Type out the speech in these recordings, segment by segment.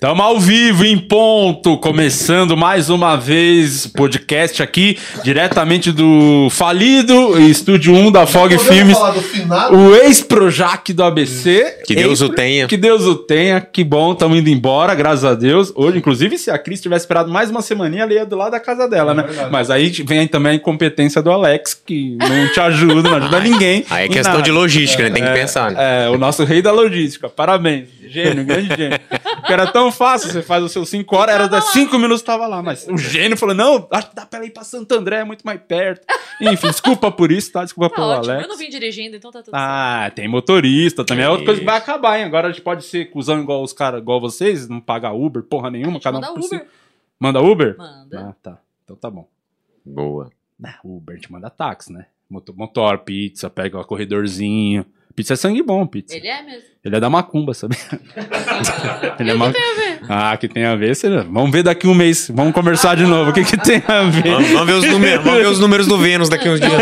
Tamo ao vivo, em ponto, começando mais uma vez podcast aqui, diretamente do falido Estúdio 1 da Fog Filmes, o ex-Projac do ABC. Que Deus o tenha. Que Deus o tenha, que bom, estamos indo embora, graças a Deus. Hoje, inclusive, se a Cris tivesse esperado mais uma semaninha, ela ia do lado da casa dela, né? verdade. Mas aí vem também a incompetência do Alex, que não te ajuda, não ajuda ninguém. Aí é questão nada. de logística, né? Tem que pensar. né? É, o nosso rei da logística. Parabéns. Gênio, grande gênio. Porque era tão fácil, você faz os seus 5 horas, era das 5 minutos tava lá. Mas o gênio falou: não, acho que dá pra ir pra Santo André, é muito mais perto. Enfim, desculpa por isso, tá? Desculpa Tá pelo ótimo, Alex. eu não vim dirigindo, então tá tudo certo. Ah, tem motorista também. É outra coisa que vai acabar, hein? Agora a gente pode ser cuzão igual os caras, igual vocês, não pagar Uber, porra nenhuma, cada um Manda por si. Uber. Manda Uber? Manda. Ah, tá. Então tá bom. Boa. Ah, Uber, a gente manda táxi, né? Motor, motor, pizza, pega o corredorzinho. Pizza é sangue bom, pizza. Ele é mesmo. Ele é da macumba, sabe? Ele é o ma... que tem a ver? Ah, que tem a ver. Vamos ver daqui um mês. Vamos conversar de novo. O que, que tem a ver? Vamos, vamos ver os números, vamos ver os números do Vênus daqui uns dias.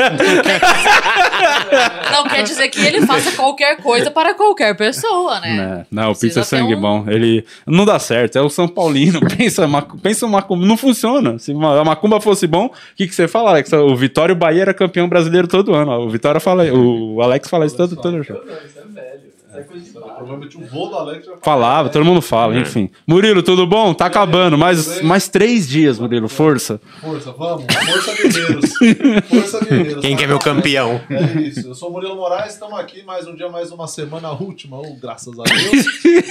Não quer dizer que ele faça qualquer coisa para qualquer pessoa, né? Né? Não, o Precisa pizza é sangue um- bom. Ele não dá certo. É o São Paulino. Pensa, macu... pensa uma macumba. Não funciona. Se uma- a macumba fosse bom, o que, que você fala, Alex? O Vitório Bahia era campeão brasileiro todo ano. O Vitória fala, o Alex fala isso todo, todo jogo. Isso é velho. É de. Provavelmente o vô do Alex já Falava, todo mundo fala, enfim. Murilo, tudo bom? Tá acabando. Mais, mais três dias, Murilo. Força. Força, vamos. Força guerreiros. Força guerreiros. Quem tá? que é meu campeão? É isso. Eu sou o Murilo Moraes, estamos aqui mais um dia, mais uma semana, a última, oh, graças a Deus.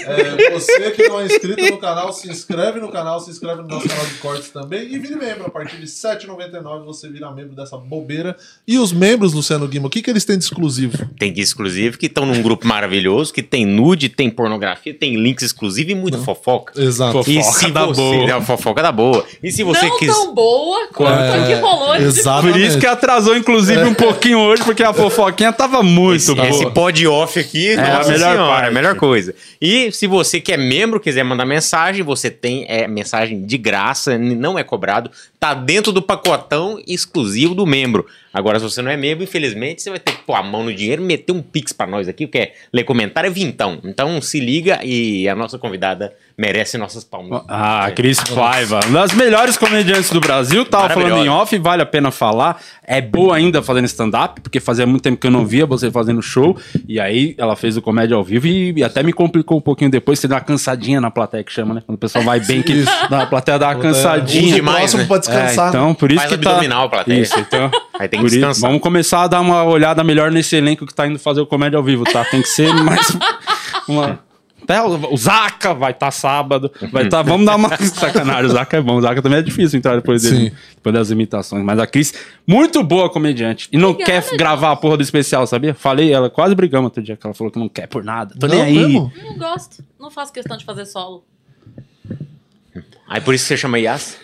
É, você que não é inscrito no canal, se inscreve no canal, se inscreve no nosso canal de cortes também e vire membro. A partir de R$ 7,99 você vira membro dessa bobeira. E os membros, Luciano Guima, o que, que eles têm de exclusivo? Tem que exclusivo, que estão num grupo maravilhoso, que tem nude, tem pornografia, tem links exclusivos e muita fofoca. Exato. E Fofoca se da você, boa. É, fofoca da boa. E se você não quiser. tão boa quanto É, a que rolou exato. Por isso que atrasou, inclusive, um pouquinho hoje, porque a fofoquinha tava muito Esse, boa. esse pod off aqui, É a melhor senhora, parte. a melhor coisa. E se você que é membro, quiser mandar mensagem, você tem é, mensagem de graça, não é cobrado, tá dentro do pacotão exclusivo do membro. Agora, se você não é membro, infelizmente, você vai ter que pôr a mão no dinheiro e meter um pix pra nós aqui, porque é ler comentário é vintão. Então se liga e a nossa convidada merece nossas palmas. Ah, Cris Paiva, uma das melhores comediantes do Brasil, tava falando em off, vale a pena falar. É boa ainda fazendo stand-up, porque fazia muito tempo que eu não via você fazendo show. E aí ela fez o comédia ao vivo e, e até me complicou um pouquinho depois. Você dá uma cansadinha na plateia que chama, né? Quando o pessoal vai bem, que Isso. na plateia dá uma cansadinha. Use o demais, próximo né? pra É, descansar. então, por isso Faz que tá... abdominal, plateia. Isso, então... Aí tem que isso, descansar. vamos começar a dar uma olhada melhor nesse elenco que tá indo fazer o comédia ao vivo, tá? Tem que ser mais uma... Até o o Zaca vai estar sábado, vai estar. vamos dar uma sacanagem. O Zaca é bom, o Zaca também é difícil entrar depois dele, Sim. depois das imitações. Mas a Cris, muito boa comediante. E não Obrigada, quer gravar a porra do especial, sabia? Falei, ela quase brigamos outro dia que ela falou que não quer por nada. Tô nem Não, aí. mesmo? Não gosto. Não faço questão de fazer solo. Aí por isso que você chama Yas?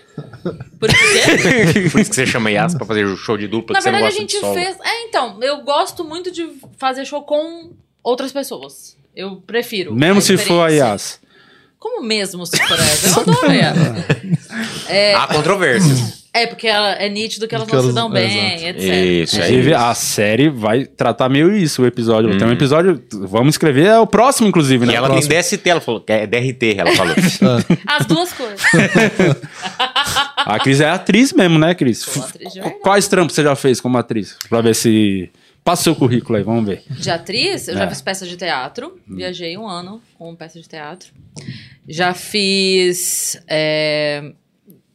Por quê? Por isso que você chama Yas pra fazer show de dupla, Na que você não verdade, a gente fez. É, então, eu gosto muito de fazer show com outras pessoas. Eu prefiro. Mesmo se for a. Yas. Como mesmo se for essa? Eu adoro a Yas. É, Há controvérsias. é, porque ela, é nítido que elas Que não se elas- dão bem, exato. etc. Isso, é Inclusive, isso. a série vai tratar meio isso, o episódio. Tem um episódio. Vamos escrever, é o próximo, inclusive, né? E ela tem DST, ela falou, que é DRT, ela falou. As duas coisas. A Cris é atriz mesmo, né, Cris? Quais trampos você já fez como atriz? Pra ver se. Passa o seu currículo aí, vamos ver. De atriz, eu É. já fiz peça de teatro. Viajei um ano com peça de teatro. Já fiz é,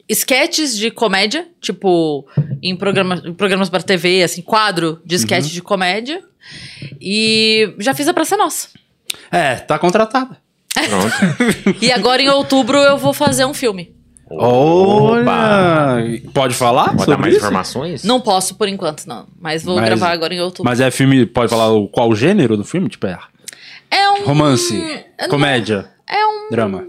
esquetes de comédia, tipo, em, programa, programas para TV, assim, quadro de esquete de comédia. E já fiz a Praça Nossa. É, tá contratada. Pronto. E agora, em outubro, eu vou fazer um filme. Olha! Pode falar? Pode dar mais isso? informações? Não posso por enquanto, não. Mas vou Mas- gravar agora em outubro. Mas é filme. Pode falar o, qual o gênero do filme? Tipo, é É um. romance, não- comédia, É um, drama.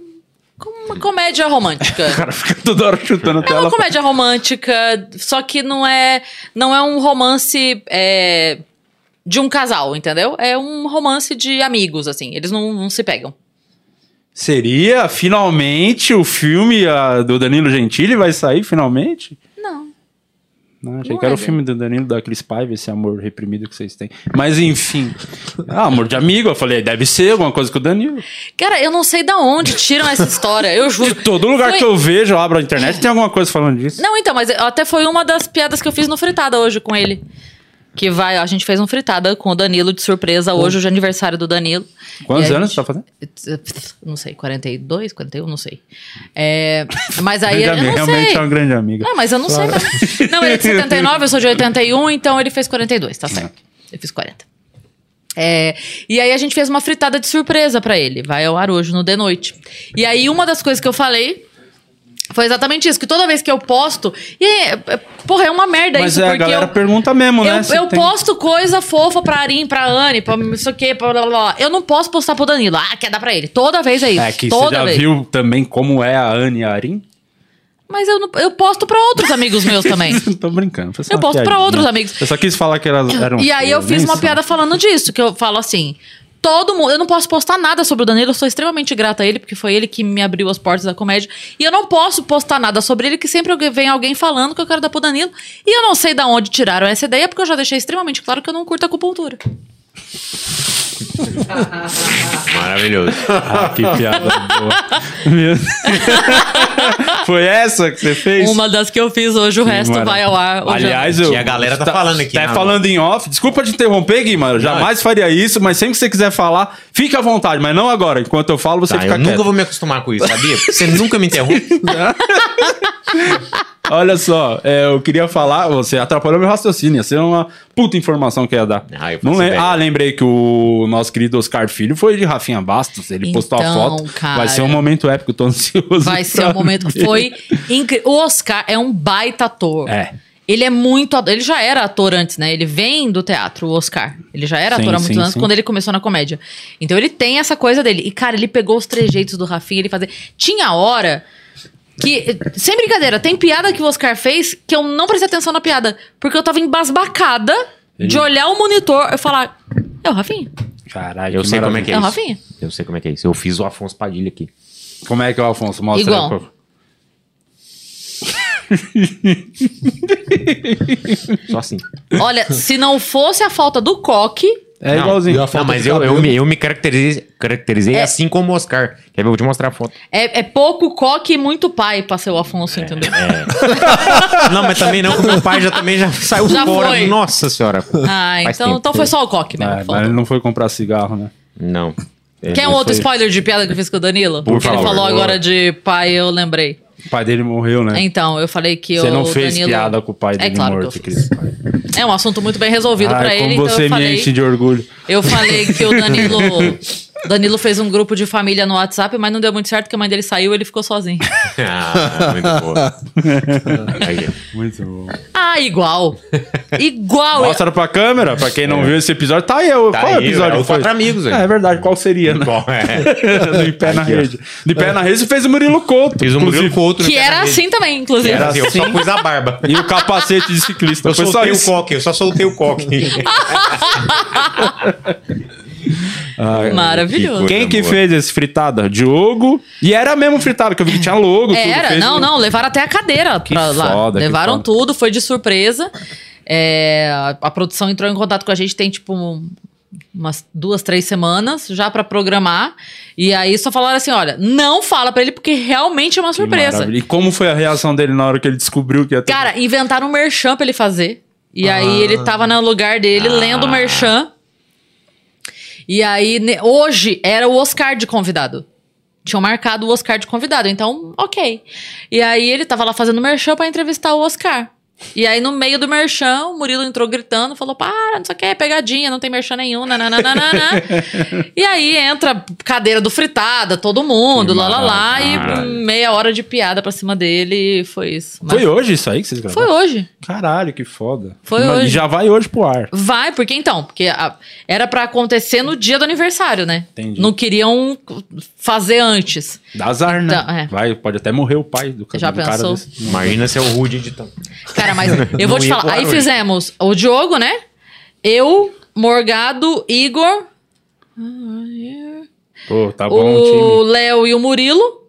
uma comédia romântica. O cara fica toda hora chutando a É tela. uma comédia romântica, só que não é, não é um romance é, de um casal, entendeu? É um romance de amigos, assim. Eles não, não se pegam. Seria finalmente o filme ah, do Danilo Gentili vai sair finalmente? Não. Não, achei Não que era é o filme do Danilo da Cris Paiva, esse amor reprimido que vocês têm. Mas enfim. Ah, amor de amigo. Eu falei, deve ser alguma coisa com o Danilo. Cara, eu não sei da onde tiram essa história, eu juro. De todo lugar Foi- que eu vejo, eu abro a internet, tem alguma coisa falando disso. Não, então, mas até foi uma das piadas que eu fiz no Fritada hoje com ele. Que vai, a gente fez um Fritada com o Danilo de surpresa hoje, hoje é aniversário do Danilo. Quantos anos gente- você tá fazendo? Não sei, 42, 41, não sei. É, mas aí eu não realmente sei. é uma grande amiga. Não, mas eu não sei mesmo. Não, ele é de 79, eu sou de 81, então ele fez 42, tá certo. Eu fiz 40. É, e aí a gente fez uma fritada de surpresa pra ele. Vai ao ar hoje, no de noite. E aí uma das coisas que eu falei foi exatamente isso. Que toda vez que eu posto... E é, é- porra, é uma merda Mas isso, é, a galera eu... pergunta mesmo, né? Eu, eu tem- posto coisa fofa pra Arim, pra Anne, pra não sei o quê, pra blá, blá, blá. Eu não posso postar pro Danilo. Ah, quer dar pra ele. Toda vez é isso. É que toda você já vez. viu também como é a Anne e a Arin? Mas eu, não- eu posto pra outros amigos meus também. Tô brincando. Eu posto pra piadinha. outros amigos. Eu só quis falar que elas eram. E aí eu fiz uma piada falando disso, que eu falo assim. Todo mundo. Eu não posso postar nada sobre o Danilo, eu sou extremamente grata a ele, porque foi ele que me abriu as portas da comédia. E eu não posso postar nada sobre ele, que sempre vem alguém falando que eu quero dar pro Danilo. E eu não sei de onde tiraram essa ideia, porque eu já deixei extremamente claro que eu não curto acupuntura. Maravilhoso. Ah, que piada boa. Meu. Foi essa que você fez? Uma das que eu fiz hoje, o resto Mara- vai ao ar. hoje Aliás, eu. E a galera tá falando aqui, Tá né? falando em off. Desculpa te interromper, Gui, mano. Jamais faria isso, mas sempre que você quiser falar, fique à vontade, mas não agora. Enquanto eu falo, você Tá, fica eu quieto. nunca vou me acostumar com isso, sabia? Você nunca me interrompe. Olha só, é, eu queria falar, você atrapalhou meu raciocínio, ia ser uma puta informação que ia dar. Ah, Não lem- ah, lembrei que o nosso querido Oscar Filho foi de Rafinha Bastos, ele postou a Então, foto. cara. Vai ser um momento épico, tô ansioso. Vai ser um momento. ver. Foi incrível. O Oscar é um baita ator. É. Ele é muito. Ele já era ator antes, né? Ele vem do teatro, o Oscar. Ele já era Sim, ator há muitos sim, anos sim. quando ele começou na comédia. Então ele tem essa coisa dele. E, cara, ele pegou os trejeitos do Rafinha, ele fazia. Tinha hora. Que, sem brincadeira, tem piada que o Oscar fez que eu não prestei atenção na piada. Porque eu tava embasbacada de Ele- olhar o monitor e falar: É o Rafinha? Caralho, Eu que sei como é que É é o isso. Rafinha? Eu sei como é que é isso. Eu fiz o Afonso Padilha aqui. Como é que é o Alfonso? Mostra Igual. aí, por favor. Só assim. Olha, se não fosse a falta do coque. É Não, igualzinho. Não, mas eu, eu, me, eu me caracterizei, caracterizei É. assim como o Oscar. Quer ver? Eu vou te mostrar a foto. É, é pouco coque e muito pai pra ser o Afonso, entendeu? Não, mas também não, porque meu pai já também já saiu Já fora. foi. Nossa senhora. Ah, Faz então, tempo. então foi só o coque mesmo. É, que mas ele não foi comprar cigarro, né? Não. Quer um Ele outro foi- spoiler de piada que eu fiz com o Danilo? Por Porque ele favor. falou agora de pai, eu lembrei. O pai dele morreu, né? Então, eu falei que Você o não fez Danilo... piada com o pai É dele claro que morto, eu fiz. pai. É um assunto muito bem resolvido Ai, pra como ele, então você eu me falei... enche de orgulho. Eu falei que o Danilo... Danilo fez um grupo de família no WhatsApp, mas não deu muito certo, porque a mãe dele saiu e ele ficou sozinho. Ah, muito. Aí, Muito bom. Ah, igual. Igual. Mostra pra câmera, pra quem não viu esse episódio. Tá aí, o- Tá qual aí, episódio é o foi? Quatro Amigos, É, é verdade, qual seria, né? Bom, é. Do Em Pé na Aqui, ó. Rede. De Pé na Rede você fez o Murilo Couto. Fiz um Murilo. Couto. Que era assim também, inclusive. Era assim, eu só pus a barba. E o capacete de ciclista. Eu Foi só soltei o coque, eu só soltei o coque. Ai, Maravilhoso. Que Quem que boa. fez esse fritada? Diogo. E era mesmo fritada, que eu vi que tinha logo. Era, não, não, levaram até a cadeira Que pra lá. foda, que levaram foda. tudo, foi de surpresa. É, a, produção entrou em contato com a gente, tem tipo um- umas duas, três semanas já pra programar. E aí só falaram assim: olha, não fala pra ele porque realmente é uma surpresa. maravilha. E como foi a reação dele na hora que ele descobriu que ia ter? Cara, inventaram um merchan pra ele fazer. E aí ele tava no lugar dele Ah. lendo o merchan. E aí, hoje era o Oscar de convidado. Tinham marcado o Oscar de convidado, então, ok. E aí ele tava lá fazendo merchan pra entrevistar o Oscar. E aí, no meio do merchan, o Murilo entrou gritando, falou: para, não sei o que, é pegadinha, não tem merchan nenhum, nananana. e aí entra cadeira do fritada, todo mundo, lá, lá, lá, e meia hora de piada pra cima dele, e foi isso. Mas Foi hoje isso aí que vocês gravaram? foi hoje. Caralho, que foda. Foi Mas hoje. Já vai hoje pro ar. Vai, porque então, porque a- era pra acontecer no dia do aniversário, né? Entendi. Não queriam fazer antes. Dá azar, né? Tá, é. Vai, pode até morrer o pai do, Já do cara pensou? desse. Imagina ser o Rude editando. Cara, mas eu vou Não te falar. Aí hoje. fizemos o Diogo, né? Eu, Morgado, Igor, Pô, tá bom o. Léo e o Murilo.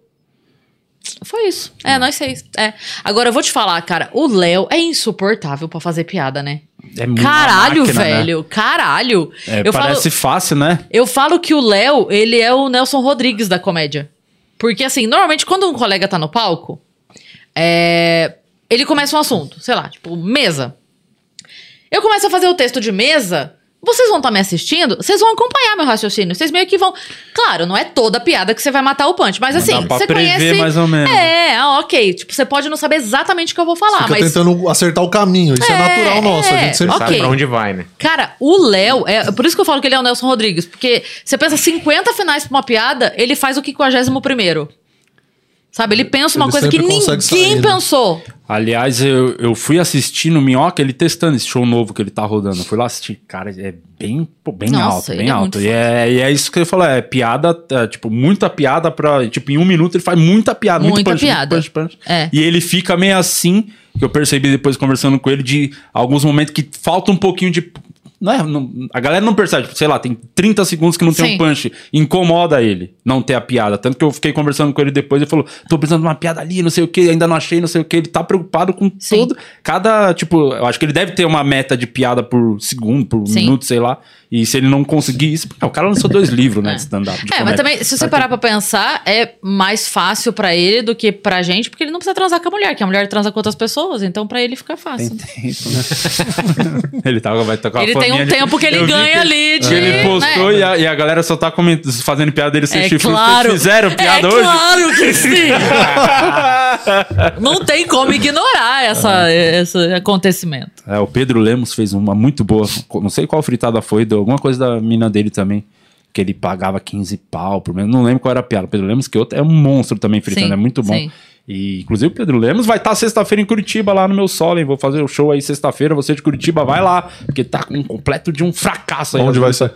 Foi isso. É, nós seis. É. Agora, eu vou te falar, cara, o Léo é insuportável pra fazer piada, né? É muito Caralho, máquina, né? velho. Caralho. É, eu, parece falo, fácil, né? eu falo que o Léo, ele é o Nelson Rodrigues da comédia. Porque, assim, normalmente quando um colega tá no palco, é, ele começa um assunto, sei lá, tipo, mesa. Eu começo a fazer o texto de mesa. Vocês vão estar me assistindo, vocês vão acompanhar meu raciocínio. Vocês meio que vão. Claro, não é toda piada que você vai matar o punch, mas Mas assim, dá pra você conhece. mais ou menos. É, ah, ok. Tipo, você pode não saber exatamente o que eu vou falar, Fica mas. tentando acertar o caminho. Isso é, É, natural nosso. A é. gente sempre Ok. Sabe pra onde vai, né? Cara, o Léo, é por isso que eu falo que ele é o Nelson Rodrigues, porque você pensa 50 finais pra uma piada, ele faz o 51 primeiro. Sabe? Ele pensa uma Ele coisa que ninguém sair, né? pensou. Aliás, eu, eu fui assistir no Minhoca, ele testando esse show novo que ele tá rodando. Eu fui lá assistir. Cara, é bem, bem Nossa, alto, ele bem é alto. E é, e é isso que você falou, é piada, é, tipo, muita piada pra... Tipo, em um minuto ele faz muita piada. muito Muita punch, muito piada. punch, punch. É. E ele fica meio assim, que eu percebi depois conversando com ele, de alguns momentos que falta um pouquinho de... Não é, não- a galera não percebe, tipo, sei lá, tem 30 segundos que não tem Sim. um punch. Incomoda ele não ter a piada. Tanto que eu fiquei conversando com ele depois, ele falou, tô precisando de uma piada ali, não sei o que, ainda não achei, não sei o que. Ele tá preocupado com Sim. tudo. Cada, tipo, eu acho que ele deve ter uma meta de piada por segundo, por Sim. minuto, sei lá. E se ele não conseguir isso, porque o cara lançou dois livros, né, É. de stand-up. É, mas comédia. também, se você parar pra pensar, é mais fácil pra ele do que pra gente, porque ele não precisa transar com a mulher, que a mulher transa com outras pessoas, então pra ele fica fácil. ele tava, vai tocar Ele tem um de- tempo que ele Eu ganha ali de, que Ele postou né? e, a, e a galera só tá coment- fazendo piada dele ser É chifrudo. claro. Vocês fizeram piada é hoje? claro que sim. não tem como ignorar essa, esse acontecimento. É, o Pedro Lemos fez uma muito boa. Não sei qual fritada foi, deu alguma coisa da mina dele também. Que ele pagava 15 pau por mês. Não lembro qual era a piada. O Pedro Lemos, que outro, é um monstro também fritando, Sim, é muito bom. sim. E, inclusive, o Pedro Lemos vai estar sexta-feira em Curitiba, lá no meu solo, hein? Vou fazer o show aí sexta-feira. Você de Curitiba, vai lá. Porque tá com um completo de um fracasso aí. Onde vai músicas.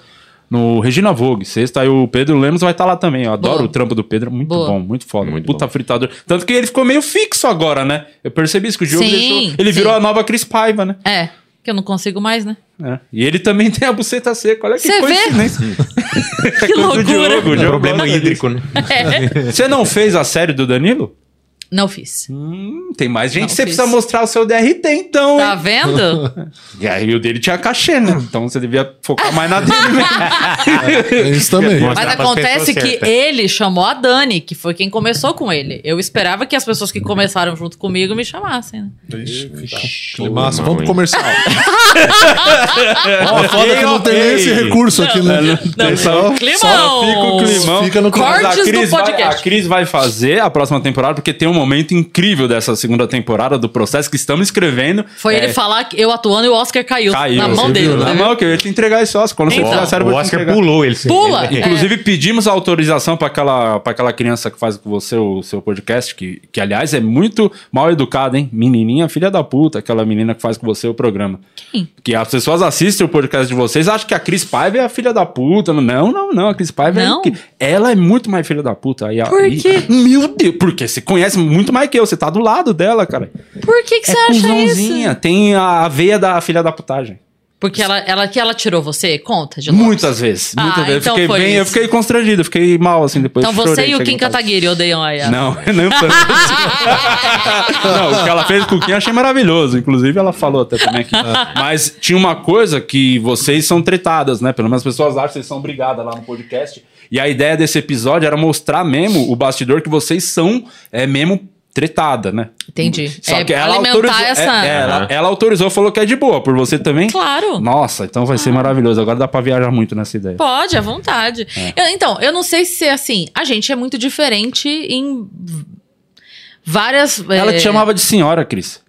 No Regina Vogue, sexta, aí o Pedro Lemos vai estar lá também. Eu adoro Boa. o trampo do Pedro, muito Boa. bom, muito foda. Muito Puta bom. fritador. Tanto que ele ficou meio fixo agora, né? Eu percebi isso, que o Diogo Sim, deixou. Ele virou sim. a nova Cris Paiva, né? É, que eu não consigo mais, né? É. E ele também tem a buceta seca. Olha que Cê vê? coincidência. Que Coisa do loucura. Diogo, o É Diogo problema gosta hídrico, né? É, Você não fez a série do Danilo? Não fiz. Hum, tem mais gente. Não Você fiz. precisa mostrar o seu DRT, então. Tá vendo? E aí o dele tinha cachê, né? Então você devia focar mais na dele mesmo. É isso também. Mas acontece que certas. ele chamou a Dani, que foi quem começou com ele. Eu esperava que as pessoas que começaram junto comigo me chamassem, né? Ixi, que massa. Vamos pro comercial. Ó, foda que não tem nem esse recurso aqui, né? Não, Só- Climão! Só fica o climão. Fica no Cortes a do Cris vai- podcast. a Cris vai fazer a próxima temporada, porque tem um momento incrível dessa segunda temporada do processo que estamos escrevendo. Foi É, ele falar que eu atuando e o Oscar caiu, Caiu, na mão você dele. né? Na mão, que eu ia te entregar esse Oscar. Quando você Então. fizer a série, O Oscar pulou ele. sim. Pula! Ele- É. Inclusive, pedimos a autorização para aquela, pra aquela criança que faz com você o seu podcast, que, que aliás é muito mal educada, hein? Menininha, filha da puta, aquela menina que faz com você o programa. Quem? Que as pessoas assistem o podcast de vocês, acham que a Cris Paiva é a filha da puta. Não, não, não. A Cris Paiva Não? é. Ela é muito mais filha da puta. Aí, Por aí- quê? Meu Deus, porque você conhece muito mais que eu, você tá do lado dela, cara. Por que, que você é acha cuzãozinha, isso? tem a veia da filha da putagem. Porque ela, ela, que ela tirou você? Conta, de novo. Muitas vezes. Muitas Ah, vezes. então eu, fiquei bem, eu fiquei constrangido, eu fiquei mal assim depois. Então você chorei, e o Kim. Kataguiri odeiam a Yas. Não, não tanto. não, o que ela fez com o Kim eu achei maravilhoso. Inclusive, ela falou até também aqui. Mas tinha uma coisa que vocês são tretadas, né? Pelo menos as pessoas acham que vocês são brigadas lá no podcast. E a ideia desse episódio era mostrar mesmo o bastidor que vocês são é, mesmo tretada, né? Entendi. Só É, que ela alimentar autorizou, essa- é, é, ela, ela autorizou, falou que é de boa. Por você também? Claro. Nossa, então vai ser maravilhoso. Agora dá pra viajar muito nessa ideia. Pode, à vontade. Eu- então, eu não sei se assim, a gente é muito diferente em várias. Ela é, te chamava de senhora, Cris.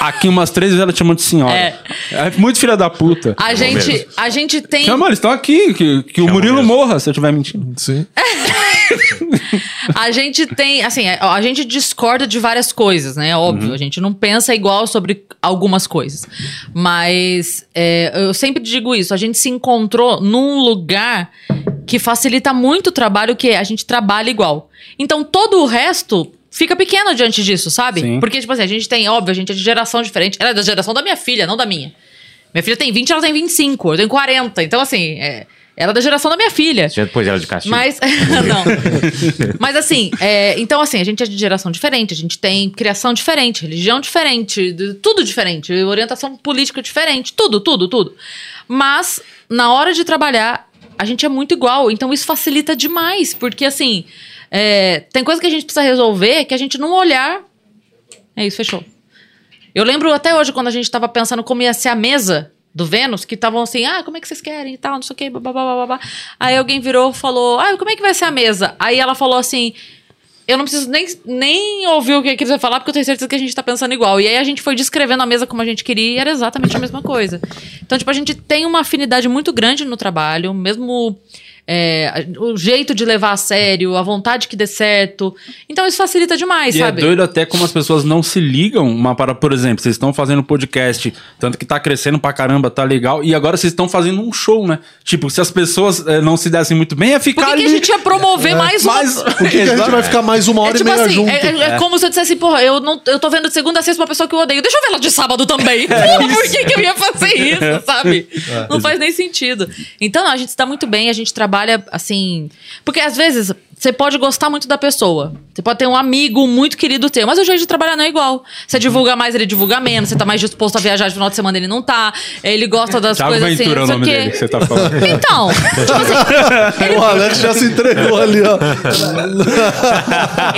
Aqui umas três vezes ela te chamou de senhora. É. É muito filha da puta. A gente, a gente tem. Chama, eles estão aqui. Que, que o Murilo mesmo. morra se eu estiver mentindo. Sim. A gente tem, assim, a a gente discorda de várias coisas, né? Óbvio, Uhum. a gente não pensa igual sobre algumas coisas. Mas é, eu sempre digo isso, a gente se encontrou num lugar que facilita muito o trabalho, que é a gente trabalha igual. Então todo o resto fica pequeno diante disso, sabe? Sim. Porque, tipo assim, a gente tem, óbvio, a gente é de geração diferente. Ela é da geração da minha filha, não da minha. Minha filha tem 20, ela tem 25, eu tenho 40. Então, assim, é, Ela é da geração da minha filha. Já depois ela de castigo. Mas, não. Mas assim, é, então assim, a gente é de geração diferente, a gente tem criação diferente, religião diferente, tudo diferente, orientação política diferente, tudo, tudo, tudo. Mas, na hora de trabalhar, a gente é muito igual, então isso facilita demais, porque assim, é, tem coisa que a gente precisa resolver que a gente não olhar. É isso, fechou. Eu lembro até hoje quando a gente tava pensando como ia ser a mesa do Vênus, que estavam assim, ah, como é que vocês querem e tal, não sei o que, blá. Aí alguém virou e falou, ah, como é que vai ser a mesa? Aí ela falou assim, eu não preciso nem, nem ouvir o que, eles vão falar, porque eu tenho certeza que a gente tá pensando igual. E aí a gente foi descrevendo a mesa como a gente queria e era exatamente a mesma coisa. Então, tipo, a gente tem uma afinidade muito grande no trabalho, mesmo é, o jeito de levar a sério, a vontade que dê certo. Então isso facilita demais, E sabe? é doido até como as pessoas não se ligam uma para, por exemplo, vocês estão fazendo podcast, tanto que tá crescendo pra caramba, tá legal, e agora vocês estão fazendo um show, né? Tipo, se as pessoas eh, não se dessem muito bem, é Por ficar que, que ali. a gente ia promover mais uma mais- Por que, que a gente vai ficar mais uma É hora tipo e meia assim, junto? é, é- é como se eu dissesse, porra, eu, não, eu tô vendo de segunda a sexta uma pessoa que eu odeio. Deixa eu ver ela de sábado também. Por que, que eu ia fazer isso, sabe? não faz nem sentido. Então, não, a gente está muito bem, a gente trabalha assim. Porque às vezes você pode gostar muito da pessoa. Você pode ter um amigo muito querido teu, mas o jeito de trabalhar não é igual. Você divulga mais, ele divulga menos. Você tá mais disposto a viajar de final de semana, ele não tá. Ele gosta das Thiago coisas assim. Ventura é o não sei nome dele que você tá falando. Então, tipo assim, O Alex já se entregou ali, ó.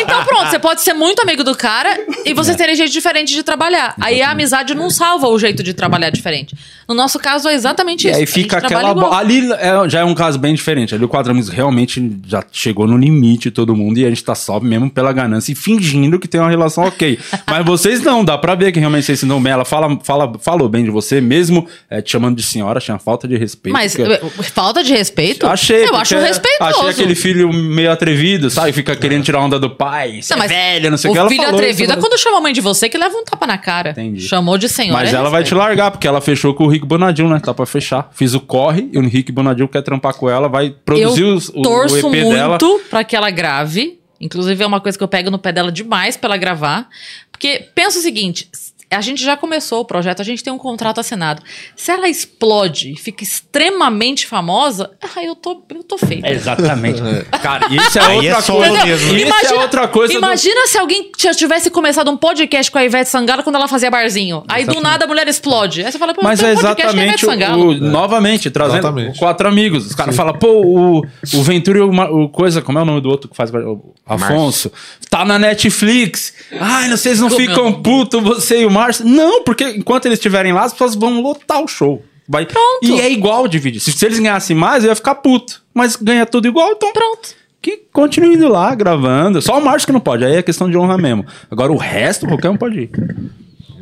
Então pronto, você pode ser muito amigo do cara e É. vocês terem jeito diferente de trabalhar. Aí a amizade não salva o jeito de trabalhar diferente. No nosso caso é exatamente E isso. aí A fica aquela. bo- Ali é- já é um caso bem diferente. Ali o Amigos realmente já chegou no limite, todo mundo, e a gente tá só mesmo pela ganância e fingindo que tem uma relação ok. Mas vocês não, dá pra ver que realmente vocês bem. Ela fala, fala, falou bem de você, mesmo eh, te chamando de senhora, tinha falta de respeito. Mas porque- falta de respeito? Achei. Eu acho respeitoso. Achei aquele filho meio atrevido, sabe? Fica querendo tirar onda do pai. Não, é mas velho, não sei o que. Ela filho falou atrevido isso, é quando chama a mãe de você que leva um tapa na cara. Entendi. Chamou de senhora. Mas é ela vai te respeito. largar, porque ela fechou com o Rick Bonadil, né? Tá pra fechar. Fiz o corre e o Rick Bonadil quer trampar com ela, vai produzir Eu os- o, torço o EP muito dela. pra que ela grave. Inclusive, é uma coisa que eu pego no pé dela demais pra ela gravar. Porque pensa o seguinte: a gente já começou o projeto, a gente tem um contrato assinado. Se ela explode e fica extremamente famosa, ah, eu tô, eu tô feita. Exatamente. Cara, isso é Aí outra é coisa. mesmo. Isso é outra coisa. do- Imagina se alguém já tivesse começado um podcast com a Ivete Sangalo quando ela fazia barzinho. Aí do nada a mulher explode. Aí você fala, pô, Mas tem é podcast com a exatamente Ivete o, Sangalo. o- novamente, trazendo Exatamente. quatro amigos. Os caras falam, pô, o, o Ventura e o, o coisa, como é o nome do outro que faz o Afonso? Tá na Netflix. Ai, vocês não é ficam putos, você e o Márcio. Não, porque enquanto eles estiverem lá, as pessoas vão lotar o show. Vai... Pronto. E é igual dividir. Se, se eles ganhassem mais, eu ia ficar puto. Mas ganha tudo igual, então Pronto. que continue indo lá gravando. Só o Márcio que não pode, aí é questão de honra mesmo. Agora o resto, qualquer um pode ir.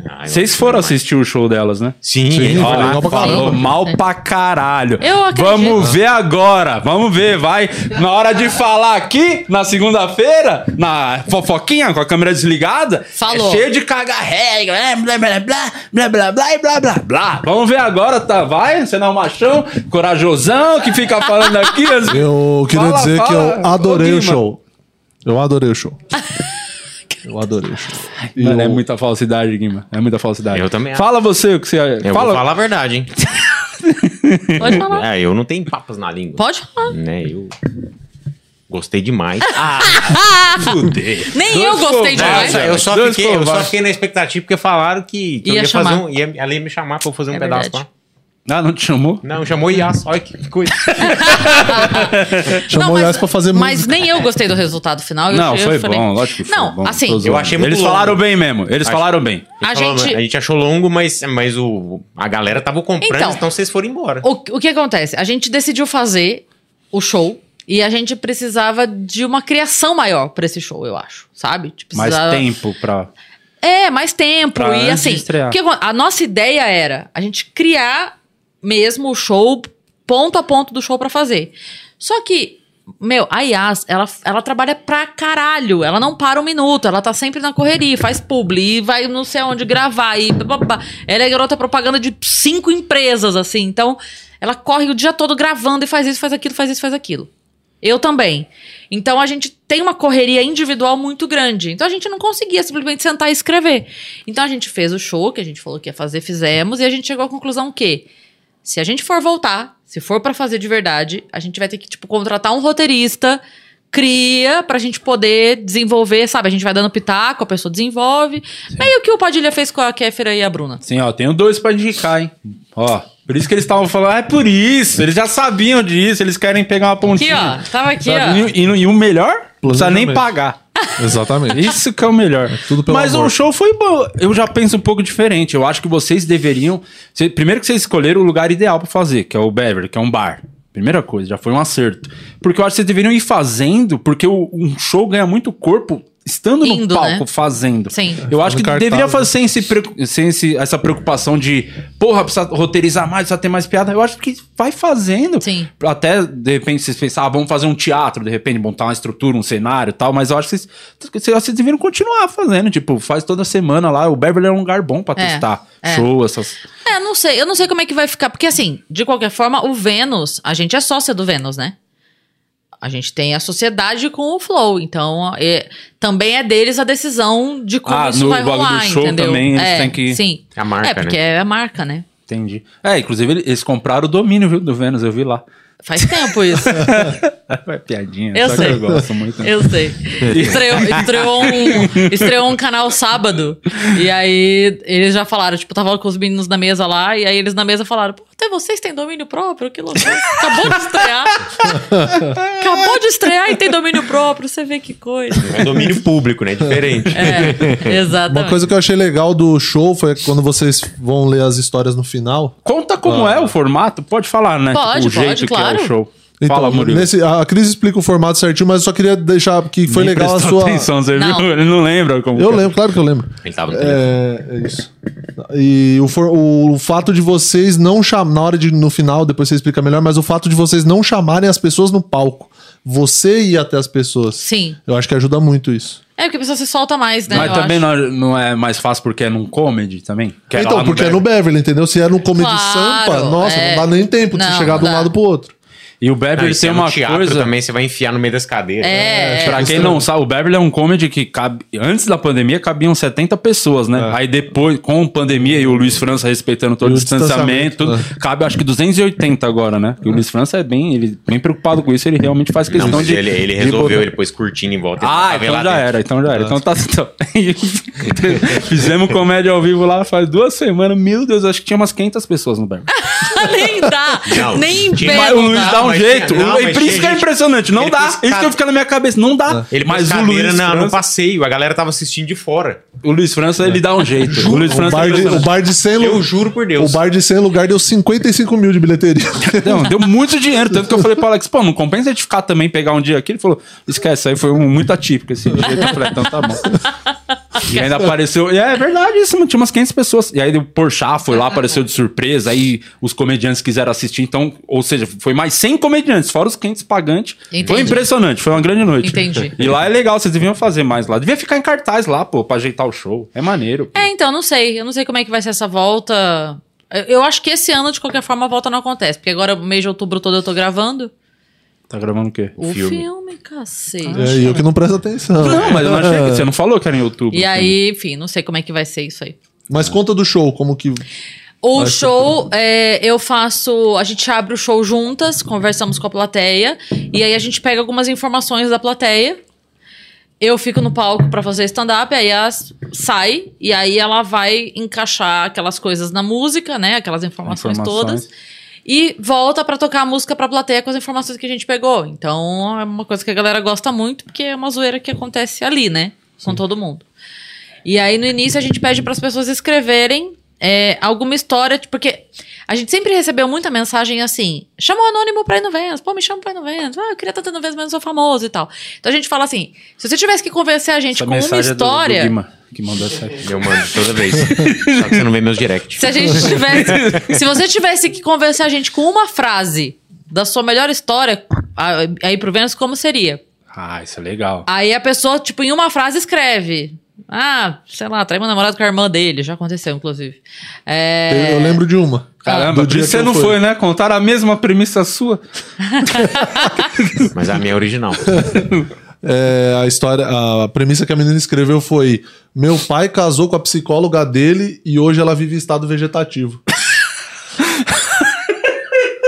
Ah, Vocês foram assistir o show delas, né? Sim, Sim, foi lá. legal pra Falou mal pra caralho. Eu acredito. Vamos ver agora. Vamos ver, vai. Na hora de falar aqui, na segunda-feira, na fofoquinha, com a câmera desligada, Falou. é cheio de caga-regra, é, blá, blá, blá, blá, blá, blá, blá, blá, blá. Vamos ver agora, tá? Vai, você não é um machão, corajosão, que fica falando aqui. as- Eu queria Fala, dizer que fala, eu adorei o Guima. show. Eu adorei o show. Eu adorei o show. Mano, é eu- muita falsidade, Guima. É muita falsidade. Eu também acho. Fala você o que você. Eu fala. vou falar a verdade, hein? Pode falar. É, eu não tenho papas na língua. Pode falar. Né, eu gostei demais. Fuder. Nem Dois eu gostei demais. É, eu, só dois fiquei, eu só fiquei na expectativa porque falaram que, que eu Ia ia fazer chamar. um. Ia, ela ia me chamar pra eu fazer um É pedaço verdade. lá. Ah, não te chamou? Não, chamou Yas. Olha que coisa. Chamou Não, o mas- Yas pra fazer Mas música. nem eu gostei do resultado final. Eu- Não, eu foi falei- bom, lógico que foi Não, bom. assim, eu achei muito Eles longo. falaram bem mesmo, eles Acho- falaram bem. A gente- a gente achou longo, mas, mas o, a galera tava comprando, Então. então, vocês foram embora. O, o que acontece? A gente decidiu fazer o show e a gente precisava de uma criação maior pra esse show, eu acho. Sabe? Mais precisava- tempo pra. É, mais tempo. Pra e assim, a nossa ideia era a gente criar mesmo o show, ponto a ponto do show pra fazer. Só que, meu, a Yas, ela, ela trabalha pra caralho. Ela não para um minuto. Ela tá sempre na correria, faz publi, vai não sei aonde gravar. E blá, blá, blá. Ela é garota propaganda de cinco empresas, assim. Então, ela corre o dia todo gravando e faz isso, faz aquilo, faz isso, faz aquilo. Eu também. Então a gente tem uma correria individual muito grande. Então a gente não conseguia simplesmente sentar e escrever. Então a gente fez o show que a gente falou que ia fazer, fizemos, e a gente chegou à conclusão que se a gente for voltar, se for pra fazer de verdade, a gente vai ter que, tipo, contratar um roteirista, cria pra gente poder desenvolver, sabe? A gente vai dando pitaco, a pessoa desenvolve. Meio que o Padilha fez com a Kéfera e a Bruna. Sim, ó, tenho dois pra indicar, hein? Ó, por isso que eles estavam falando, ah, é por isso. Eles já sabiam disso, eles querem pegar uma Aqui, pontinha. ó. Tava aqui, Sabe? ó. E, e- e o melhor, não precisa nem pagar. Exatamente. Isso que é o melhor. tudo pelo Mas amor. o show foi bom. Eu já penso um pouco diferente. Eu acho que vocês deveriam. primeiro que vocês escolheram o lugar ideal pra fazer, que é o Beverly, que é um bar. Primeira coisa, já foi um acerto. Porque eu acho que vocês deveriam ir fazendo, porque o- um show ganha muito corpo estando Indo, no palco né? fazendo. Sim. Eu acho que cartaz, deveria né? fazer sem, esse, sem esse- essa preocupação de, porra, precisa roteirizar mais, precisa ter mais piada. Eu acho que vai fazendo. Sim. Até, de repente, vocês pensam, ah, vamos fazer um teatro, de repente, montar uma estrutura, um cenário e tal, mas eu acho que vocês, vocês, vocês deveriam continuar fazendo, tipo, faz toda semana lá. O Beverly é um lugar bom pra É, testar é. show, essas... É, não sei. Eu não sei como é que vai ficar. Porque, assim, de qualquer forma, o Vênus, a gente é sócia do Vênus, né? A gente tem a sociedade com o Flow. Então, é- também é deles a decisão de como Ah, isso no vai bagulho do rolar, show entendeu? também, eles é, têm que- Sim. É a marca, É, porque né? é a marca, né? Entendi. É, inclusive eles- eles compraram o domínio, viu, do Vênus, eu vi lá. Faz tempo isso. É piadinha, Eu só sei. que eu gosto muito. Eu sei. Estreou, estreou, um, estreou um canal sábado. E aí eles já falaram, tipo, tava com os meninos na mesa lá. E aí eles na mesa falaram: Pô, até vocês têm domínio próprio? Que loucura. Acabou de estrear. Acabou de estrear e tem domínio próprio. Você vê que coisa. É domínio público, né? Diferente. É, exatamente. Uma coisa que eu achei legal do show foi quando vocês vão ler as histórias no final. Conta como é o formato, pode falar, né? Pode, o jeito pode, que é claro. o show. Então, Fala, Murilo. nesse, a Cris explica o formato certinho, mas eu só queria deixar que foi Nem legal a sua. Atenção, você Não. viu? Ele não lembra como Eu que é. lembro, claro que eu lembro. Ele tava no. É, é isso. E o, for- o fato de vocês não chamar, na hora de no final, depois você explica melhor, mas o fato de vocês não chamarem as pessoas no palco, você ir até as pessoas. Sim. Eu acho que ajuda muito isso. É porque a pessoa se solta mais, né? Mas eu também acho. não, não é mais fácil porque é num comedy também? Que é então, porque é no Beverly, entendeu? Se é no Comedy Claro, Sampa, nossa, é. não dá nem tempo de Não, você chegar de um lado pro outro. E o Beverly e se tem é uma teatro coisa... também, você vai enfiar no meio das cadeiras. É. Pra quem não sabe, o Beverly é um comedy que cabe. Antes da pandemia cabiam 70 pessoas, né? É. Aí depois, com a pandemia e o Luiz França respeitando todo E o o distanciamento, distanciamento, cabe acho que 280 agora, né? Porque o Luiz França é bem, ele bem preocupado com isso, ele realmente faz questão Não, de. ele, ele de resolveu, botar- ele pôs cortina em volta. ele Ah, então já dentro. era, então já era. Então tá. Então, Fizemos comédia ao vivo lá faz duas semanas. Meu Deus, acho que tinha umas 500 pessoas no Beverly. nem dá. Não, nem pé. Mas o Luiz dá. um mas jeito. não, O- e mas por isso que é impressionante. Não dá. pôs Isso que eu fico na minha cabeça. Não dá. Ele mas o Luiz, na- no passeio, a galera tava assistindo de fora. o Luiz França, ele dá um jeito. O Luiz O França bar, é de, o bar de 100 Eu juro por O Deus. bar de 100 lugar deu 55 mil de bilheteria. Não, deu muito dinheiro. Tanto que eu falei pro Alex, pô, não compensa a gente ficar também, pegar um dia aqui. Ele falou, esquece, aí foi um, muito atípico esse dia. Eu falei, então tá bom. E ainda apareceu. E é verdade isso, mano, tinha umas 500 pessoas. E aí o Porchat foi lá, apareceu de surpresa. Aí os comediantes quiseram assistir. Então, ou seja, foi mais 100 comediantes, fora os 500 pagantes. Entendi. Foi impressionante, foi uma grande noite. Entendi. E lá é legal, vocês deviam fazer mais lá. Devia ficar em cartaz lá, pô, pra ajeitar o show. É maneiro. pô. É, então, não sei. Eu não sei como é que vai ser essa volta. Eu, acho que esse ano, de qualquer forma, a volta não acontece. Porque agora, mês de outubro todo, eu tô gravando. Tá gravando o quê? O Filme. filme, cacete. É, e eu que não presto atenção. Não, mas eu não achei que você não falou que era em outubro. E aí, enfim, não sei como é que vai ser isso aí. Mas conta do show, como que. O show, é, eu faço. A gente abre o show juntas, conversamos com a plateia. E aí a gente pega algumas informações da plateia. Eu fico no palco pra fazer stand-up, aí ela sai, e aí ela vai encaixar aquelas coisas na música, né? Aquelas informações, Informações. todas. E volta pra tocar a música pra plateia com as informações que a gente pegou. Então é uma coisa que a galera gosta muito, porque é uma zoeira que acontece ali, né? Com todo mundo. E aí, no início, a gente pede para as pessoas escreverem é, alguma história, tipo, porque a gente sempre recebeu muita mensagem assim: chama o anônimo pra ir no Vênus, pô, me chama pra ir no Vênus, ah, eu queria estar no Vênus, mas não sou famoso e tal. Então a gente fala assim: se você tivesse que convencer a gente Essa com uma mensagem é do- do história. Guima, que mandou essa aí. Eu mando toda vez. Só que você não vê meus directs. se a gente tivesse. se você tivesse que convencer a gente com uma frase da sua melhor história aí pro Vênus, como seria? Ah, isso é legal. Aí a pessoa, tipo, em uma frase escreve. Ah, sei lá, trai meu namorado com a irmã dele. Já aconteceu, inclusive. É... Eu, eu lembro de uma. Caramba, Do você não fui. foi, né? Contaram a mesma premissa sua. Mas a minha é original. É, a história, a premissa que a menina escreveu foi: Meu pai casou com a psicóloga dele e hoje ela vive em estado vegetativo.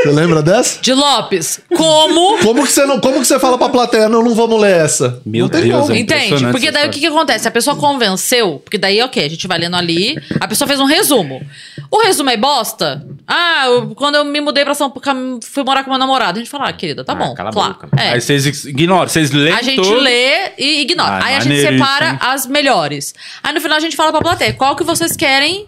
Você lembra dessa? De Lopes. Como? Como que você não, como que você fala pra plateia, não, não vamos ler essa? Meu não Deus, é Entende? Porque daí o que, que acontece? A pessoa convenceu, porque daí, ok, a gente vai lendo ali, a pessoa fez um resumo. O resumo é bosta? Ah, eu- quando eu me mudei pra São Paulo, fui morar com meu namorado. A gente fala, ah, querida, tá Ah, bom. cala a claro. boca. É. Aí vocês ignoram, vocês leem A gente todo. lê e ignora. Ah, Aí a gente isso, separa hein? as melhores. Aí no final a gente fala pra plateia, qual que vocês querem?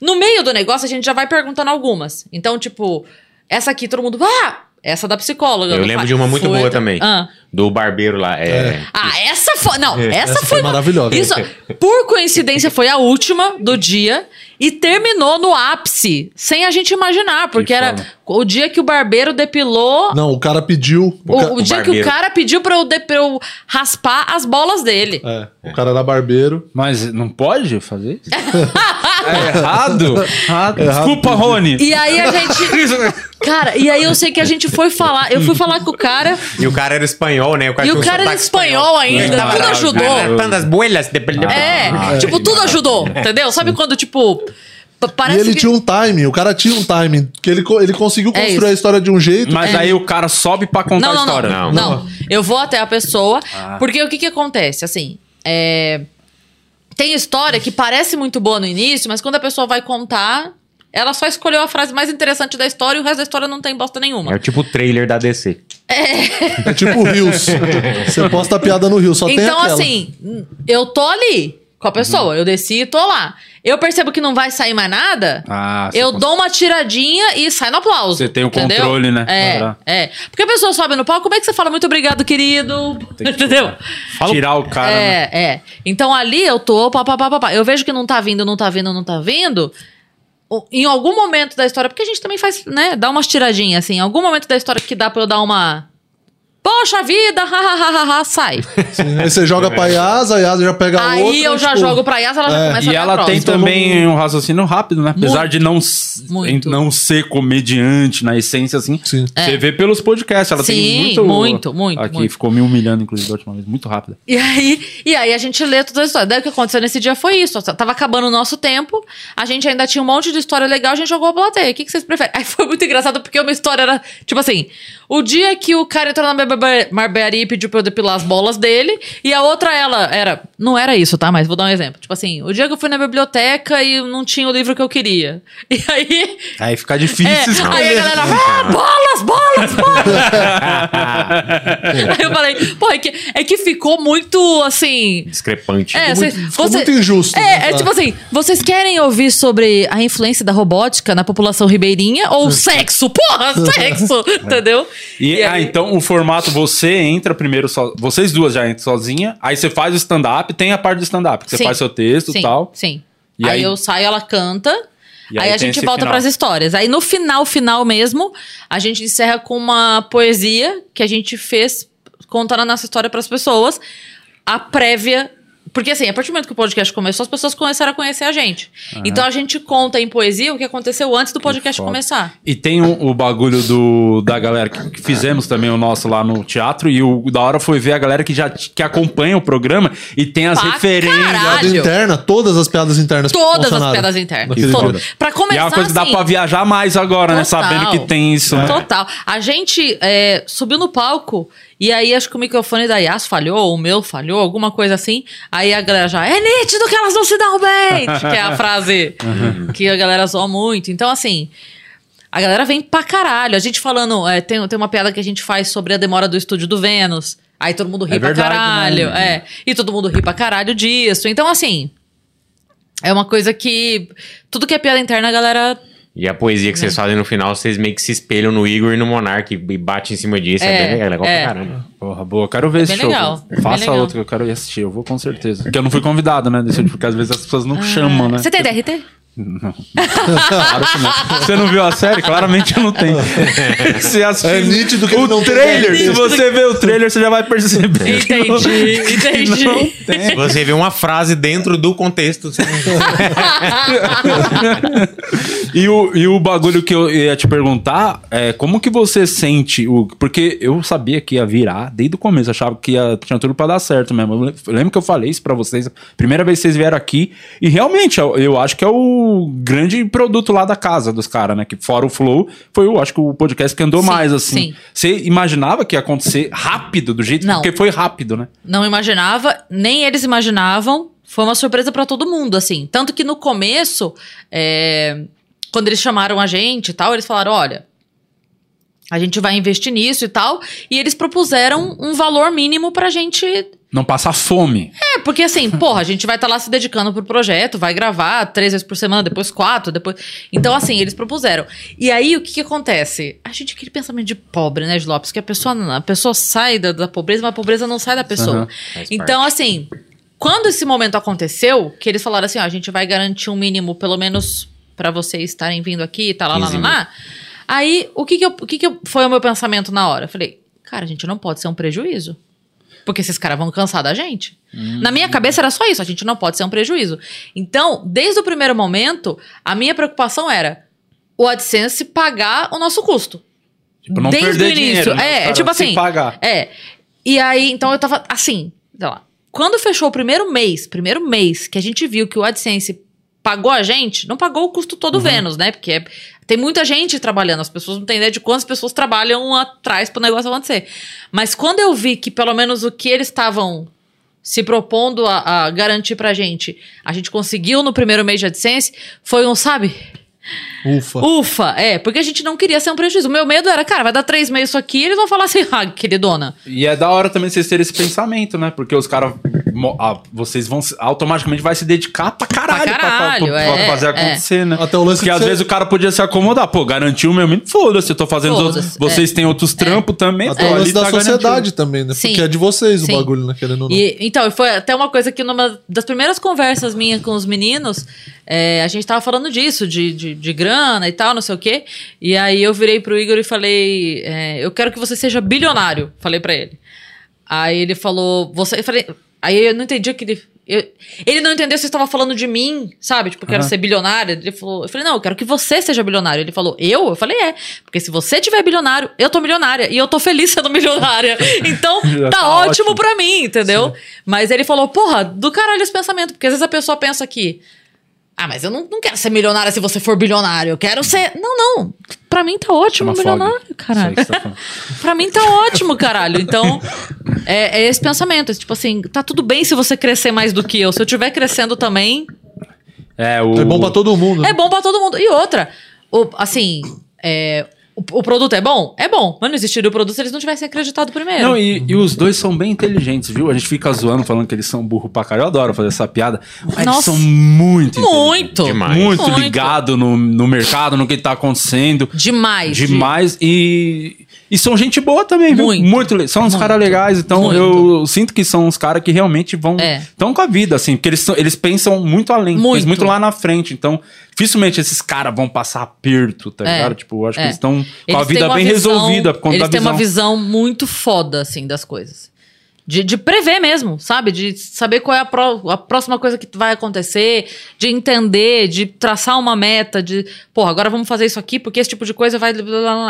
No meio do negócio a gente já vai perguntando algumas. Então, tipo, essa aqui todo mundo, ah, essa da psicóloga. Eu lembro faz. de uma muito Foi- boa também. Ah. Do barbeiro lá. É. Ah, essa foi. Não, essa, Essa foi. foi maravilhosa. Isso, por coincidência, foi a última do dia e terminou no ápice, sem a gente imaginar, porque Que era o dia que o barbeiro depilou. Não, o cara pediu. O, ca- o dia que o barbeiro. cara pediu pra eu, de- pra eu raspar as bolas dele. É, o cara era barbeiro. Mas não pode fazer isso? é errado? errado. Desculpa. Rony. E aí a gente. Cara, e aí eu sei que a gente foi falar. Eu fui falar com o cara. E o cara era espanhol, né? O cara E o cara era sotaque espanhol ainda, tudo ajudou. arrancando as boelhas. de- de- É, tipo, tudo ajudou, entendeu? Sabe quando, tipo. Parece e ele que... tinha um timing, o cara tinha um timing. Que ele, ele conseguiu É construir isso. a história de um jeito. Mas aí o cara sobe pra contar Não, a não, não, história. não, Não. Eu vou até a pessoa, Ah. porque o que que acontece? Assim, é... tem história que parece muito boa no início, mas quando a pessoa vai contar, ela só escolheu a frase mais interessante da história e o resto da história não tem bosta nenhuma. É tipo o trailer da DC. É tipo o Rios. Você posta a piada no Rio, só tem Então, aquela. assim, eu tô ali com a pessoa, eu desci e tô lá. Eu percebo que não vai sair mais nada, Ah, eu cons- dou uma tiradinha e sai no aplauso. Você tem o entendeu? controle, né? É, é. Porque a pessoa sobe no palco, como é que você fala muito obrigado, querido? Entendeu? Tirar o cara. né? É, é. Então ali eu tô, pá, pá, pá, pá, pá. Eu vejo que não tá vindo, não tá vindo, não tá vindo. Em algum momento da história, porque a gente também faz, né, dá umas tiradinhas, assim. Em algum momento da história que dá pra eu dar uma. Poxa vida, ha, ha, ha, ha, ha, sai. Sim, aí você joga pra Yasa, a Yasa já pega a Aí outra. eu já tipo, jogo pra Yas, ela já é. começa E a dar ela tem próxima. também um raciocínio rápido, né? Apesar Muito. de não, Muito. não ser comediante na essência, assim. Sim. Você vê pelos podcasts. Ela tem Sim, muito. muito, muito, Aqui muito. ficou me humilhando, inclusive, da última vez. Muito rápida. E aí, e aí a gente lê toda a história. Daí o que aconteceu nesse dia foi isso. Tava acabando o nosso tempo, a gente ainda tinha um monte de história legal, a gente jogou a plateia. O que, que vocês preferem? Aí foi muito engraçado porque uma história era, tipo assim, o dia que o cara entrou na barbe- barbearia e pediu pra eu depilar as bolas dele, e a outra ela era. Não era isso, tá? Mas vou dar um exemplo. Tipo assim, o dia que eu fui na biblioteca e não tinha o livro que eu queria. E aí. Aí fica difícil É, escolher. aí a galera, ah, bolas, bolas, bolas! aí eu falei, pô, é que, é que ficou muito assim. Discrepante. É, muito- cê- ficou você- muito injusto, É, né? é tipo assim, vocês querem ouvir sobre a influência da robótica na população ribeirinha ou sexo? Porra, sexo! Entendeu? E, ah, aí- então o formato você entra primeiro só. Vocês duas já entram sozinha, aí você faz o stand-up, tem a parte do stand-up, que você Sim. faz seu texto e sim, tal. Sim. E aí, aí- eu saio, ela canta. E aí, aí a gente volta final. pras histórias. Aí no final, final mesmo, a gente encerra com uma poesia que a gente fez contando a nossa história pras pessoas. A prévia. Porque assim, a partir do momento que o podcast começou, as pessoas começaram a conhecer a gente. Então a gente conta em poesia o que aconteceu antes do podcast começar. E tem o, o bagulho do, da galera que, que fizemos também o nosso lá no teatro. E o da hora foi ver a galera que já que acompanha o programa e tem as Pra referências. caralho. Piada interna, todas as piadas internas Todas as piadas internas. Todas. Pra começar E é uma coisa que dá assim, pra viajar mais agora, né? Total. Sabendo que tem isso, né? Total. A gente é, subiu no palco e aí acho que o microfone da Yas falhou, ou o meu falhou, alguma coisa assim. Aí a galera já, é nítido que elas não se dão bem! que é a frase que a galera zoa muito. Então, assim. A galera vem pra caralho. A gente falando, é, tem, tem uma piada que a gente faz sobre a demora do estúdio do Vênus. Aí todo mundo ri É pra verdade, caralho. né? É. E todo mundo ri pra caralho disso. Então, assim. É uma coisa que. Tudo que é piada interna, a galera E a poesia que É. vocês fazem no final, vocês meio que se espelham no Igor e no Monark e batem em cima disso. É, É, bem legal, é legal é. pra caramba. Porra, boa. Quero ver esse bem show. legal, é Faça legal. outro que eu quero ir assistir. Eu vou com certeza. Porque eu não fui convidado, né? Desse, porque às vezes as pessoas não chamam, né? Ah, Você tem DRT? Claro que não. Você não viu a série? Claramente eu não tenho. Você assistiu É nítido que o não tem trailer. DRT. Se você ver o trailer, você já vai perceber. que não- Entendi, entendi. não tem. Se você vê uma frase dentro do contexto, você não... E o, e o bagulho que eu ia te perguntar é como que você sente o. Porque eu sabia que ia virar desde o começo, achava que ia, tinha tudo pra dar certo mesmo. Eu lembro que eu falei isso pra vocês, primeira vez que vocês vieram aqui, e realmente eu, eu acho que é o o grande produto lá da casa dos caras, né? Que fora o Flow, foi, eu acho que o podcast que andou Sim, mais, assim. sim. Você imaginava que ia acontecer rápido do jeito? Não. Porque foi rápido, né? Não imaginava, nem eles imaginavam. Foi uma surpresa pra todo mundo, assim. Tanto que no começo, é, quando eles chamaram a gente e tal, eles falaram: olha, a gente vai investir nisso e tal. E eles propuseram um valor mínimo pra gente. Não passar fome. É, porque assim, porra, a gente vai estar lá se dedicando pro projeto, vai gravar três vezes por semana, depois quatro, depois. Então, assim, eles propuseram. E aí, o que que acontece? A gente aquele pensamento de pobre, né, de Lopes? Que a pessoa, a pessoa sai da, da pobreza, mas a pobreza não sai da pessoa. Faz Então, assim, quando esse momento aconteceu, que eles falaram assim, ó, a gente vai garantir um mínimo, pelo menos pra vocês estarem vindo aqui e tá lá, lá, 15 lá, lá. Aí, o que que, eu, o que que eu- foi o meu pensamento na hora? Eu falei, cara, a gente não pode ser um prejuízo. Porque esses caras vão cansar da gente. Na minha cabeça era só isso, a gente não pode ser um prejuízo. Então, desde o primeiro momento, a minha preocupação era o AdSense pagar o nosso custo. Tipo, não Desde perder o início. dinheiro. né? É, Os é tipo assim. pagar. É. E aí, então eu tava assim, sei lá. Quando fechou o primeiro mês, primeiro mês que a gente viu que o AdSense pagou a gente, não pagou o custo todo Uhum. Vênus, né? Porque é- tem muita gente trabalhando, as pessoas não têm ideia de quantas pessoas trabalham atrás pro negócio acontecer. Mas quando eu vi que pelo menos o que eles estavam se propondo a, a garantir pra gente, a gente conseguiu no primeiro mês de AdSense, foi um, sabe? Ufa. Ufa, é, porque a gente não queria ser um prejuízo. O meu medo era, cara, vai dar três meses isso aqui, e eles vão falar assim, ah, queridona. E é da hora também vocês terem esse pensamento, né? Porque os caras. ah, vocês vão automaticamente vai se dedicar pra caralho, Pra pra- pra- caralho, pra- é, pra fazer é. acontecer, né? Até o lance Porque de às ser- vezes o cara podia se acomodar. Pô, garantiu o meu mínimo. Foda-se, eu tô fazendo os outros. Foda-se, Vocês têm outros trampos também. Até pô, o ali lance da tá sociedade garantido. também, né? Sim. Porque é de vocês o Sim. bagulho, né? Querendo ou não. E, então, foi até uma coisa que numa das primeiras conversas minhas com os meninos, é, a gente tava falando disso, de, de, de grana e tal, não sei o quê. E aí eu virei pro Igor e falei: é, Eu quero que você seja bilionário. Falei pra ele. Aí ele falou: Você. Eu falei, aí eu não entendi que ele. eu- ele não entendeu se você estava falando de mim, sabe? Tipo, eu quero Aham. ser bilionário. Ele falou, eu falei, não, eu quero que você seja bilionário. Ele falou, eu? Eu falei, é. Porque se você tiver bilionário, eu tô milionária. E eu tô feliz sendo milionária. Então, tá, tá ótimo ótimo. pra mim, entendeu? Mas ele falou, porra, do caralho esse pensamento. Porque às vezes a pessoa pensa que. Ah, mas eu não, não quero ser milionária se você for bilionário. Eu quero ser. Não, não. Pra mim tá ótimo Chama fog. milionário, caralho. Que você tá. Pra mim tá ótimo, caralho. Então, é, é esse pensamento. É tipo assim, tá tudo bem se você crescer mais do que eu. Se eu estiver crescendo também, É, o... É bom pra todo mundo. né? é bom pra todo mundo. E outra, o- assim, é, o, o produto é bom? É bom. Mas não existiria o produto se eles não tivessem acreditado primeiro. Não, e, e os dois são bem inteligentes, viu? A gente fica zoando, falando que eles são burro pra caralho. Eu adoro fazer essa piada. Mas eles Nossa. são muito Muito. Demais. Muito, Muito. ligado no, no mercado, no que tá acontecendo. Demais. Demais. E, e são gente boa também, viu? Muito. São uns caras legais. Então Muito. eu sinto que são uns caras que realmente vão. É. Estão com a vida, assim. Porque eles, são- eles pensam muito além. Muito. Muito. lá na frente. Então, dificilmente esses caras vão passar aperto, tá É. ligado? Tipo, acho É. que eles estão com a vida bem visão- resolvida. Por conta Eles da têm uma visão. visão muito foda, assim, das coisas. De, de prever mesmo, sabe? De saber qual é a, pró- a próxima coisa que vai acontecer, de entender, de traçar uma meta, de, porra, agora vamos fazer isso aqui, porque esse tipo de coisa vai.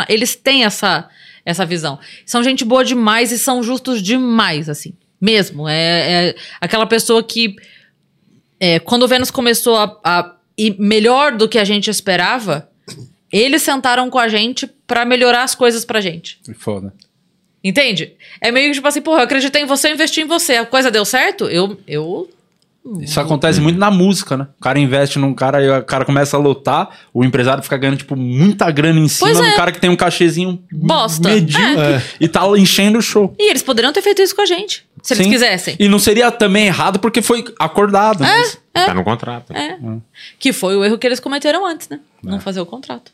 Eles têm essa, essa visão. São gente boa demais e são justos demais, assim. Mesmo. É, é aquela pessoa que. é, quando o Vênus começou a, a ir melhor do que a gente esperava, eles sentaram com a gente pra melhorar as coisas pra gente. Foda. Entende? É meio que tipo assim, porra, eu acreditei em você, eu investi em você. A coisa deu certo? Eu. eu Isso acontece muito na música, né? O cara investe num cara e o cara começa a lutar, o empresário fica ganhando, tipo, muita grana em cima Pois do é. cara que tem um cachezinho Bosta. medíocre É. e tá enchendo o show. E eles poderiam ter feito isso com a gente. Se eles Sim. quisessem. E não seria também errado porque foi acordado. É. mas- Tá no contrato. É. Que foi o erro que eles cometeram antes, né? É. Não fazer o contrato.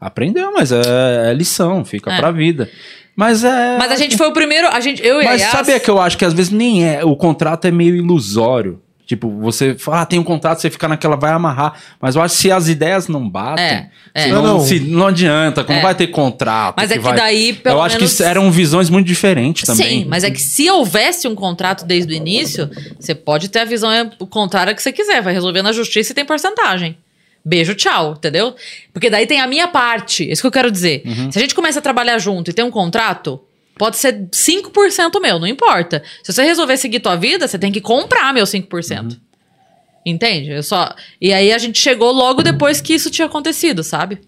Aprendeu, mas é, é lição, fica É. pra vida. Mas é. Mas a gente foi o primeiro. A gente, eu e a Mas Yas, sabia que eu acho que às vezes nem é. O contrato é meio ilusório. Tipo, você fala, ah, tem um contrato, você fica naquela, vai amarrar. Mas eu acho que se as ideias não batem, É, é. Não, não. se- não adianta, não É. vai ter contrato. Mas é que vai- daí, pelo Eu acho menos- que eram visões muito diferentes também. Sim, mas é que se houvesse um contrato desde o início, você pode ter a visão é, contrária que você quiser, vai resolver na justiça e tem porcentagem. Beijo, tchau, entendeu? Porque daí tem a minha parte, é isso que eu quero dizer. Uhum. Se a gente começa a trabalhar junto e tem um contrato, pode ser 5% meu, não importa. Se você resolver seguir tua vida, você tem que comprar meu 5%. Entende? Eu só. E aí a gente chegou logo depois que isso tinha acontecido, sabe?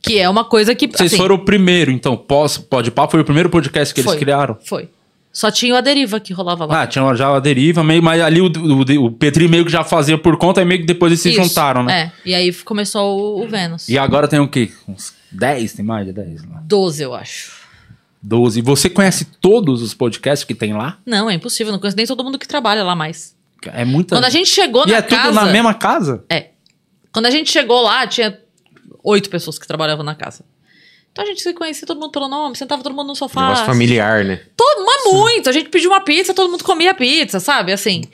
Que é uma coisa que. Vocês assim, foram o primeiro, então. Pós, Pode Papo foi o primeiro podcast que eles Foi. criaram. Foi. Só tinha o A Deriva que rolava lá. Ah, tinha já a deriva, meio, mas ali o, o, o Petri meio que já fazia por conta e meio que depois eles se Isso, juntaram, né? É. E aí começou o, o Vênus. E agora tem o quê? Uns 10? Tem mais de 10 lá? 12, eu acho. 12. E você conhece todos os podcasts que tem lá? Não, é impossível. Não conheço nem todo mundo que trabalha lá mais. É muita. Quando a gente chegou E na é casa. tudo na mesma casa? É. Quando a gente chegou lá, tinha oito pessoas que trabalhavam na casa. Então a gente se conhecia todo mundo pelo nome, sentava todo mundo no sofá. Negócio familiar, né? Todo, mas muito. A gente pediu uma pizza, todo mundo comia pizza, sabe? Assim.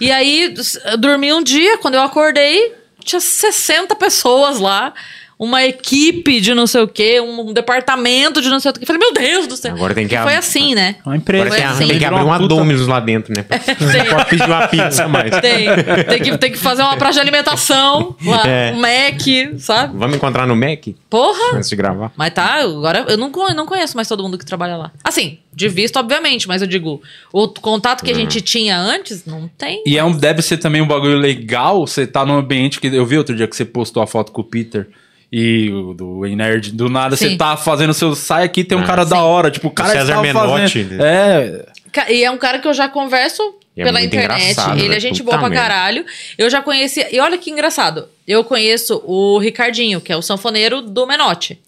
E aí, dormi um dia, quando eu acordei, tinha 60 pessoas lá. Uma equipe de não sei o quê, um departamento de não sei o quê. Falei, meu Deus do céu. Agora tem que E Foi assim, né? Uma empresa. Agora tem, assim. tem que abrir uma puta- Domino's lá dentro, né? Pra- Tem. Pode pedir uma pizza mais. Tem. Tem que, tem que fazer uma praça de alimentação lá. É. Um Mac, sabe? Vamos encontrar no Mac Porra! antes de gravar? Mas tá, agora eu não, con- não conheço mais todo mundo que trabalha lá. Assim, de vista, obviamente, mas eu digo, o contato que a gente tinha antes, não tem. E é um, deve ser também um bagulho legal. Você tá num ambiente que. Eu vi outro dia que você postou a foto com o Peter e o do Ei Nerd. Do nada você tá fazendo seu. Sai aqui, tem um Ah, cara da sim. hora. Tipo, o cara César estava Menotti. fazendo. É. Ca- E é um cara que eu já converso E é pela muito internet. Ele é velho. gente Puta boa pra merda. caralho. Eu já conheci. E olha que engraçado. Eu conheço o Ricardinho, que é o sanfoneiro do Menotti.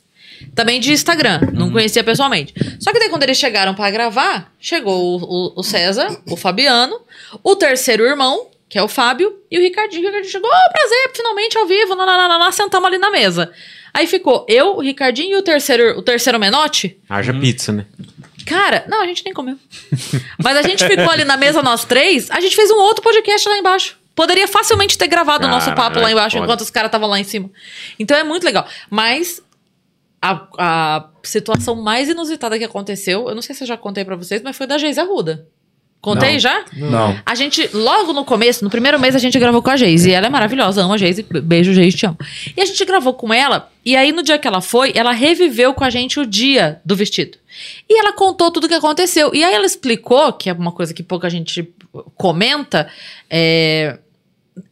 Também de Instagram. Não conhecia pessoalmente. Só que daí, quando eles chegaram pra gravar, chegou o, o- o César, o Fabiano, o terceiro irmão, que é o Fábio, e o Ricardinho. O Ricardinho chegou, oh, prazer, finalmente ao vivo, lá, sentamos ali na mesa. Aí ficou eu, o Ricardinho e o terceiro, o terceiro Menotti. Haja pizza, né? Cara, não, a gente nem comeu. Mas a gente ficou ali na mesa, nós três, a gente fez um outro podcast lá embaixo. Poderia facilmente ter gravado o nosso papo lá embaixo, foda. enquanto os caras estavam lá em cima. Então é muito legal. Mas a, a situação mais inusitada que aconteceu, eu não sei se eu já contei pra vocês, mas foi da Geise Arruda. Contei Não. já? Não. A gente, logo no começo, no primeiro mês, a gente gravou com a Geise. E ela é maravilhosa, amo a Geise. Beijo, Geise, te amo. E a gente gravou com ela, e aí no dia que ela foi, ela reviveu com a gente o dia do vestido. E ela contou tudo o que aconteceu. E aí ela explicou, que é uma coisa que pouca gente comenta, é,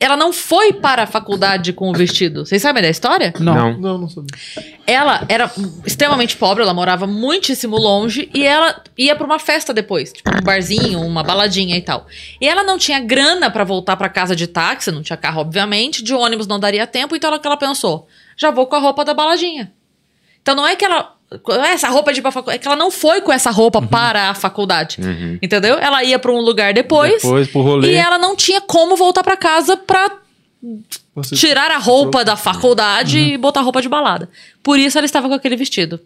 ela não foi para a faculdade com o vestido. Vocês sabem da história? Não. Não, não sabia. Ela era extremamente pobre, ela morava muitíssimo longe e ela ia pra uma festa depois, tipo um barzinho, uma baladinha e tal. E ela não tinha grana pra voltar pra casa de táxi, não tinha carro, obviamente, de ônibus não daria tempo, então ela que ela pensou, já vou com a roupa da baladinha. Então não é que ela essa roupa de ir pra faculdade, é que ela não foi com essa roupa para a faculdade. Entendeu? Ela ia pra um lugar depois, Depois pro rolê. e ela não tinha como voltar pra casa pra Você- tirar a roupa da faculdade e botar roupa de balada. Por isso ela estava com aquele vestido.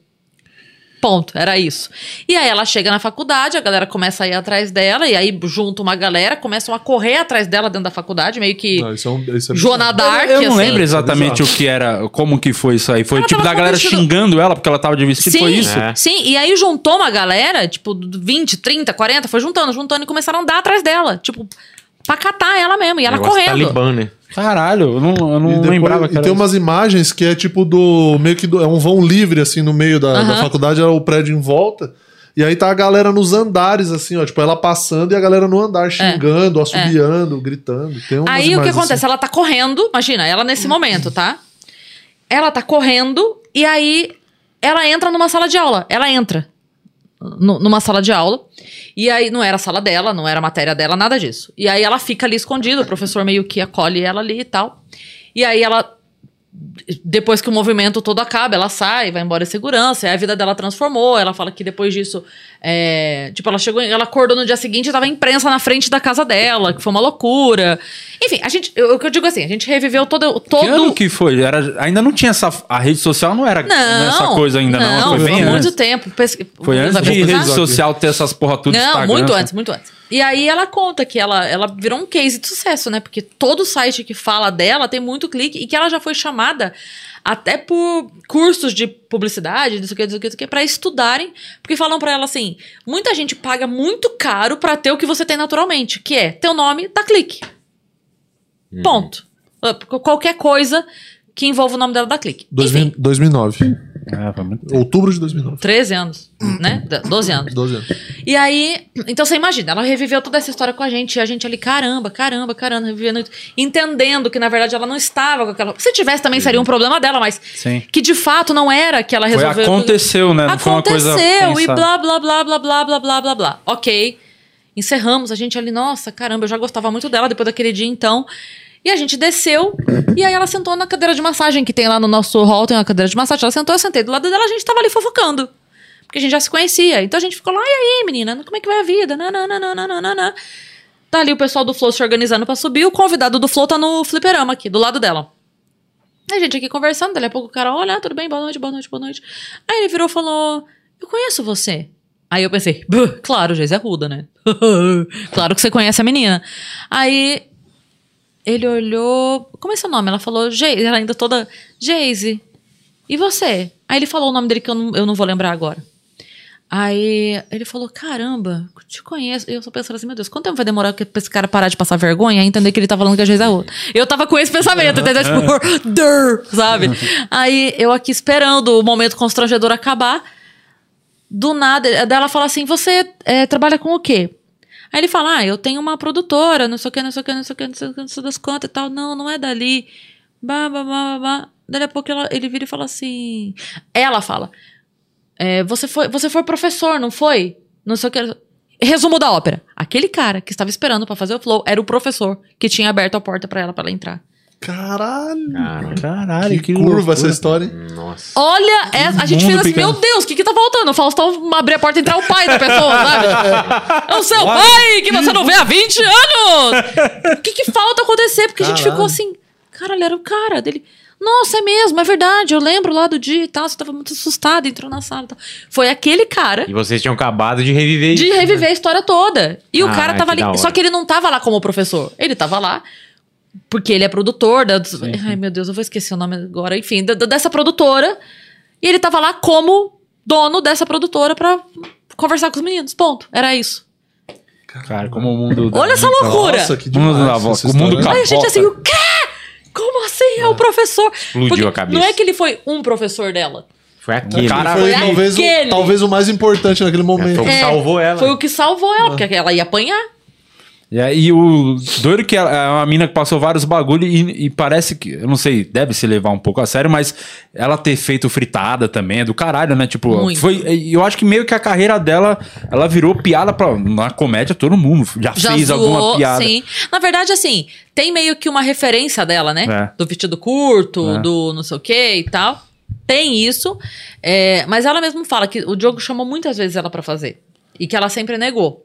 Ponto, era isso. E aí ela chega na faculdade, a galera começa a ir atrás dela, e aí junto uma galera, começam a correr atrás dela dentro da faculdade, meio que Não, isso é um, isso é Joana Dark, eu não assim. lembro exatamente o Exato. que era, como que foi isso aí. Foi Ela tipo da galera vestido- xingando ela porque ela tava de vestido, Sim, foi isso? É. sim, e aí juntou uma galera, tipo, 20, 30, 40, foi juntando, juntando, e começaram a andar atrás dela, tipo, pra catar ela mesmo, e ela Negócio correndo. Talibã, né? Caralho, eu não, eu não E, depois- lembrava e que era tem isso. umas imagens que é tipo do. meio que do, é um vão livre, assim, no meio da, da faculdade, é o prédio em volta. E aí tá a galera nos andares, assim, ó. Tipo, ela passando e a galera no andar xingando, assobiando, gritando. Tem umas É. Aí o que acontece? assim. Ela tá correndo, imagina, ela nesse momento, tá? Ela tá correndo e aí ela entra numa sala de aula. Ela entra numa sala de aula. E aí não era a sala dela, não era a matéria dela, nada disso. E aí ela fica ali escondida, o professor meio que acolhe ela ali e tal. E aí ela depois que o movimento todo acaba, ela sai, vai embora em segurança, aí a vida dela transformou. Ela fala que depois disso, é, tipo, ela chegou, ela acordou no dia seguinte e tava a imprensa na frente da casa dela, que foi uma loucura. Enfim, a gente, o que eu digo assim, a gente reviveu todo, Que ano todo que foi? Era, ainda não tinha essa. A rede social não era não, essa coisa ainda, não. Não, Foi bem há muito antes. tempo. Foi antes de rede social ter essas porra tudo Não, Instagram, muito antes, muito antes. E aí ela conta que ela, ela virou um case de sucesso, né? Porque todo site que fala dela tem muito clique e que ela já foi chamada até por cursos de publicidade, disso que, disso que, disso que, pra estudarem, porque falam pra ela assim: muita gente paga muito caro pra ter o que você tem naturalmente, que é teu nome, dá clique. Ponto. Uh, Qualquer coisa que envolva o nome dela dá clique. 2000 Enfim, 2009. Foi muito Outubro de 2009. 13 anos, né? 12 anos. 12 anos. E aí, então você imagina, ela reviveu toda essa história com a gente, e a gente ali, caramba, caramba, caramba, revivendo, entendendo que na verdade ela não estava com aquela. Se tivesse também seria um problema dela, mas Sim. que de fato não era que ela Foi, resolveu. aconteceu, né? Não foi uma coisa Aconteceu, e blá, blá, blá, blá, blá, blá, blá, blá, blá. Ok. Encerramos, a gente ali, nossa, caramba, eu já gostava muito dela depois daquele dia, então. E a gente desceu, e aí ela sentou na cadeira de massagem que tem lá no nosso hall, tem uma cadeira de massagem. Ela sentou, eu sentei do lado dela, a gente tava ali fofocando. Porque a gente já se conhecia. Então a gente ficou lá, e aí, menina, como é que vai a vida? Nananana. Tá ali o pessoal do Flow se organizando pra subir, o convidado do Flow tá no fliperama aqui, do lado dela. A gente aqui conversando, dali a pouco o cara, olha, tudo bem, boa noite, boa noite, boa noite. Aí ele virou e falou, eu conheço você. Aí eu pensei, "Buh, claro, Geise Arruda, né? claro que você conhece a menina. Aí ele olhou, como é seu nome? Ela falou, Geise, ela ainda toda, Geise, e você? Aí ele falou o nome dele que eu não, eu não vou lembrar agora. Aí ele falou: Caramba, te conheço. Eu só pensando assim: Meu Deus, quanto tempo vai demorar pra esse cara parar de passar vergonha e entender que ele tá falando que a Geisa é outra? Eu tava com esse pensamento, entendeu? Tipo, sabe? Aí eu aqui esperando o momento constrangedor acabar. Do nada, dela fala assim: Você é, trabalha com o quê? Aí ele fala: Ah, eu tenho uma produtora, não sei o que, não sei o que, não sei o que, não sei o que, não sei das quantas e tal. Não, não é dali. Bah, bah, bah, bah, bah. Daí a pouco ela- ele vira e fala assim. Ela fala: é, você, foi, você foi professor, não foi? Não sei o que. Resumo da ópera. Aquele cara que estava esperando pra fazer o flow era o professor que tinha aberto a porta pra ela para ela entrar. Caralho. Cara, Caralho, Que, curva loucura. essa história, hein? nossa. Olha, é- a gente fez assim, pequeno. meu Deus, o que que tá faltando? O Faustão abrir a porta e entrar o pai da pessoa, sabe? É o seu pai que você não vê há 20 anos! O que que falta acontecer? Porque a gente Caralho. ficou assim, cara, ele era o cara dele. Nossa, é mesmo, é verdade, eu lembro lá do dia e tal, você tava muito assustado, entrou na sala e tal. Foi aquele cara E vocês tinham acabado de reviver de isso. reviver a história toda. E o Ah, cara tava que ali. Só que ele não tava lá como professor. Ele tava lá porque ele é produtor da. Ai, meu Deus, eu vou esquecer o nome agora. Enfim, da- dessa produtora. E ele tava lá como dono dessa produtora pra conversar com os meninos. Ponto. Era isso. Cara, como o mundo. Olha essa loucura. Nossa, que O mundo demais. da essa o mundo história. Aí a gente assim, o quê? Como assim? É o professor. Explodiu Porque a cabeça. Não é que ele foi um professor dela. Foi aquele. Cara, Foi, Foi talvez, o, aquele. talvez o mais importante naquele momento. Foi o que É, salvou ela. Foi o que salvou ela, porque ela ia apanhar. E aí o doido que ela- é uma mina que passou vários bagulho e, e parece que, eu não sei, deve se levar um pouco a sério, mas ela ter feito fritada também é do caralho, né? Tipo, Muito. foi, eu acho que meio que a carreira dela, ela virou piada pra, na comédia todo mundo já, Já fez zoou, alguma piada. sim. Na verdade, assim, tem meio que uma referência dela, né? É. Do vestido curto, É. do não sei o que e tal. Tem isso. é, mas ela mesma fala que o Diogo chamou muitas vezes ela pra fazer. E que ela sempre negou.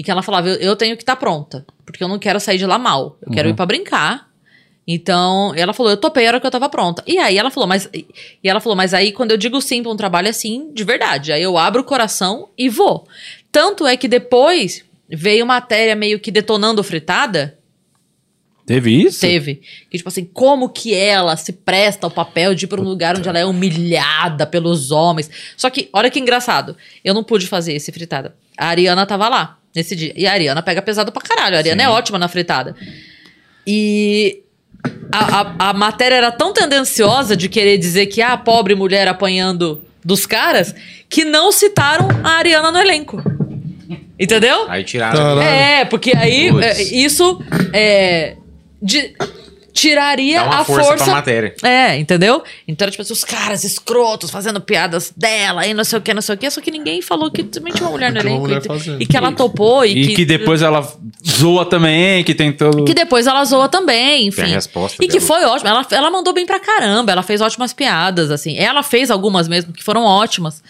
E que ela falava, eu, eu tenho que estar pronta. Porque eu não quero sair de lá mal. Eu quero ir pra brincar. Então, ela falou, eu topei a hora que eu tava pronta. E aí ela falou, mas. E ela falou, mas aí quando eu digo sim pra um trabalho é sim, de verdade. Aí eu abro o coração e vou. Tanto é que depois veio matéria meio que detonando fritada. Teve isso? Teve. Que, tipo assim, como que ela se presta ao papel de ir pra um lugar onde ela é humilhada pelos homens. Só que, olha que engraçado. Eu não pude fazer esse fritada. A Ariana tava lá nesse dia. E a Ariana pega pesado pra caralho. A Ariana é ótima na fritada. E a, a, a matéria era tão tendenciosa de querer dizer que a pobre mulher apanhando dos caras que não citaram a Ariana no elenco. Entendeu? Aí tiraram. É, porque aí é, isso é, de- tiraria Dá uma a força força. pra matéria. É, entendeu? Então, era, tipo assim, os caras escrotos fazendo piadas dela e não sei o que, não sei o que. Só que ninguém falou que também tinha uma mulher no uma elenco. mulher e, fazendo. e que ela topou e, E que, depois ela zoa também, que tem todo. que depois ela zoa também, enfim. Tem a resposta E que dela. foi ótimo. Ela, ela mandou bem pra caramba. Ela fez ótimas piadas, assim. Ela fez algumas mesmo que foram ótimas.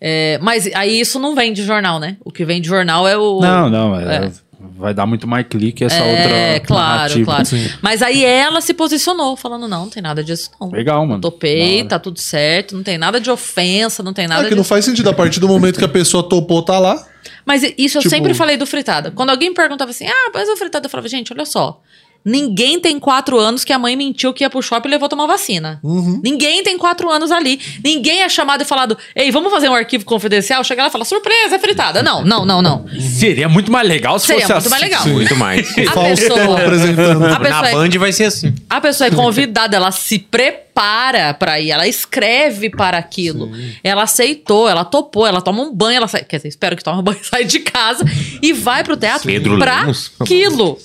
É, mas aí isso não vem de jornal, né? O que vem de jornal é o. Não, não, é- É. vai dar muito mais clique essa É, outra claro, narrativa. claro. Sim. Mas aí ela se posicionou, falando: não, não tem nada disso, não. Legal, mano. Topei, tá tudo certo, não tem nada de ofensa, não tem nada É que de. não faz sentido. A partir do momento que a pessoa topou, tá lá. Mas isso eu Tipo- sempre falei do fritada. Quando alguém perguntava assim, ah, mas o fritada, eu falava, gente, olha só. Ninguém tem quatro anos que a mãe mentiu que ia pro shopping e levou tomar vacina. Uhum. Ninguém tem quatro anos ali. Ninguém é chamado e falado, ei, vamos fazer um arquivo confidencial? Chega lá e fala, surpresa, é fritada. Não, não, não, não. Seria muito mais legal se Seria fosse muito assim. mais legal. Muito mais. A pessoa- apresentando. A Na pessoa, é, Band vai ser assim. a pessoa é convidada, ela se prepara pra ir, ela escreve para aquilo. Ela aceitou, ela topou, ela toma um banho, ela sai, quer dizer, espero que tome um banho, sai de casa e vai pro teatro Pedro pra Lemos. aquilo.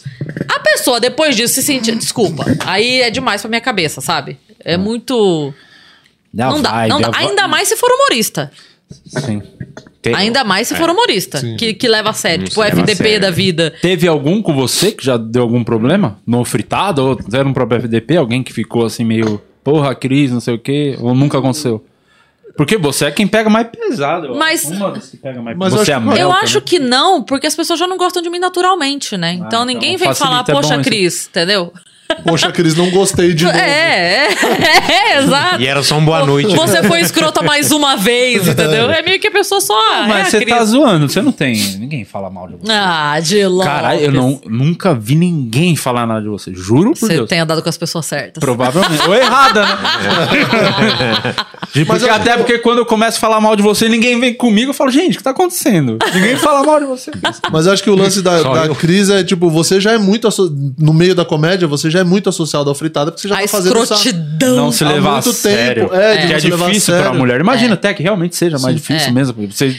A pessoa, depois disso, se sente. Desculpa. Aí é demais pra minha cabeça, sabe? É muito. Da não dá, não dá. Ainda mais se for humorista. Sim. Tem- Ainda mais se for humorista. Sim. Que, que leva a sério. Tipo, o FDP sério. da vida. Teve algum com você que já deu algum problema? No fritado? Ou zero no próprio FDP? Alguém que ficou assim meio, porra, Cris, não sei o quê? Ou nunca aconteceu? Porque você é quem pega mais pesado. eu Mas- acho. Uma das que pega mais Mas eu Você é acho a que- Eu acho né? que não, porque as pessoas já não gostam de mim naturalmente, né? Então então ninguém vem falar, é poxa, isso. Cris, entendeu? Poxa, Cris, não gostei de novo. É, é, é, exato. E era só um boa noite. Você foi escrota mais uma vez, entendeu? É meio que a pessoa só. ah, Mas é você Cris. tá zoando, você não tem. Ninguém fala mal de você. Ah, de longe. Caralho, eu não, nunca vi ninguém falar nada de você. Juro por Você Deus. tem andado com as pessoas certas. Provavelmente. Ou errada, né? porque, eu- até porque quando eu começo a falar mal de você, ninguém vem comigo eu falo, gente, o que tá acontecendo? Ninguém fala mal de você. Mas eu acho que o lance da, Só da eu. Cris é, tipo, você já é muito. No meio da comédia, você já é muito associado ao fritada, porque você já A tá fazendo essa. Não se há levar muito a sério. tempo, é, de que é a difícil sério. pra mulher. Imagina até que realmente seja mais difícil É. mesmo. Você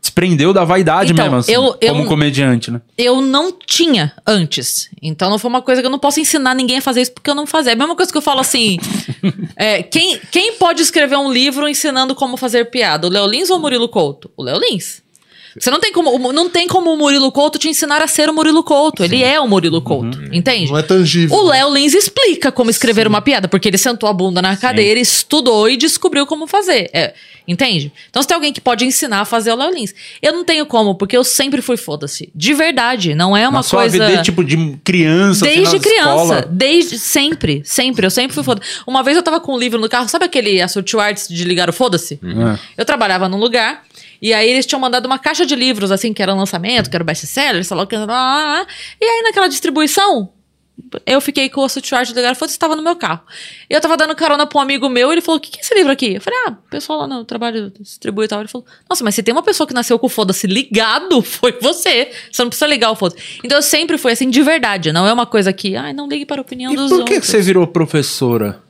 desprendeu da vaidade Então, mesmo, assim, eu- eu- como comediante, né? Eu não tinha antes. Então não foi uma coisa que eu não posso ensinar ninguém a fazer isso porque eu não fazia. É a mesma coisa que eu falo assim. é, quem, quem pode escrever um livro ensinando como fazer piada? O Léo Lins ou o Murilo Couto? O Léo Lins. Você não tem como, não tem como o Murilo Couto te ensinar a ser o Murilo Couto. Ele é o Murilo Couto, entende? Não é tangível. O Léo Lins explica como escrever uma piada, porque ele sentou a bunda na cadeira, estudou e descobriu como fazer. É, entende? Então, se tem alguém que pode ensinar a fazer o Léo Lins. Eu não tenho como, porque eu sempre fui foda-se. De verdade. Não é uma Na sua coisa. vida, desde, tipo, de criança, assim, Desde na criança, escola. desde sempre, sempre, eu sempre fui foda. Uma vez eu tava com um livro no carro, sabe aquele Assortio Arts de ligar o foda-se? É. Eu trabalhava num lugar e aí eles tinham mandado uma caixa de livros, assim, que era lançamento, que era best-seller, sei lá o que, lá, lá, lá. E aí naquela distribuição, eu fiquei com o Assortio Arts de ligar o foda-se, estava no meu carro. E eu tava dando carona pra um amigo meu, ele falou, o que, que é esse livro aqui? Eu falei, ah, o pessoal lá no trabalho distribui e tal. Ele falou, nossa, mas se tem uma pessoa que nasceu com o foda-se ligado, foi você. Você não precisa ligar o foda-se. Então eu sempre fui assim, de verdade. Não é uma coisa que, ai, não ligue para a opinião E dos por que, outros. você virou professora?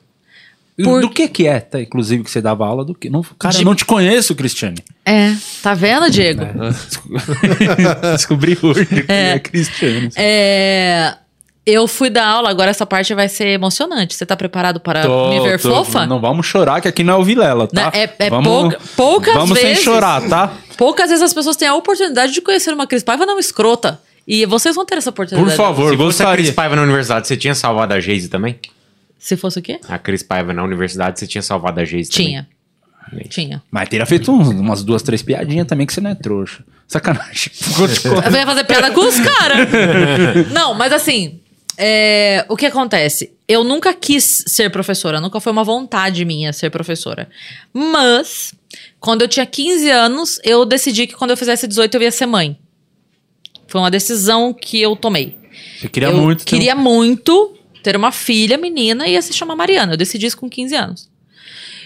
Por- Do que que é, tá? Inclusive, que você dava aula do que? Não, cara, De- eu não te conheço, Cristiane. É, tá vendo, Diego? Descobri hoje que é, Cristiane. É, eu fui dar aula, agora essa parte vai ser emocionante. Você tá preparado para Tô, me ver tô. fofa? Não vamos chorar, que aqui não é o Vilela, tá? Não, é- é vamos, pouca- poucas Vamos vezes. sem chorar, tá? Poucas vezes as pessoas têm a oportunidade de conhecer uma Cris Paiva não escrota. E vocês vão ter essa Por oportunidade. favor, Se fosse a Cris gostaria. Paiva na universidade, você tinha salvado a Geise também? Se fosse o quê? A Cris Paiva na universidade, você tinha salvado a Geise também? Tinha. Tinha. Mas teria feito uns- umas duas, três piadinhas também, que você não é trouxa. Sacanagem. Contar. Vem fazer piada com os caras. Não, mas assim, é, o que acontece? Eu nunca quis ser professora, nunca foi uma vontade minha ser professora. Mas, quando eu tinha 15 anos, eu decidi que quando eu fizesse 18 eu ia ser mãe. Foi uma decisão que eu tomei. Você queria eu muito. um- queria muito ter uma filha menina e ia se chamar Mariana. Eu decidi isso com 15 anos.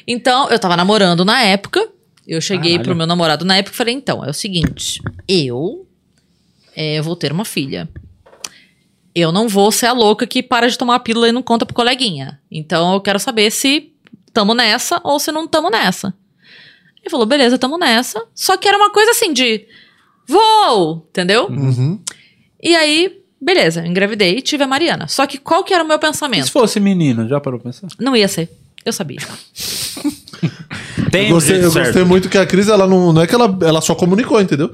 Então, eu tava namorando na época. Eu cheguei Caralho. pro meu namorado na época e falei: então, é o seguinte, eu é, vou ter uma filha. Eu não vou ser a louca que para de tomar a pílula e não conta pro coleguinha. Então, eu quero saber se tamo nessa ou se não tamo nessa. Ele falou: beleza, tamo nessa. Só que era uma coisa assim de. Vou! Entendeu? Uhum. E aí, beleza, engravidei e tive a Mariana. Só que qual que era o meu E pensamento? se fosse menino, já parou pra pensar? Não ia ser. Eu sabia. Tem Eu gostei, um eu gostei muito que a Cris, ela não, não é que ela, ela só comunicou, entendeu?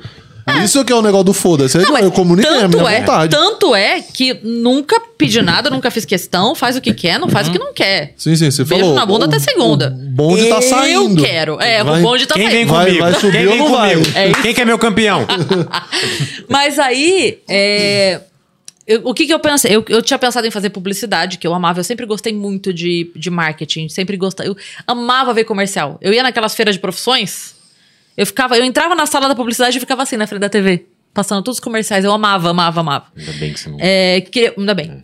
Isso que é o negócio do foda-se. Mas eu comuniquei a tanto minha é, vontade. tanto é que nunca pedi nada, nunca fiz questão, faz o que quer, não faz o que não quer. Sim, sim, você Beijo falou. na bunda o- até segunda. O bonde tá saindo. Eu quero. É, Vai- o bonde tá Quem vem saindo. Vai- comigo? vai subir Quem ou vem não vai? comigo? É. Quem que é meu campeão? Mas aí, é, eu- o que que eu pensei? Eu, eu tinha pensado em fazer publicidade, que eu amava. Eu sempre gostei muito de, de marketing. Sempre gostei. Eu amava ver comercial. Eu ia naquelas feiras de profissões. Eu ficava, eu entrava na sala da publicidade e ficava assim na frente da TV. passando todos os comerciais. Eu amava, amava, amava. Ainda bem que você não. É, que- ainda bem.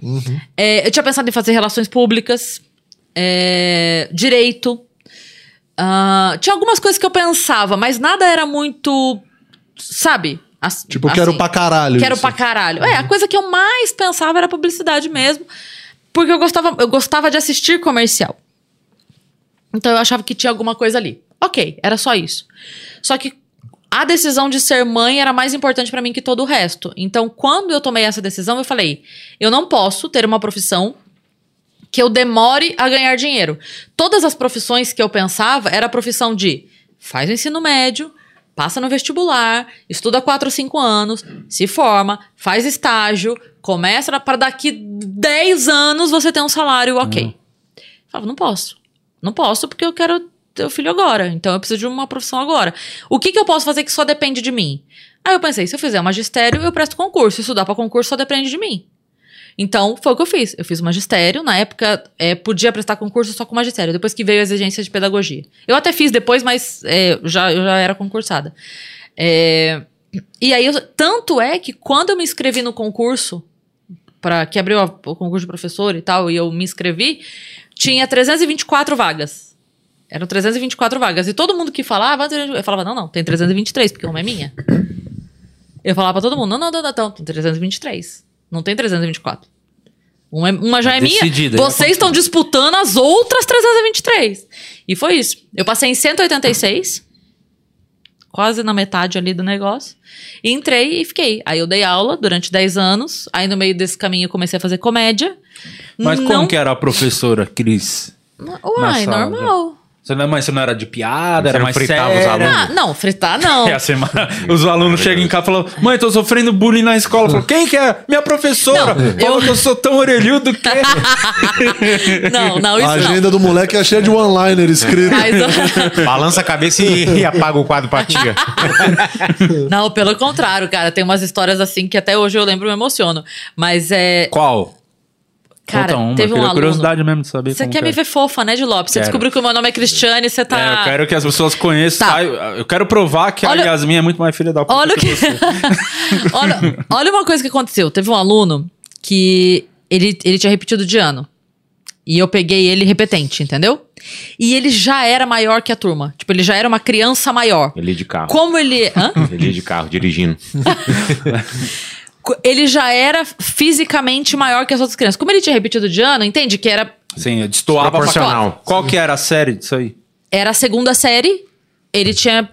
É, eu tinha pensado em fazer relações públicas, é, direito. Ah, tinha algumas coisas que eu pensava, mas nada era muito. Sabe? As- Tipo, quero assim, pra caralho. Quero isso. pra caralho. É, a coisa que eu mais pensava era publicidade mesmo. Porque eu gostava, eu gostava de assistir comercial. Então eu achava que tinha alguma coisa ali. Ok, era só isso. Só que a decisão de ser mãe era mais importante pra mim que todo o resto. Então, quando eu tomei essa decisão, eu falei: eu não posso ter uma profissão que eu demore a ganhar dinheiro. Todas as profissões que eu pensava era a profissão de faz o ensino médio, passa no vestibular, estuda 4 ou 5 anos, se forma, faz estágio, começa para daqui 10 anos você ter um salário ok. Eu falava, não posso. Não posso porque eu quero ter o filho agora. Então eu preciso de uma profissão agora. O que, que eu posso fazer que só depende de mim? Aí eu pensei, se eu fizer magistério, eu presto concurso. Estudar para concurso só depende de mim. Então, foi o que eu fiz. Eu fiz magistério. Na época, é, podia prestar concurso só com magistério. Depois que veio a exigência de pedagogia. Eu até fiz depois, mas é, já, eu já era concursada. É, e aí, eu- tanto é que quando eu me inscrevi no concurso, para que abriu a- o concurso de professor e tal, e eu me inscrevi, tinha 324 vagas. Eram 324 vagas. E todo mundo que falava, eu falava, não, não, tem 323, porque uma é minha. Eu falava pra todo mundo, não, não, não, não, não, tem 323. Não tem 324. Uma, é- uma já é minha. Decidida, já Vocês estão disputando as outras 323. E foi isso. Eu passei em 186. Quase na metade ali do negócio. E entrei e fiquei. Aí eu dei aula durante 10 anos. Aí no meio desse caminho eu comecei a fazer comédia. Mas não... como que era a professora, Cris? Uai, normal. Você não, mas você não era de piada, Você era não mais fritava os alunos? Ah, não, fritar não. É assim, os alunos chegam em casa e falam: Mãe, tô sofrendo bullying na escola. Eu falo, Quem que é? Minha professora. Não, Fala eu- que eu sou tão orelhudo que. Não, não, isso A não. agenda do moleque é cheia de one-liner escrito. Mas, Balança a cabeça e, e apaga o quadro pra tia. não, pelo contrário, cara. Tem umas histórias assim que até hoje eu lembro e me emociono. Mas é. Qual? Cara, uma, teve um aluno. curiosidade mesmo de saber Você quer que me é. ver fofa, né, de Lopes? Você Quero. descobriu que o meu nome é Cristiane e você tá. É, eu quero que as pessoas conheçam. Tá. Eu- quero provar que Olha- a Yasmin é muito mais filha da puta. Olha o que. olha, olha uma coisa que aconteceu. Teve um aluno que ele, ele tinha repetido de ano. E eu peguei ele repetente, entendeu? E ele já era maior que a turma. Tipo, ele já era uma criança maior. Ele ia de carro. Como ele. Hã? Ele ia de carro, dirigindo. Ele já era fisicamente maior que as outras crianças. Como ele tinha repetido de ano, entende? Que era, Sim, destoava Proporcional. Qual que era a série disso aí? era a segunda série. Ele tinha.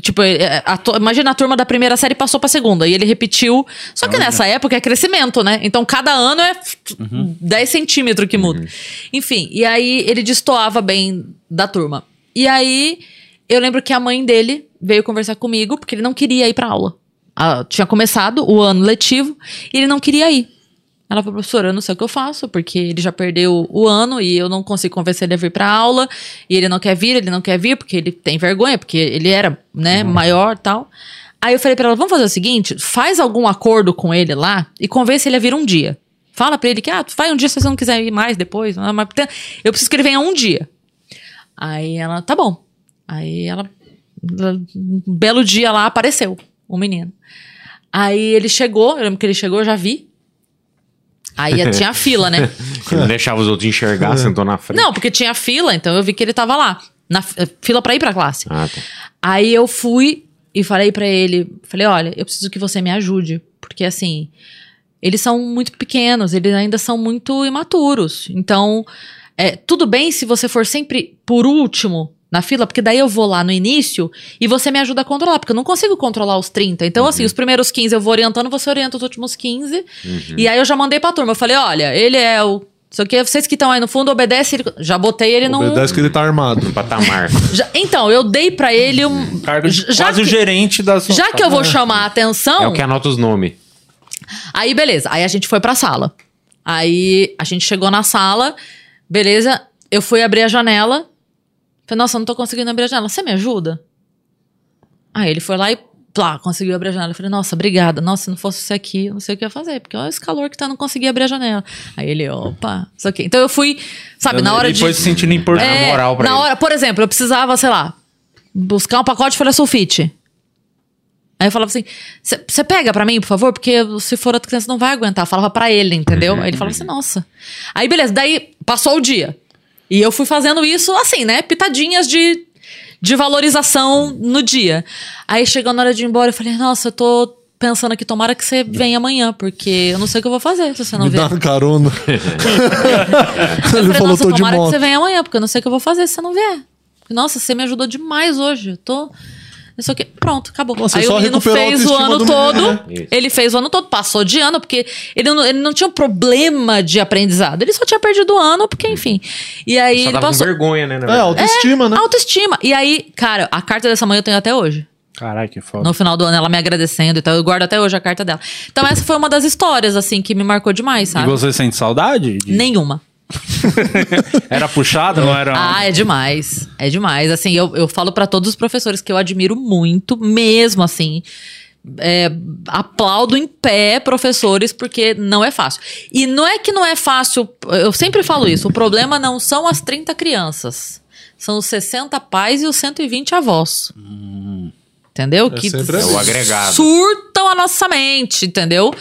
Tipo, é, a imagina a turma da primeira série passou pra segunda. E ele repetiu. Só que nessa época é crescimento, né? Então cada ano é Uhum. 10 centímetros que muda. Enfim, e aí ele destoava bem da turma. E aí eu lembro que a mãe dele veio conversar comigo, porque ele não queria ir pra aula. Ah, tinha começado o ano letivo e ele não queria ir. Ela falou, professora, eu não sei o que eu faço, porque ele já perdeu o ano e eu não consigo convencer ele a vir pra aula. E ele não quer vir, ele não quer vir, porque ele tem vergonha, porque ele era, né, maior e tal. Aí eu falei pra ela, vamos fazer o seguinte, faz algum acordo com ele lá e convence ele a vir um dia. Fala pra ele que, ah, vai um dia se você não quiser ir mais depois. Mas eu preciso que ele venha um dia. Aí ela, tá bom. Aí ela, um belo dia lá, apareceu o menino. Aí ele chegou, eu lembro que ele chegou, eu já vi. Aí tinha fila, né? Ele não deixava os outros enxergar, sentou na frente. Não, porque tinha fila, então eu vi que ele tava lá. Na eh, fila pra ir pra classe. Ah, tá. Aí eu fui e falei pra ele, falei, olha, eu preciso que você me ajude, porque assim, eles são muito pequenos, eles ainda são muito imaturos. Então, é, tudo bem se você for sempre por último na fila, porque daí eu vou lá no início e você me ajuda a controlar, porque eu não consigo controlar os 30. Então, assim, os primeiros 15 eu vou orientando, você orienta os últimos 15. E aí eu já mandei pra turma, eu falei, olha, ele é o Só que vocês que estão aí no fundo, obedece ele. Já botei ele num. Obedece que ele tá armado. Patamar. Já- então, eu dei pra ele um. Cargo de já quase o que- gerente da sua Já que eu vou chamar a atenção. É o que anota os nomes. Aí, beleza. Aí a gente foi pra sala. Aí a gente chegou na sala, beleza. Eu fui abrir a janela. Falei, nossa, eu não tô conseguindo abrir a janela. Você me ajuda? Aí ele foi lá e, plá, conseguiu abrir a janela. Eu falei, nossa, obrigada. Nossa, se não fosse você aqui, eu não sei o que eu ia fazer. Porque olha esse calor que tá, não consegui abrir a janela. Aí ele, opa, isso aqui. Então eu fui, sabe, na hora ele de. se sentindo importante. É, moral pra na ele. hora, por exemplo, eu precisava, sei lá, buscar um pacote de folha sulfite. Aí eu falava assim: você pega pra mim, por favor? Porque se for outra criança não vai aguentar. Eu falava pra ele, entendeu? Aí ele falava assim: nossa. Aí beleza, daí passou o dia. E eu fui fazendo isso assim, né? Pitadinhas de, de valorização no dia. Aí chegou na hora de ir embora, eu falei: nossa, eu tô pensando aqui, tomara que você venha amanhã, porque eu não sei o que eu vou fazer se você não Me vier. dá uma carona. Eu Ele falei, falou, nossa, tô de tomara que moto. você venha amanhã, porque eu não sei o que eu vou fazer se você não vier. Nossa, você me ajudou demais hoje. Eu tô. Isso aqui. Pronto, acabou. Nossa, Aí o menino fez o ano todo. né? Ele fez o ano todo, passou de ano, porque ele não, ele não tinha um problema de aprendizado. Ele só tinha perdido o ano, porque, enfim. E aí Só ele tava com passou. vergonha, né? na É, autoestima, né? Autoestima. E aí, cara, a carta dessa mãe eu tenho até hoje. Caralho, que foda. No final do ano, ela me agradecendo e tal. Eu guardo até hoje a carta dela. Então, essa foi uma das histórias, assim, que me marcou demais, E sabe? você sente saudade? de- Nenhuma. Era puxado, não era? Ah, é demais. É demais. Assim, eu, eu falo pra todos os professores que eu admiro muito, mesmo assim. É, aplaudo em pé professores, porque não é fácil. E não é que não é fácil, eu sempre falo isso. O problema não são as 30 crianças. São os 60 pais e os 120 avós. Entendeu? que sempre É assim. o agregado. surtam a nossa mente, entendeu?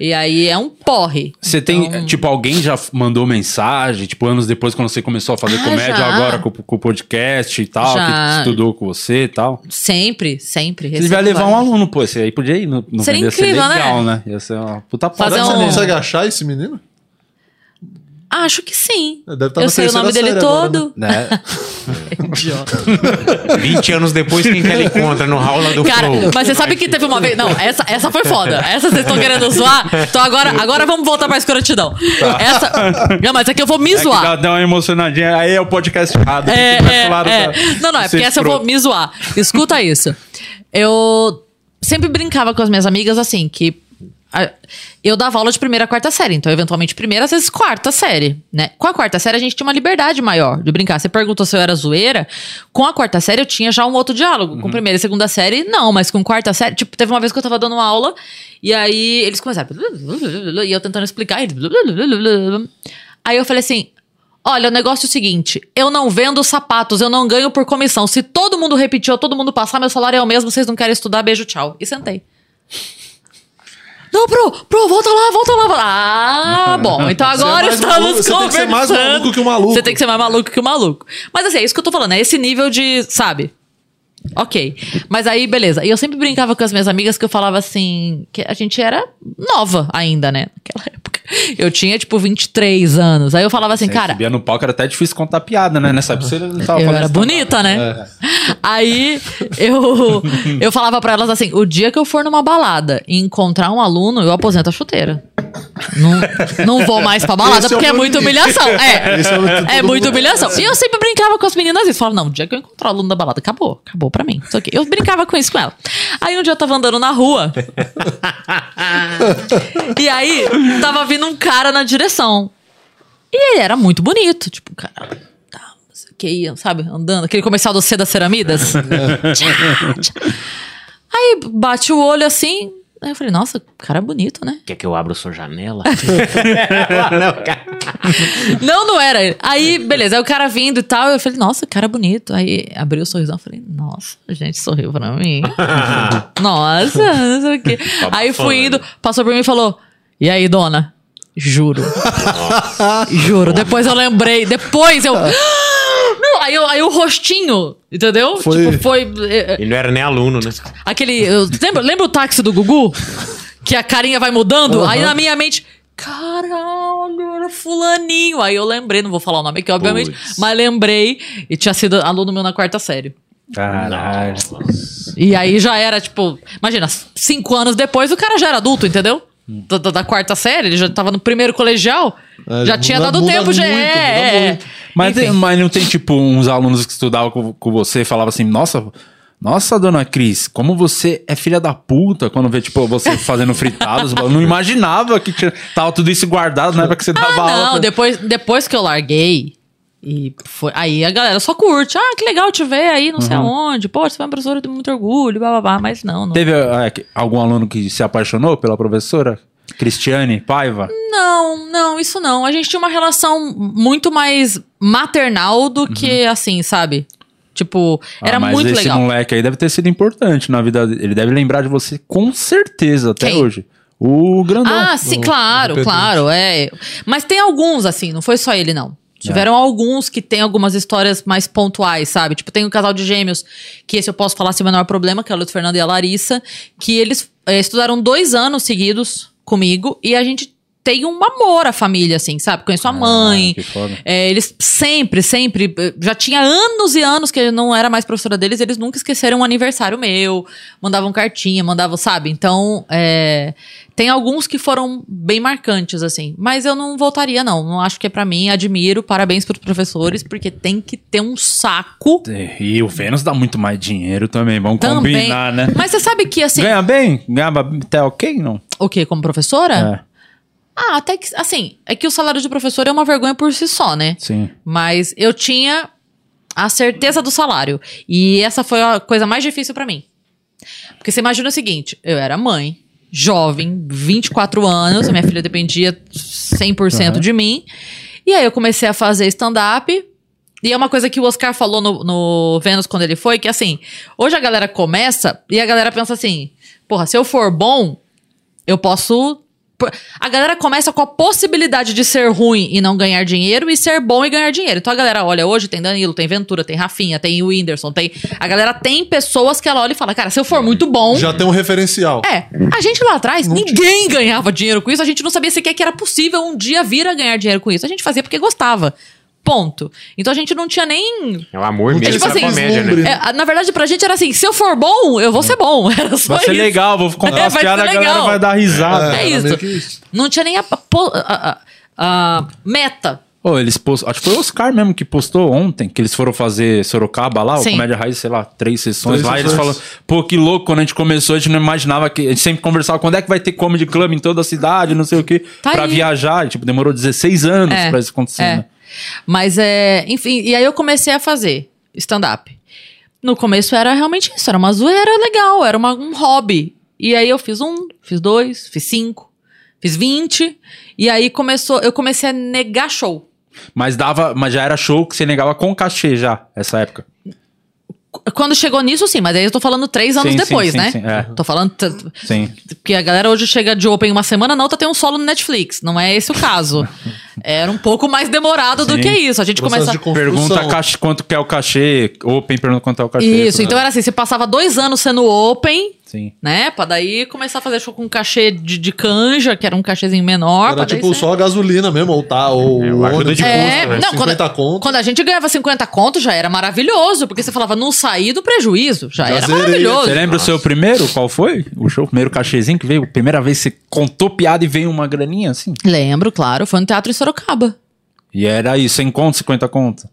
E aí é um porre. Você tem, Então- tipo, alguém já mandou mensagem, tipo, anos depois, quando você começou a fazer Ah, comédia, já. agora com, com o podcast e tal, Já. que estudou com você e tal. Sempre, sempre. Você recebo levar um aluno, pô, esse aí podia ir no, no Seria ia ser incrível, né? legal, né? Ia ser uma puta Fazer parada. que você um- consegue achar esse menino? Acho que sim. Deve estar eu sei o nome dele série agora, todo. Né? Idiota. 20 anos depois, quem que ele encontra no Raula do Cara, Flow? mas você sabe que teve uma vez. Não, essa, essa foi foda. Essa vocês estão querendo zoar. Então agora, agora vamos voltar pra escrotidão. Essa. Não, mas aqui eu vou me É zoar. dá, dá uma emocionadinha, aí é o podcast errado. É, é, é. da- Não, não, é porque essa eu vou me zoar. Escuta isso. Eu sempre brincava com as minhas amigas assim, que eu dava aula de primeira a quarta série, então eventualmente primeira, às vezes quarta série, né? Com a quarta série a gente tinha uma liberdade maior de brincar. Você perguntou se eu era zoeira, com a quarta série eu tinha já um outro diálogo. Uhum. Com primeira e segunda série, não, mas com quarta série, tipo, teve uma vez que eu tava dando uma aula e aí eles começaram e eu tentando explicar, aí eu falei assim, Olha, o negócio é o seguinte: eu não vendo sapatos, eu não ganho por comissão. Se todo mundo repetir ou todo mundo passar, meu salário é o mesmo, vocês não querem estudar, beijo, tchau. E sentei. Não, pro, pro, volta lá, volta lá. Ah, bom, então é agora mais estamos maluco, você tem que ser mais conversando. maluco que o maluco. Você tem que ser mais maluco que o maluco. Mas assim, é isso que eu tô falando, é esse nível de, sabe? Ok. Mas aí, beleza. E eu sempre brincava com as minhas amigas que eu falava assim, que a gente era nova ainda, né? Naquela época. Eu tinha, tipo, 23 anos. Aí eu falava assim, Você cara, subia no palco era até difícil contar piada, né? Nessa época você não tava eu era bonita, né? Aí eu, eu falava pra elas assim: o dia que eu for numa balada e encontrar um aluno, eu aposento a chuteira. Não, não vou mais pra balada Esse é porque é meu muita humilhação. É, é é muita humilhação. E eu sempre brincava com as meninas isso. Falava, não, o dia que eu encontrar o aluno da balada, acabou. Acabou pra mim. Isso. Eu brincava com isso com ela. Aí um dia eu tava andando na rua. e aí tava vindo um cara na direção. E ele era muito bonito. Tipo, cara. Tá, o que ia, sabe? Andando. Aquele comercial do C das Ceramidas. Tchá, tchá. Aí bate o olho assim. Aí eu falei, nossa, cara bonito, né? Quer que eu abra sua janela? Não, não era. Aí, beleza, aí o cara vindo e tal, eu falei, nossa, cara bonito. Aí abriu o sorrisão, eu falei, nossa, a gente sorriu pra mim. nossa, não sei o quê. Aí fui indo, passou por mim e falou, e aí, dona? Juro. Juro. Depois eu lembrei, depois eu... Não, aí, eu- aí o rostinho, entendeu? Foi- Tipo, foi... é, é, Ele não era nem aluno, né? Aquele. eu- lembra, lembra o táxi do Gugu? Que a carinha vai mudando? Aí na minha mente. Caralho, era fulaninho. Aí eu lembrei, não vou falar o nome aqui, obviamente, Puts. mas lembrei. E tinha sido aluno meu na quarta série. Caralho. E aí já era, tipo, imagina, cinco anos depois o cara já era adulto, entendeu? Da, da- da quarta série, ele já tava no primeiro colegial. É, já muda- tinha dado muda tempo, já. muito, muda é, é. Mas, tem- mas não tem, tipo, uns alunos que estudavam com, com você e falavam assim, nossa, nossa, dona Cris, como você é filha da puta quando vê, tipo, você fazendo fritados. eu não imaginava que tinha, tava tudo isso guardado na época que você dava Ah, aula. não, depois, depois que eu larguei, e foi, aí a galera só curte. Ah, que legal te ver aí, não sei aonde. Pô, você foi uma professora, tenho muito orgulho, blá, blá, blá. Mas não, não. Teve que- algum aluno que se apaixonou pela professora? Cristiane Paiva? Não, não, isso não. A gente tinha uma relação muito mais maternal do que, assim, sabe? Tipo, era Ah, mas muito esse legal. moleque aí deve ter sido importante na vida dele. Ele deve lembrar de você com certeza até Quem? hoje. O grandão. Ah, sim, o- claro, o claro, é. Mas tem alguns, assim, não foi só ele, não. Tiveram alguns que tem algumas histórias mais pontuais, sabe? Tipo, tem um casal de gêmeos, que esse eu posso falar sem o menor problema, que é o Luiz Fernando e a Larissa, que eles eh, estudaram dois anos seguidos comigo e a gente tem um amor a família, assim, sabe? Conheço a mãe. Ah, foda. É, eles sempre, sempre. Já tinha anos e anos que eu não era mais professora deles, eles nunca esqueceram um aniversário meu. Mandavam cartinha, mandavam, sabe? Então, é, tem alguns que foram bem marcantes, assim. Mas eu não voltaria, não. Não acho que é pra mim. Admiro, parabéns pros professores, porque tem que ter um saco. E o Vênus dá muito mais dinheiro também, vamos Também. combinar, né? Mas você sabe que, assim. Ganha bem? Ganhava até ok, não? O quê? Como professora? É, Ah, até que. Assim, é que o salário de professor é uma vergonha por si só, né? sim. Mas eu tinha a certeza do salário. E essa foi a coisa mais difícil pra mim. Porque você imagina o seguinte: eu era mãe, jovem, 24 anos, minha filha dependia 100% Uhum. de mim. E aí eu comecei a fazer stand-up. E é uma coisa que o Oscar falou no, no Vênus quando ele foi, que assim, hoje a galera começa e a galera pensa assim: porra, se eu for bom, eu posso. A galera começa com a possibilidade de ser ruim e não ganhar dinheiro e ser bom e ganhar dinheiro. Então a galera olha, hoje tem Danilo, tem Ventura, tem Rafinha, tem o Whindersson, tem. A galera tem pessoas que ela olha e fala, cara, se eu for muito bom. Já tem um referencial. É, a gente lá atrás, ninguém ganhava dinheiro com isso, a gente não sabia sequer que era possível um dia vir a ganhar dinheiro com isso. A gente fazia porque gostava. Ponto. Então a gente não tinha nem. É o amor Não mesmo tipo da assim, comédia, né? É, na verdade, pra gente era assim: se eu for bom, eu vou ser bom. Era só Vai ser isso. legal, vou contar É, as piadas, a galera legal. vai dar risada. É era isso. isso. Não tinha nem a, a- a- a- meta. Ô, eles postam, acho que foi o Oscar mesmo que postou ontem, que eles foram fazer Sorocaba lá, o Sim. Comédia Raiz, sei lá, três sessões Três lá, e eles sessões. falam, pô, que louco, quando a gente começou, a gente não imaginava que, a gente sempre conversava, quando é que vai ter comedy club em toda a cidade, não sei o quê, Tá pra aí. viajar, e, tipo, demorou 16 anos É, pra isso acontecer, é. né? Mas é. Enfim, e aí eu comecei a fazer stand-up. No começo era realmente isso, era uma zoeira legal, era uma- um hobby. E aí eu fiz um, fiz dois, fiz cinco, fiz vinte. E aí começou, eu comecei a negar show. Mas dava, mas já era show que você negava com cachê já, essa época. Quando chegou nisso, sim, mas aí eu tô falando três anos Sim, sim, depois, sim, né? sim, é. Tô falando. t- Sim. Porque a galera hoje chega de Open uma semana, na outra tem um solo no Netflix. Não é esse o caso. Era um pouco mais demorado do Sim. que isso. A gente Processo começa. Pergunta quanto que é o cachê, Open pergunta quanto é o cachê. Isso, então era assim: você passava dois anos sendo Open, Sim. né? Pra daí começar a fazer show com cachê de, de canja, que era um cachezinho menor. Era tipo só a gasolina mesmo, ou tá, ou É, ônibus, de É, custo, né? não, 50 quando, conto. quando a gente ganhava 50 conto já era maravilhoso, porque você falava, não sair do prejuízo, já, Já era zerei. maravilhoso. Você lembra o seu primeiro? Qual foi? O show, o primeiro cachezinho que veio? Primeira vez que você contou piada e veio uma graninha assim? Lembro, claro, foi no Teatro em Sorocaba. E era isso, 100 conto, 50 conto.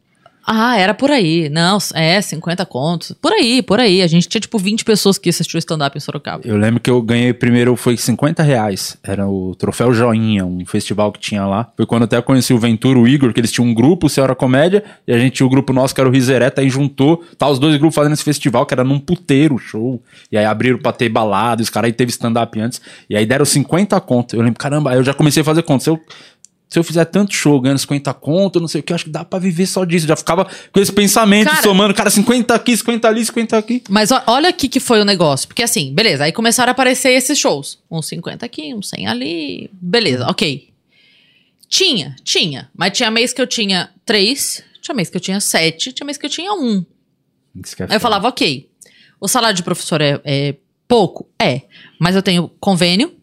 Ah, era por aí. Não, é, 50 contos. Por aí, por aí. A gente tinha tipo 20 pessoas que assistiam stand-up em Sorocaba. Eu lembro que eu ganhei primeiro, foi 50 reais. Era o Troféu Joinha, um festival que tinha lá. Foi quando até eu conheci o Ventura, o Igor, que eles tinham um grupo, o Senhora Comédia, e a gente tinha o grupo nosso, que era o Risereta, aí juntou, tá os dois grupos fazendo esse festival, que era num puteiro show. E aí abriram pra ter balada, os caras aí teve stand-up antes. E aí deram 50 conto. Eu lembro, caramba, aí eu já comecei a fazer conta. Se eu, se eu fizer tanto show ganhando 50 conto, não sei o que, acho que dá pra viver só disso. Já ficava com esse pensamento, Cara- somando, cara, 50 aqui, 50 ali, 50 aqui. Mas olha aqui que foi o negócio. Porque assim, beleza, aí começaram a aparecer esses shows. Uns 50 aqui, uns 100 ali. Beleza, ok. Tinha, tinha. Mas tinha mês que eu tinha três, tinha mês que eu tinha sete, tinha mês que eu tinha um. Isso que é Aí eu falava, ok, o salário de professor é, é pouco? É. Mas eu tenho convênio,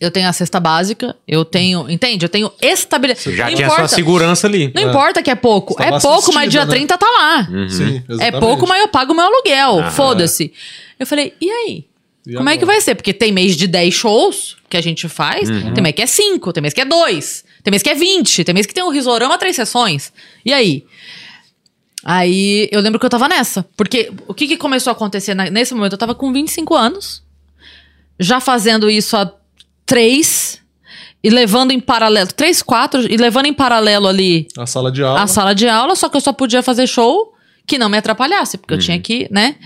eu tenho a cesta básica, eu tenho. Entende? Eu tenho estabilidade. Já não tinha sua importa, segurança ali. não importa que é pouco. Você É pouco, mas dia né? 30 tá lá. Sim, É pouco, mas eu pago meu aluguel. Aham. Foda-se. Eu falei, e aí? E Como é que agora? vai ser? Porque tem mês de 10 shows que a gente faz, tem mês que é 5, tem mês que é 2, tem mês que é 20, tem mês que tem um risorama três sessões. E aí? Aí eu lembro que eu tava nessa. Porque o que, que começou a acontecer na- nesse momento? Eu tava com 25 anos, já fazendo isso há 3, e levando em paralelo, 3, 4, e levando em paralelo ali A sala de aula. a sala de aula, só que eu só podia fazer show que não me atrapalhasse, porque eu tinha que, né?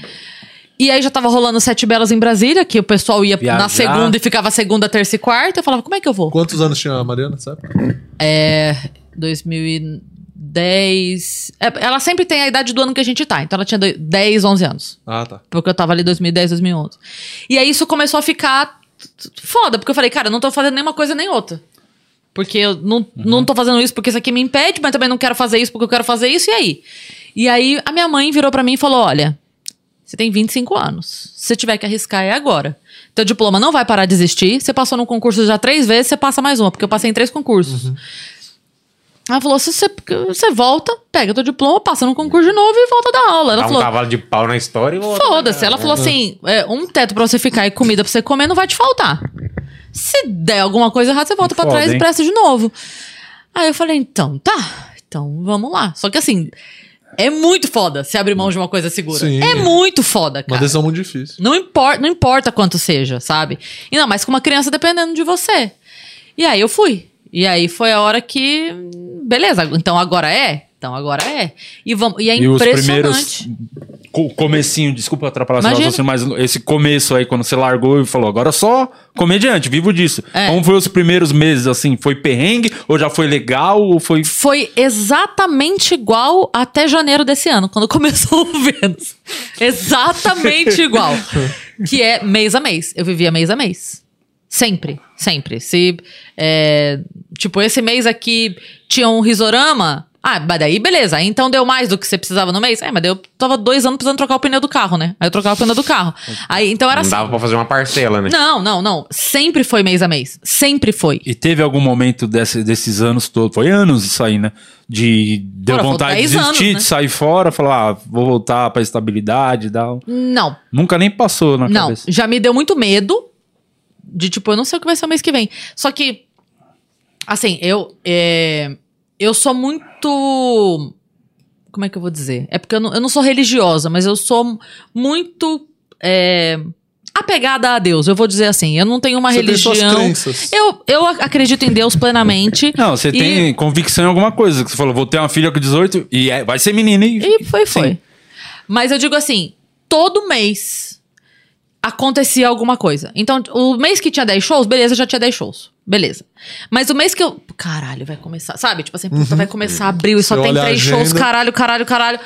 E aí já tava rolando Sete Belas em Brasília, que o pessoal ia Viajar. na segunda e ficava segunda, terça e quarta. Eu falava, como é que eu vou? Quantos anos tinha a Mariana, sabe? É. 10. é, Ela sempre tem a idade do ano que a gente tá. Então ela tinha do- 10, 11 anos. Ah, tá. Porque eu tava ali 2010, 2011. E aí isso começou a ficar foda, porque eu falei, cara, eu não tô fazendo nenhuma coisa nem outra. Porque eu não, não tô fazendo isso porque isso aqui me impede, mas também não quero fazer isso porque eu quero fazer isso, e aí? E aí a minha mãe virou pra mim e falou: olha, você tem 25 anos. Se você tiver que arriscar, é agora. Teu diploma não vai parar de existir. Você passou num concurso já três vezes, você passa mais uma, porque eu passei em três concursos. Ela falou: se você, você volta, pega teu diploma, passa num concurso de novo e volta a dar aula. Ela Dá um falou: cavalo de pau na história e volta. Foda-se. Ela falou assim: é, um teto pra você ficar e comida pra você comer não vai te faltar. Se der alguma coisa errada, você volta pra Foda, trás e hein? presta de novo. Aí eu falei: então tá, então vamos lá. Só que assim, é muito foda se abrir mão de uma coisa segura. Sim. É muito foda, Uma cara. decisão muito difícil. Não importa, não importa quanto seja, sabe? E não, mas com uma criança dependendo de você. E aí eu fui. E aí foi a hora que. Beleza, então agora é? Então agora é. E, vamos, e é E os impressionante. primeiros. Co comecinho, desculpa atrapalhar seu Imagina. raciocínio, mas esse começo aí, quando você largou e falou, agora só comediante, vivo disso. É. Como foi os primeiros meses, assim? Foi perrengue? Ou já foi legal? Ou foi. Foi exatamente igual até janeiro desse ano, quando começou o Vênus. Exatamente igual. Que é mês a mês. Eu vivia mês a mês. Sempre, sempre. Se, é, tipo, esse mês aqui tinha um risorama. Ah, mas daí beleza. Aí então deu mais do que você precisava no mês? É, mas daí eu tava dois anos precisando trocar o pneu do carro, né? Aí eu trocava o pneu do carro. Aí então era Não assim. dava pra fazer uma parcela, né? Não, não, não. Sempre foi mês a mês. Sempre foi. E teve algum momento desse- desses anos todos, foi anos isso aí, né? De deu foi vontade de 10 desistir, anos, né? de sair fora, falar, ah, vou voltar pra estabilidade e tal. Não, Nunca nem passou na Não, cabeça. já me deu muito medo de tipo, eu não sei o que vai ser o mês que vem. Só que, assim, eu. é, eu sou muito. Como é que eu vou dizer? É porque eu não, eu não sou religiosa, mas eu sou muito. é, apegada a Deus, eu vou dizer assim. Eu não tenho uma Você tem suas religião. crenças. Eu, eu acredito em Deus plenamente. Não, você E- tem convicção em alguma coisa. que Você falou, vou ter uma filha com 18 e é- vai ser menina. E, E foi, foi. Sim. Mas eu digo assim, todo mês acontecia alguma coisa. Então, o mês que tinha 10 shows, beleza, já tinha 10 shows. Beleza. Mas o mês que eu. Caralho, vai começar. Sabe? Tipo assim, puta, vai começar abril e só Você tem olha a três shows, agenda. caralho, caralho, caralho.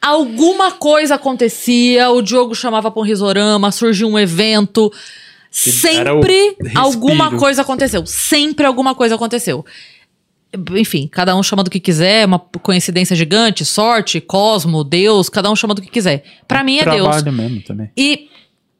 Alguma coisa acontecia, o Diogo chamava pra um risorama, surgiu um evento. era o Sempre respiro. alguma coisa aconteceu. Sempre alguma coisa aconteceu. Enfim, cada um chama do que quiser, uma coincidência gigante, sorte, cosmo, Deus, cada um chama do que quiser. Pra mim é Deus. Trabalho mesmo também. E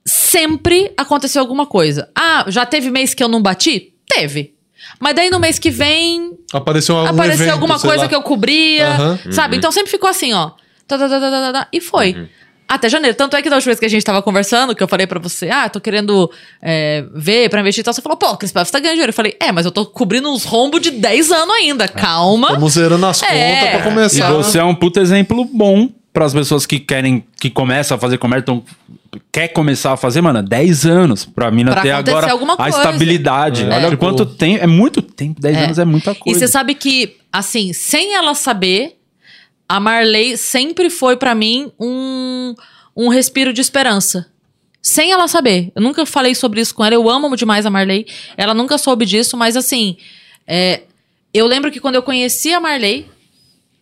sempre aconteceu alguma coisa. Ah, já teve mês que eu não bati? Teve. Mas daí no mês que vem Apareceu algum apareceu evento, alguma coisa lá. que eu cobria, Aham. sabe? Então sempre ficou assim, ó. Tá, tá, tá, tá, tá, tá, e foi. Até janeiro. Tanto é que da última vez que a gente tava conversando, que eu falei pra você, ah, tô querendo é, ver pra investir e tal, você falou, pô, Cris você tá ganhando dinheiro. Eu falei, é, mas eu tô cobrindo uns rombos de 10 anos ainda, calma. Estamos zerando as É. contas pra E começar. você é um puta exemplo bom para as pessoas que querem, que começam a fazer comércio, então, quer começar a fazer, mano, 10 anos pra mina Pra ter agora alguma a estabilidade. É. Olha Tipo- quanto tempo, é muito tempo, 10 É. anos é muita E coisa. você sabe que, assim, sem ela saber, a Marley sempre foi pra mim um, um respiro de esperança. Sem ela saber. Eu nunca falei sobre isso com ela. Eu amo demais a Marley. Ela nunca soube disso, mas assim. é, eu lembro que quando eu conheci a Marley,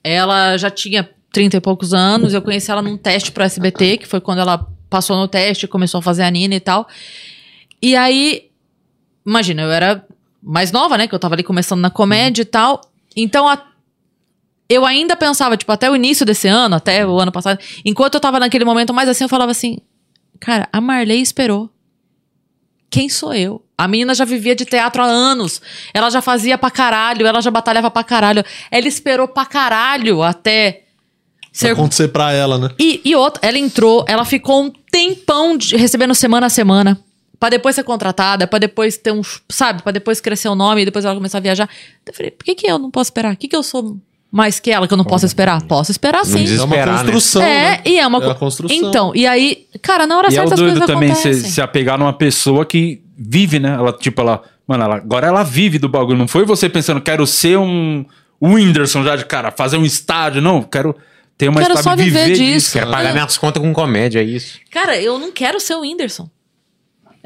ela já tinha 30 e poucos anos. Eu conheci ela num teste pro SBT, que foi quando ela passou no teste, começou a fazer a Nina e tal. E aí, imagina, eu era mais nova, né? Que eu tava ali começando na comédia e tal. Então, a- eu ainda pensava, tipo, até o início desse ano, até o ano passado, enquanto eu tava naquele momento mais assim, eu falava assim, cara, a Marley esperou. Quem sou eu? A menina já vivia de teatro há anos. Ela já fazia pra caralho, ela já batalhava pra caralho. Ela esperou pra caralho até ser acontecer pra ela, né? e, e outra, ela entrou, ela ficou um tempão de- recebendo semana a semana. Pra depois ser contratada, pra depois ter um. Sabe? Pra depois crescer o nome e depois ela começar a viajar. Eu falei, por que, que eu não posso esperar? O que, que eu sou mais que ela que eu não posso esperar? Posso esperar sim. É uma né? construção, É, né? e é uma É a co- construção. Então, e aí, cara, na hora E é o certa as doido coisas também se, acontecem. se apegar numa pessoa que vive, né? Ela, tipo, ela. Mano, ela, agora ela vive do bagulho. Não foi você pensando, quero ser um Whindersson já de cara, fazer um estádio. Não, quero ter uma Quero só estádio viver disso. Quero pagar minhas contas com comédia, é isso. Cara, eu não quero ser o Whindersson.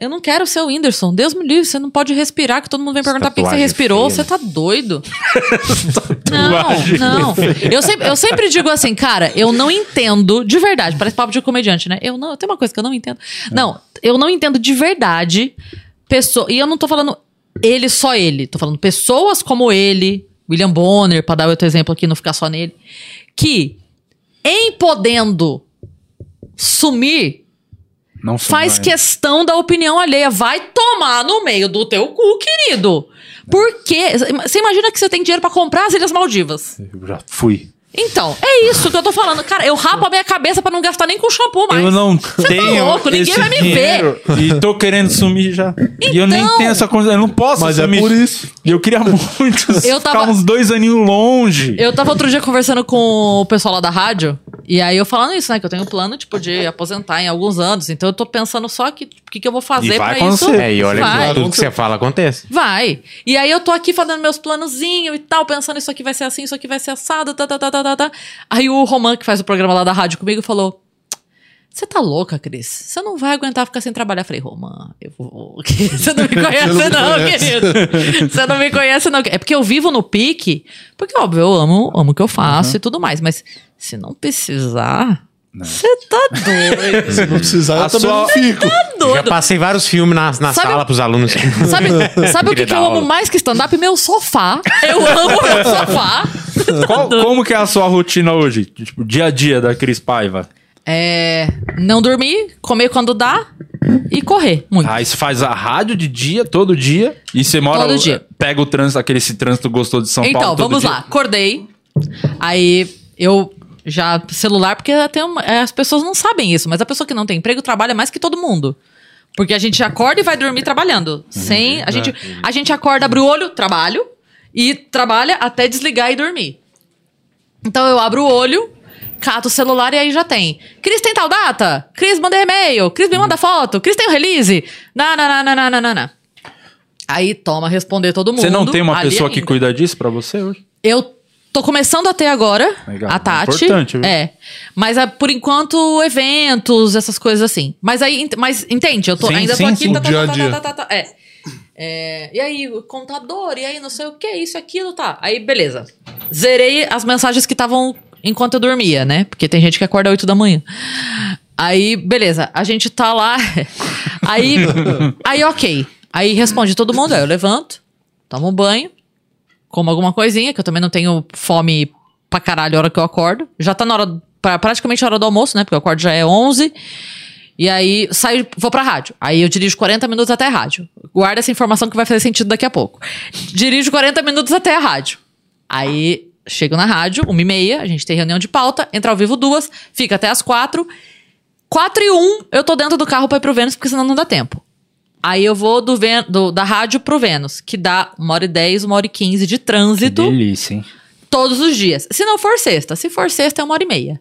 Eu não quero ser o Whindersson. Deus me livre, você não pode respirar, que todo mundo vem perguntar por que você respirou. feia, Você tá doido. Não, não. Eu sempre, eu sempre digo assim, cara, eu não entendo de verdade. Parece papo de comediante, né? Eu não, tem uma coisa que eu não entendo. Não, eu não entendo de verdade pessoa. E eu não tô falando ele só ele. Tô falando pessoas como ele, William Bonner, pra dar outro exemplo aqui, não ficar só nele, que em podendo sumir Não faz sou, questão da opinião alheia. Vai tomar no meio do teu cu, querido. Por quê? Você imagina que você tem dinheiro pra comprar as Ilhas Maldivas. Eu já fui. Então, é isso que eu tô falando. Cara, eu rapo a minha cabeça pra não gastar nem com shampoo mais. Eu não Você tenho. tá louco, ninguém vai me dinheiro E tô querendo sumir já. e eu nem Então. tenho essa coisa. Eu não posso Mas é sumir. por isso. E eu queria muito Eu tava- ficar uns dois aninhos longe. Eu tava outro dia conversando com o pessoal lá da rádio. E aí eu falando isso, né? Que eu tenho um plano, tipo, de aposentar em alguns anos. Então eu tô pensando só que o que, que eu vou fazer vai pra isso. acontecer. É, e olha vai. que tudo que você fala acontece. Vai. E aí eu tô aqui fazendo meus planozinhos e tal, pensando isso aqui vai ser assim, isso aqui vai ser assado, tá, tá, tá, tá, tá, tá. Aí o Roman, que faz o programa lá da rádio comigo, falou: Você tá louca, Cris? Você não vai aguentar ficar sem trabalhar. Eu falei, Roman, eu vou. Você não me conhece, não não, conhece. querido. Você não me conhece, não. É porque eu vivo no pique, porque, óbvio, eu amo, amo o que eu faço e tudo mais. Mas se não precisar. Você tá doido. Se não precisar, A eu também sua- fico. Já doido. passei vários filmes na, na Sabe- sala pros alunos. Sabe, sabe o que, que eu amo mais que stand-up? Meu sofá. Eu amo meu sofá. Qual- como que é a sua rotina hoje? Tipo, dia a dia da Cris Paiva? É. Não dormir, comer quando dá e correr muito. Aí você faz a rádio de dia, todo dia, e você mora. Todo dia. Pega o trânsito, aquele esse trânsito gostoso de São então, Paulo. todo vamos dia. lá. Acordei. Aí eu já. Celular, porque uma- é, as pessoas não sabem isso, mas a pessoa que não tem emprego trabalha mais que todo mundo. Porque a gente acorda e vai dormir trabalhando. Sem. A gente, a gente acorda, abre o olho, trabalho. E trabalha até desligar e dormir. Então eu abro o olho, cato o celular e aí já tem. Cris tem tal data? Cris manda e-mail. Cris me manda foto. Cris tem o release. Na, na, na, na, na, na. Aí toma responder todo mundo. Você não tem uma pessoa que ainda. cuida disso pra você hoje? Eu tô começando a ter agora, Legal. a É Tati. importante, viu? É. Mas ah, por enquanto, eventos, essas coisas assim. Mas aí, mas entende, eu tô, Sim, ainda sim, tô aqui. sim. tá, tá, Dia a tá, dia. tá, tá, tá, tá, é. É, E aí, contador, e aí não sei o que, isso, aquilo, tá. Aí, beleza. Zerei as mensagens que estavam enquanto eu dormia, né? Porque tem gente que acorda 8 da manhã. Aí, beleza, a gente tá lá. Aí, aí ok. Aí responde todo mundo, aí eu levanto, tomo um banho, como alguma coisinha, que eu também não tenho fome pra caralho a hora que eu acordo. Já tá na hora, pra- praticamente a hora do almoço, né? Porque eu acordo já é 11. E aí saio, vou pra rádio. Aí eu dirijo 40 minutos até a rádio. Guarda essa informação que vai fazer sentido daqui a pouco. Dirijo 40 minutos até a rádio. Aí chego na rádio, 1 e meia, a gente tem reunião de pauta, entra ao vivo duas, fica até as quatro. 4 e 1, eu tô dentro do carro pra ir pro Vênus, porque senão não dá tempo. Aí eu vou do, Ven- do- da rádio pro Vênus, que dá uma hora e 10, uma hora e 15 de trânsito Delícia, hein? todos os dias. Se não for sexta. Se for sexta, é uma hora e meia.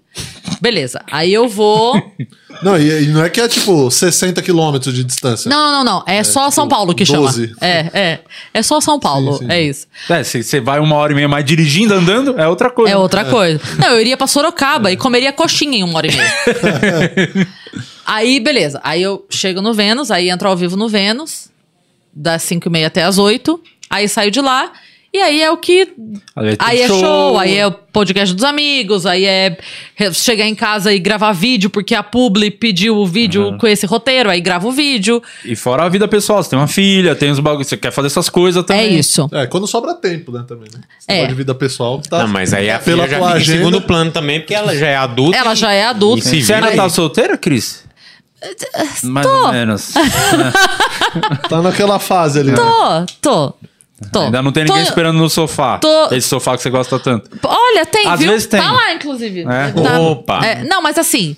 Beleza. Aí eu vou. Não, e, e não é que é tipo 60 quilômetros de distância. Não, não, não. É, só São Paulo que 12. chama. É, é. É só São Paulo. Sim, sim, é isso. É, se você vai uma hora e meia mais dirigindo, andando, é outra coisa. É outra coisa. Não, eu iria pra Sorocaba e comeria coxinha em uma hora e meia. aí, beleza. Aí eu chego no Vênus, aí entro ao vivo no Vênus, das 5 e meia até as 8. Aí saio de lá. E aí é o que. Aí tem Aí é show. show, aí é o podcast dos amigos, aí é chegar em casa e gravar vídeo, porque a Publi pediu o vídeo com esse roteiro, aí grava o vídeo. E fora a vida pessoal, você tem uma filha, tem os bagulhos, você quer fazer essas coisas também. É isso. É, quando sobra tempo, né, também, né? Esse É. de vida pessoal tá... Não, mas aí a pela filha já fica agenda- em segundo plano também, porque ela já é adulta. Ela e- já é adulta. e se Você ainda tá solteira, Cris? Mais ou menos. Tá naquela fase ali. né? Tô, tô. Tô. Ainda não tem ninguém Tô- esperando no sofá. tô- Esse sofá que você gosta tanto. Olha, tem, Às viu? vezes tem. Tá lá, inclusive. É? Tá- Opa. é, não, mas assim,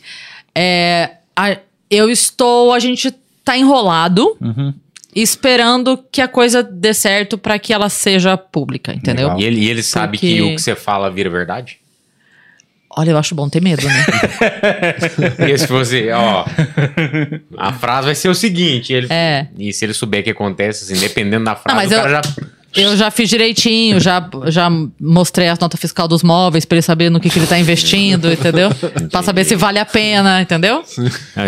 é, a- eu estou, a gente tá enrolado, Uhum. esperando que a coisa dê certo pra que ela seja pública, entendeu? Legal. E ele, e ele sabe Porque- que o que você fala vira verdade? Olha, eu acho bom ter medo, né? Porque se você, ó. A frase vai ser o seguinte: ele, É. e se ele souber o que acontece, assim, dependendo da frase, Não, mas o eu- cara já. Eu já fiz direitinho, já, já mostrei a nota fiscal dos móveis pra ele saber no que, que ele tá investindo, entendeu? Pra saber se vale a pena, entendeu?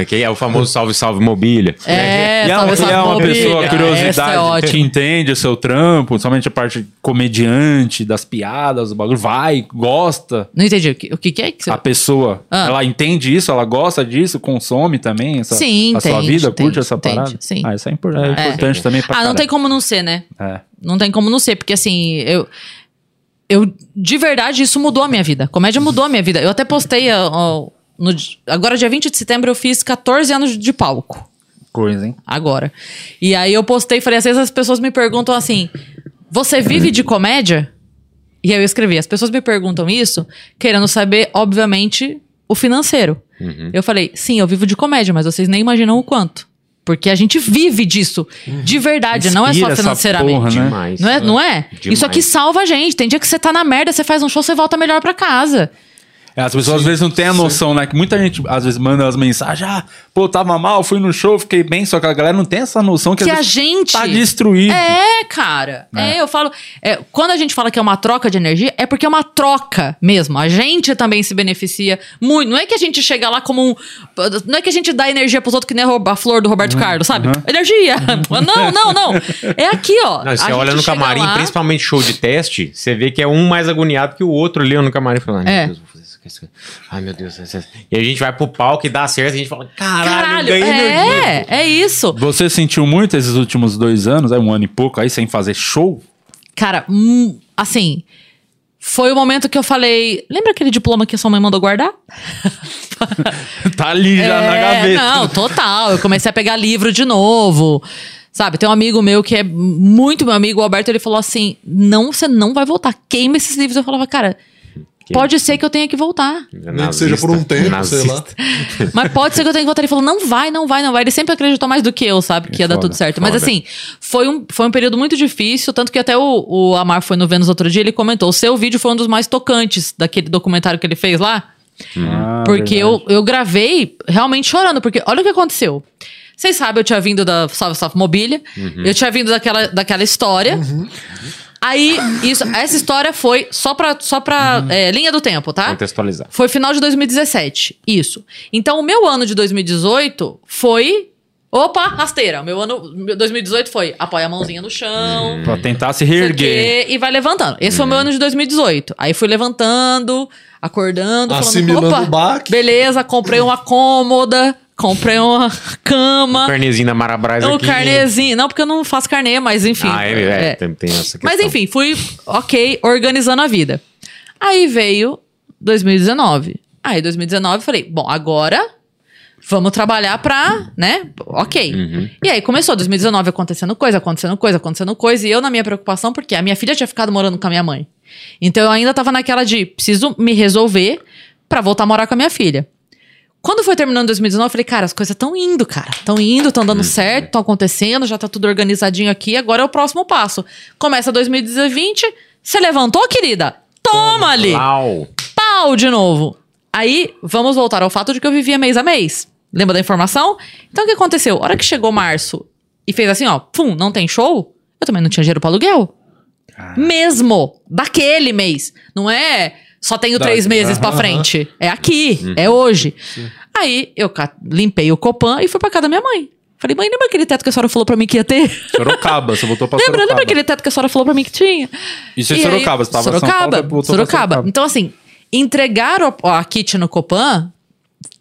Ok, é o famoso salve, salve mobília. É, E é, talvez e é uma mobília. pessoa Essa curiosidade é que entende o seu trampo, somente a parte comediante, das piadas, do bagulho, vai, gosta. Não entendi. O que, o que que é que você... A pessoa, Ah. ela entende isso, ela gosta disso, consome também essa, Sim, a sua vida, entende, curte essa entende, parada. sim. Ah, isso é, impor- é importante também pra Ah, não caralho. tem como não ser, né? É. Não tem como não ser, porque assim, eu. Eu, de verdade, isso mudou a minha vida. Comédia mudou a minha vida. Eu até postei. ó, no agora, dia 20 de setembro, eu fiz 14 anos de palco. Coisa, hein? Agora. E aí eu postei e falei: às vezes as pessoas me perguntam assim: Você vive de comédia? E aí eu escrevi: As pessoas me perguntam isso, querendo saber, obviamente, o financeiro. Eu falei: Sim, eu vivo de comédia, mas vocês nem imaginam o quanto. Porque a gente vive disso. De verdade, não é só Inspira financeiramente. porra, né? Demais. Não é? Não é? Demais. Isso aqui salva a gente. Tem dia que você tá na merda, você faz um show, você volta melhor pra casa. É, As pessoas às vezes não têm a noção, né? Que muita gente às vezes manda as mensagens, ah, pô, tava mal, fui no show, fiquei bem, só que a galera não tem essa noção que, Que a gente. tá destruído. É, cara. É, eu falo. é, quando a gente fala que é uma troca de energia, é porque é uma troca mesmo. A gente também se beneficia muito. Não é que a gente chega lá como um. Não é que a gente dá energia pros outros que nem a flor do Roberto Carlos, sabe? Energia. Não, não, não. É aqui, ó. Não, A você gente olha no camarim, lá- principalmente show de teste, você vê que é um mais agoniado que o outro ali no camarim falando, É. Deus, isso, isso. Ai meu Deus. E a gente vai pro palco e dá certo, e a gente fala, caralho, Caralho, ganhei meu dinheiro. é, é isso. Você sentiu muito esses últimos dois anos, aí um ano e pouco, aí sem fazer show? Cara, hum, assim, foi o momento que eu falei. Lembra aquele diploma que a sua mãe mandou guardar? tá ali já na É, gaveta. Não, total. Eu comecei a pegar livro de novo. Sabe, tem um amigo meu que é muito meu amigo, o Alberto, ele falou assim: não, você não vai voltar, queima esses livros. Eu falava, cara, pode ser que eu tenha que voltar. Nem que seja por um tempo, sei lá. Mas pode ser que eu tenha que voltar. Ele falou, não vai, não vai, não vai. Ele sempre acreditou mais do que eu, sabe? Que ia dar foda, tudo certo. Mas foda. assim, foi um, foi um período muito difícil. Tanto que até o, o Amar foi no Vênus outro dia, ele comentou: o seu vídeo foi um dos mais tocantes daquele documentário que ele fez lá. Ah, Porque verdade. eu, eu gravei realmente chorando, porque olha o que aconteceu. Vocês sabem, eu tinha vindo da Salve Salve Mobília, Uhum. eu tinha vindo daquela, daquela história. Aí, isso, essa história foi só pra, só pra Uhum. é, linha do tempo, tá? Contextualizar. Foi final de 2017, isso. Então, o meu ano de 2018 foi. Opa, rasteira. O meu ano meu 2018 foi apoia a mãozinha no chão, Pra tentar se reerguer. e vai levantando. Esse foi o meu ano de 2018. Aí fui levantando, acordando, Assimilando falando, o baque. beleza, comprei uma cômoda, comprei uma cama, Carnezinho da Marabras um aqui. carnezinho. Não, porque eu não faço carnê, mas enfim. Ah, é, é, É. Tem, tem essa questão. Mas enfim, fui, ok, organizando a vida. Aí veio 2019. Aí 2019 eu falei, bom, agora vamos trabalhar pra, né? Ok. Uhum. E aí começou 2019 acontecendo coisa, acontecendo coisa, acontecendo coisa. E eu na minha preocupação, porque a minha filha tinha ficado morando com a minha mãe. Então eu ainda tava naquela de, preciso me resolver pra voltar a morar com a minha filha. Quando foi terminando 2019, eu falei, cara, as coisas estão indo, cara. Estão indo, estão dando certo, estão acontecendo, já tá tudo organizadinho aqui, agora é o próximo passo. Começa 2020, você levantou, querida? Toma ali! Lau. Pau de novo. Aí, vamos voltar ao fato de que eu vivia mês a mês. Lembra da informação? Então, o que aconteceu? A hora que chegou março e fez assim, ó, pum, não tem show, eu também não tinha dinheiro pra aluguel. Mesmo. Daquele mês. Não é só tenho Da- três meses pra aham, frente. É aqui. É hoje. Aí, eu limpei o Copan e fui pra casa da minha mãe. Falei, mãe, lembra aquele teto que a senhora falou pra mim que ia ter? Sorocaba, você voltou pra lembra, Sorocaba. lembra aquele teto que a senhora falou pra mim que tinha? Isso aí- Sorocaba, você tava em São Sorocaba, Paulo, voltou Sorocaba. Sorocaba. Então, assim, entregar o- a kit no Copan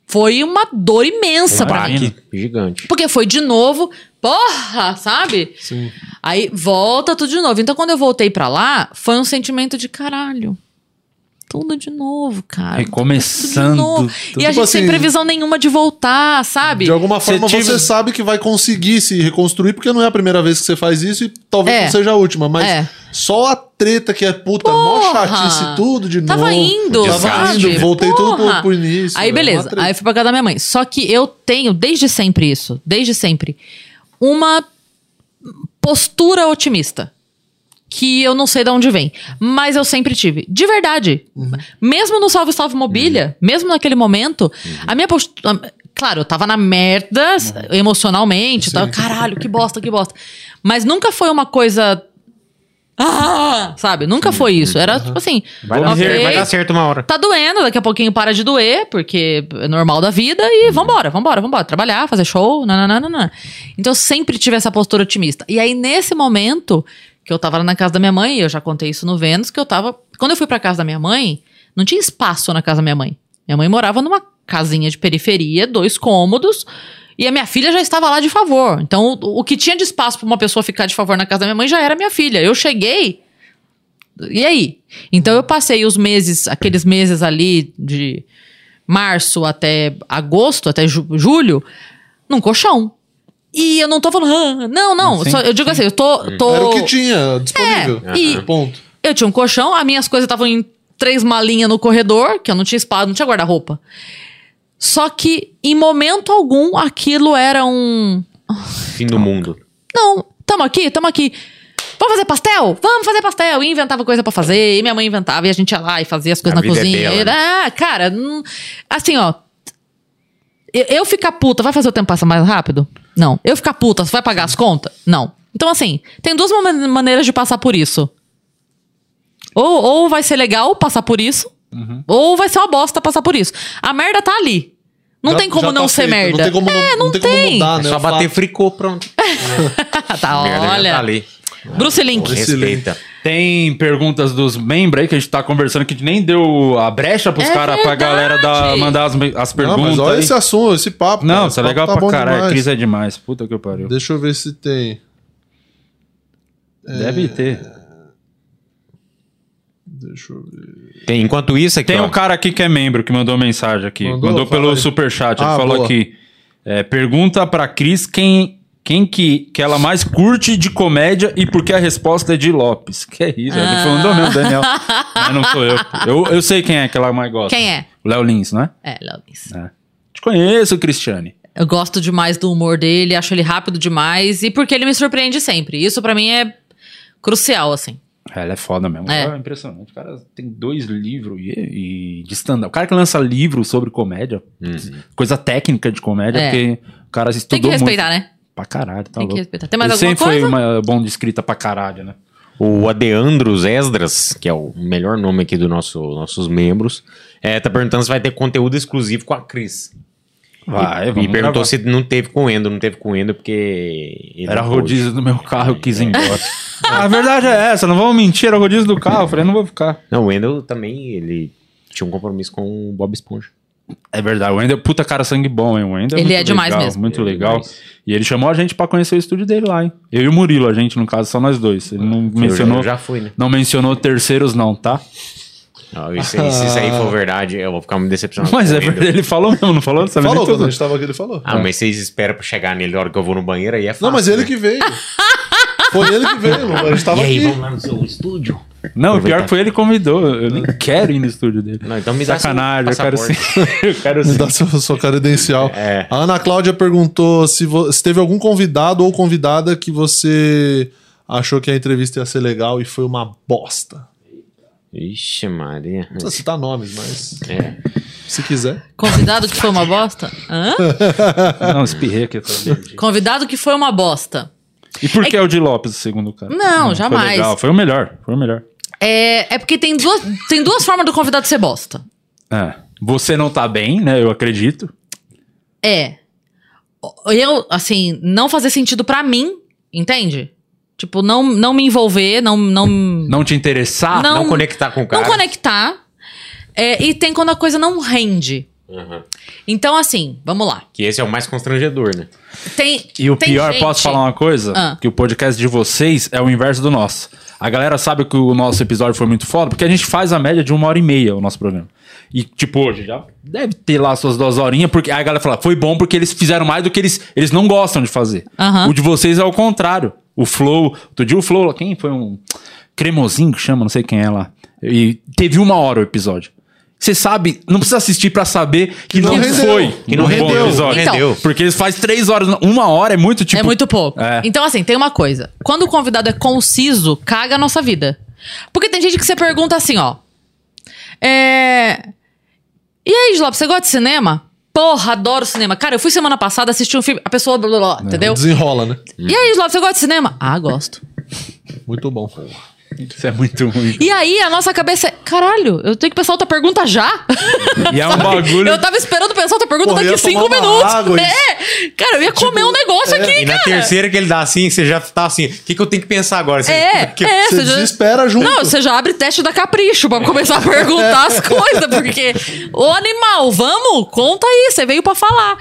foi uma dor imensa Um pra mim. gigante. Porque foi de novo, porra, sabe? Sim. Aí volta tudo de novo. Então, quando eu voltei pra lá, foi um sentimento de caralho. Tudo de novo, cara. Recomeçando. De novo. tudo. E a Tipo gente sem assim, previsão nenhuma de voltar, sabe? De alguma Você forma tive- você sabe que vai conseguir se reconstruir, porque não é a primeira vez que você faz isso e talvez É. não seja a última. Mas É. só a treta que é puta, mó Porra! chatice tudo de Tava novo. indo, Tava sabe? indo, voltei tudo pro, Porra! pro início. Aí, é beleza. Aí eu fui pra casa da minha mãe. Só que eu tenho, desde sempre isso, desde sempre, uma postura otimista. Que eu não sei de onde vem. Mas eu sempre tive. De verdade. Mesmo no Salve Salve Mobília, mesmo naquele momento, a minha postura. Claro, eu tava na merda emocionalmente. Tava, caralho, que bosta, que bosta. Mas nunca foi uma coisa Ah! Sabe? Nunca foi isso. Era tipo assim. Vai dar, vai dar certo uma hora. Tá doendo, daqui a pouquinho para de doer, porque é normal da vida, e vambora, vambora, vambora. Trabalhar, fazer show, nananana. Então eu sempre tive essa postura otimista. E aí, nesse momento, que eu tava lá na casa da minha mãe, eu já contei isso no Vênus, que eu tava. Quando eu fui pra casa da minha mãe, não tinha espaço na casa da minha mãe. Minha mãe morava numa casinha de periferia, dois cômodos. E a minha filha já estava lá de favor. Então, o, que tinha de espaço para uma pessoa ficar de favor na casa da minha mãe já era minha filha. Eu cheguei. E aí? Então, eu passei os meses, aqueles meses ali de março até agosto, até ju- julho, num colchão. E eu não tô falando, "Ah, não, não. Sim, só- eu digo assim, eu tô. tô Era o que tinha disponível. É, e- Ponto. eu tinha um colchão, as minhas coisas estavam em três malinhas no corredor, que eu não tinha espada, não tinha guarda-roupa. Só que, em momento algum, aquilo era um. Fim do mundo. Não, tamo aqui, tamo aqui. Vamos fazer pastel? Vamos fazer pastel. E inventava coisa pra fazer, e minha mãe inventava, e a gente ia lá e fazia as coisas A na é cozinha. dela, Era- Ah, cara, hum, assim, ó. Eu, eu ficar puta, vai fazer o tempo passar mais rápido? Não. Eu ficar puta, você vai pagar as contas? Não. Então, assim, tem duas ma- maneiras de passar por isso. Ou, ou vai ser legal passar por isso, Uhum. ou vai ser uma bosta passar por isso. A merda tá ali. Não Já- tem como não tá ser feito, merda. Não tem como, é, não, não tem como tem. mudar, É né? só o bater fricô, pronto. tá, olha. tá ali. Bruce Link. Respeita. Tem perguntas dos membros aí que a gente tá conversando que a gente nem deu a brecha pros É caras, pra galera dar, mandar as, as Não, perguntas. mas olha aí. esse assunto, esse papo. Não, cara, isso é esse legal papo pra caralho. demais. Cris é demais. Puta que pariu. Deixa eu ver se tem. Deve ter. Deixa eu ver. Tem, enquanto isso aqui, Tem ó, um cara aqui que é membro que mandou mensagem aqui. Mandou? Mandou, pelo aí. superchat. Ele Ah, falou boa. aqui. é, pergunta pra Cris quem, quem que, que ela mais curte de comédia e por que a resposta é de Lopes. Que é isso? Ele Ah. falou mesmo, Daniel. Mas não sou eu. eu. Eu sei quem é que ela mais gosta. Quem é? O Léo Lins, né? É, Léo Lins. É. Te conheço, Cristiane. Eu gosto demais do humor dele, acho ele rápido demais e porque ele me surpreende sempre. Isso pra mim é crucial, assim. É, Ela é foda mesmo. É. É, impressionante. O cara tem dois livros e, e de stand-up. O cara que lança livro sobre comédia, coisa técnica de comédia, É. porque o cara Tem estudou que respeitar, muito. né? Pra caralho, tá Tem que louco. respeitar. Tem mais Ele alguma sempre coisa? foi uma, bom de escrita pra caralho, né? o Adeandros Esdras, que é o melhor nome aqui dos nosso, nossos membros, é, tá perguntando se vai ter conteúdo exclusivo com a Cris. Vai, e vamos perguntou gravar. se não teve com o Endo, não teve com o Endo porque... ele Era não pôde. rodízio do meu carro, eu quis ir embora. a verdade é essa, não vamos mentir, era rodízio do carro. Eu falei, não vou ficar. Não, o Endo também, ele tinha um compromisso com o Bob Esponja. É verdade, o Wendel é puta cara sangue bom, hein? O Wendel Ele muito é demais legal, mesmo. Muito Ele é legal. demais. E ele chamou a gente pra conhecer o estúdio dele lá, hein? Eu e o Murilo, a gente, no caso, só nós dois. Ele não Eu mencionou. eu já fui, né? Não mencionou terceiros, não, tá? Não, isso, aí- se isso aí for verdade, eu vou ficar muito decepcionado. Mas é verdade, ele falou mesmo, não falou? Sabe Falou, quando tudo. a gente tava aqui, ele falou. Ah, mas vocês esperam pra chegar nele na hora que eu vou no banheiro, aí é fácil. Não, mas ele né? que veio. Foi ele que veio, a gente tava E aí, aqui. vamos lá no seu estúdio? Não, o pior que foi ele que convidou. Eu nem quero ir no estúdio dele. Não, então me dá seu Sacanagem, eu quero sim. eu quero Me sim. dá sua, sua credencial. É. A Ana Cláudia perguntou se, vo- se teve algum convidado ou convidada que você achou que a entrevista ia ser legal e foi uma bosta. Ixi, Maria. Não precisa citar nomes, mas É. se quiser. Convidado que foi uma bosta? Hã? Não, espirrei aqui. Convidado que foi uma bosta. E por que é o de Lopes, segundo o cara? Não, Foi jamais. legal, foi o melhor. Foi o melhor. É, é porque tem duas, tem duas formas do convidado ser bosta. É. Você não tá bem, né? Eu acredito. É. Eu, assim, não fazer sentido pra mim, entende? Tipo, não, não me envolver, não. Não, Não te interessar? Não. Não conectar com o cara. não conectar. É, e tem quando a coisa não rende. Uhum. Então, assim, vamos lá. Que esse é o mais constrangedor, né? Tem, E o tem pior, gente- posso falar uma coisa? Ah. Que o podcast de vocês é o inverso do nosso. A galera sabe que o nosso episódio foi muito foda, porque a gente faz a média de uma hora e meia o nosso programa. E, tipo, hoje já deve ter lá suas duas horinhas, porque aí a galera fala, foi bom porque eles fizeram mais do que eles, eles não gostam de fazer. Aham. O de vocês é o contrário. O Flow, outro dia o Flow, quem foi um cremosinho que chama, não sei quem é lá. E teve uma hora o episódio. Você sabe, não precisa assistir pra saber que, não não, rendeu, foi que não um bom rendeu, episódio. Então. rendeu. Porque eles fazem três horas, uma hora é muito tipo. é muito pouco. É. Então, assim, tem uma coisa. Quando o convidado é conciso, caga a nossa vida. Porque tem gente que você pergunta assim, ó. É. E aí, Slob, você gosta de cinema? Porra, adoro cinema. Cara, eu fui semana passada assistir um filme. A pessoa. Blá, blá, blá, entendeu? Desenrola, né? E aí, Slob, você gosta de cinema? Ah, gosto. Muito bom. Isso é muito ruim. E aí a nossa cabeça é, caralho, eu tenho que pensar outra pergunta já? E é um bagulho. Eu tava esperando pensar outra pergunta Porra, daqui cinco minutos. água, é, cara, eu ia comer um negócio aqui, E na cara. terceira que ele dá assim, você já tá assim, o que, que eu tenho que pensar agora? Você- É, que- é, Você você já- desespera junto. Não, você já abre teste da capricho pra começar a perguntar as coisas, porque ô animal, vamos, conta aí, você veio pra falar.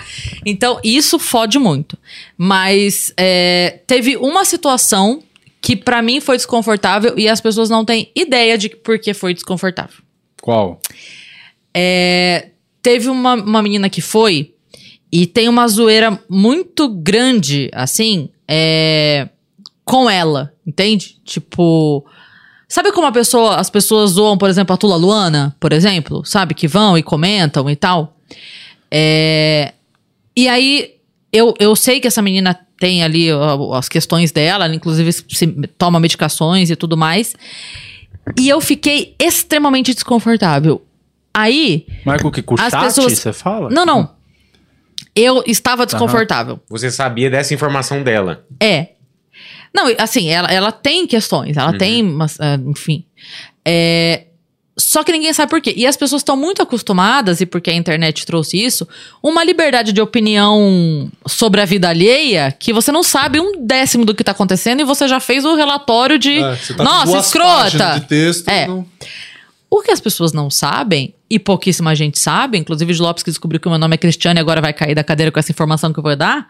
Então, isso fode muito. Mas é, teve uma situação que pra mim foi desconfortável e as pessoas não têm ideia de por que foi desconfortável. Qual? É, teve uma, uma menina que foi e tem uma zoeira muito grande, assim, é, com ela, entende? Tipo. Sabe como a pessoa, as pessoas zoam, por exemplo, a Tula Luana, por exemplo? Sabe? Que vão e comentam e tal. É, e aí, eu, eu sei que essa menina tem ali ó, as questões dela, ela inclusive se, toma medicações e tudo mais. E eu fiquei extremamente desconfortável. Aí, Mas com o que? Com o As chat, pessoas- você fala? não, não. Eu estava desconfortável. Você sabia dessa informação dela. É. Não, assim, ela, ela tem questões, ela tem, umas, ah, enfim. É, só que ninguém sabe por quê. E as pessoas estão muito acostumadas, e porque a internet trouxe isso, uma liberdade de opinião sobre a vida alheia que você não sabe um décimo do que tá acontecendo e você já fez o relatório de. É, você tá Nossa, escrota! de texto. É. não- O que as pessoas não sabem, e pouquíssima gente sabe, inclusive o Lopes que descobriu que o meu nome é Cristiane e agora vai cair da cadeira com essa informação que eu vou dar,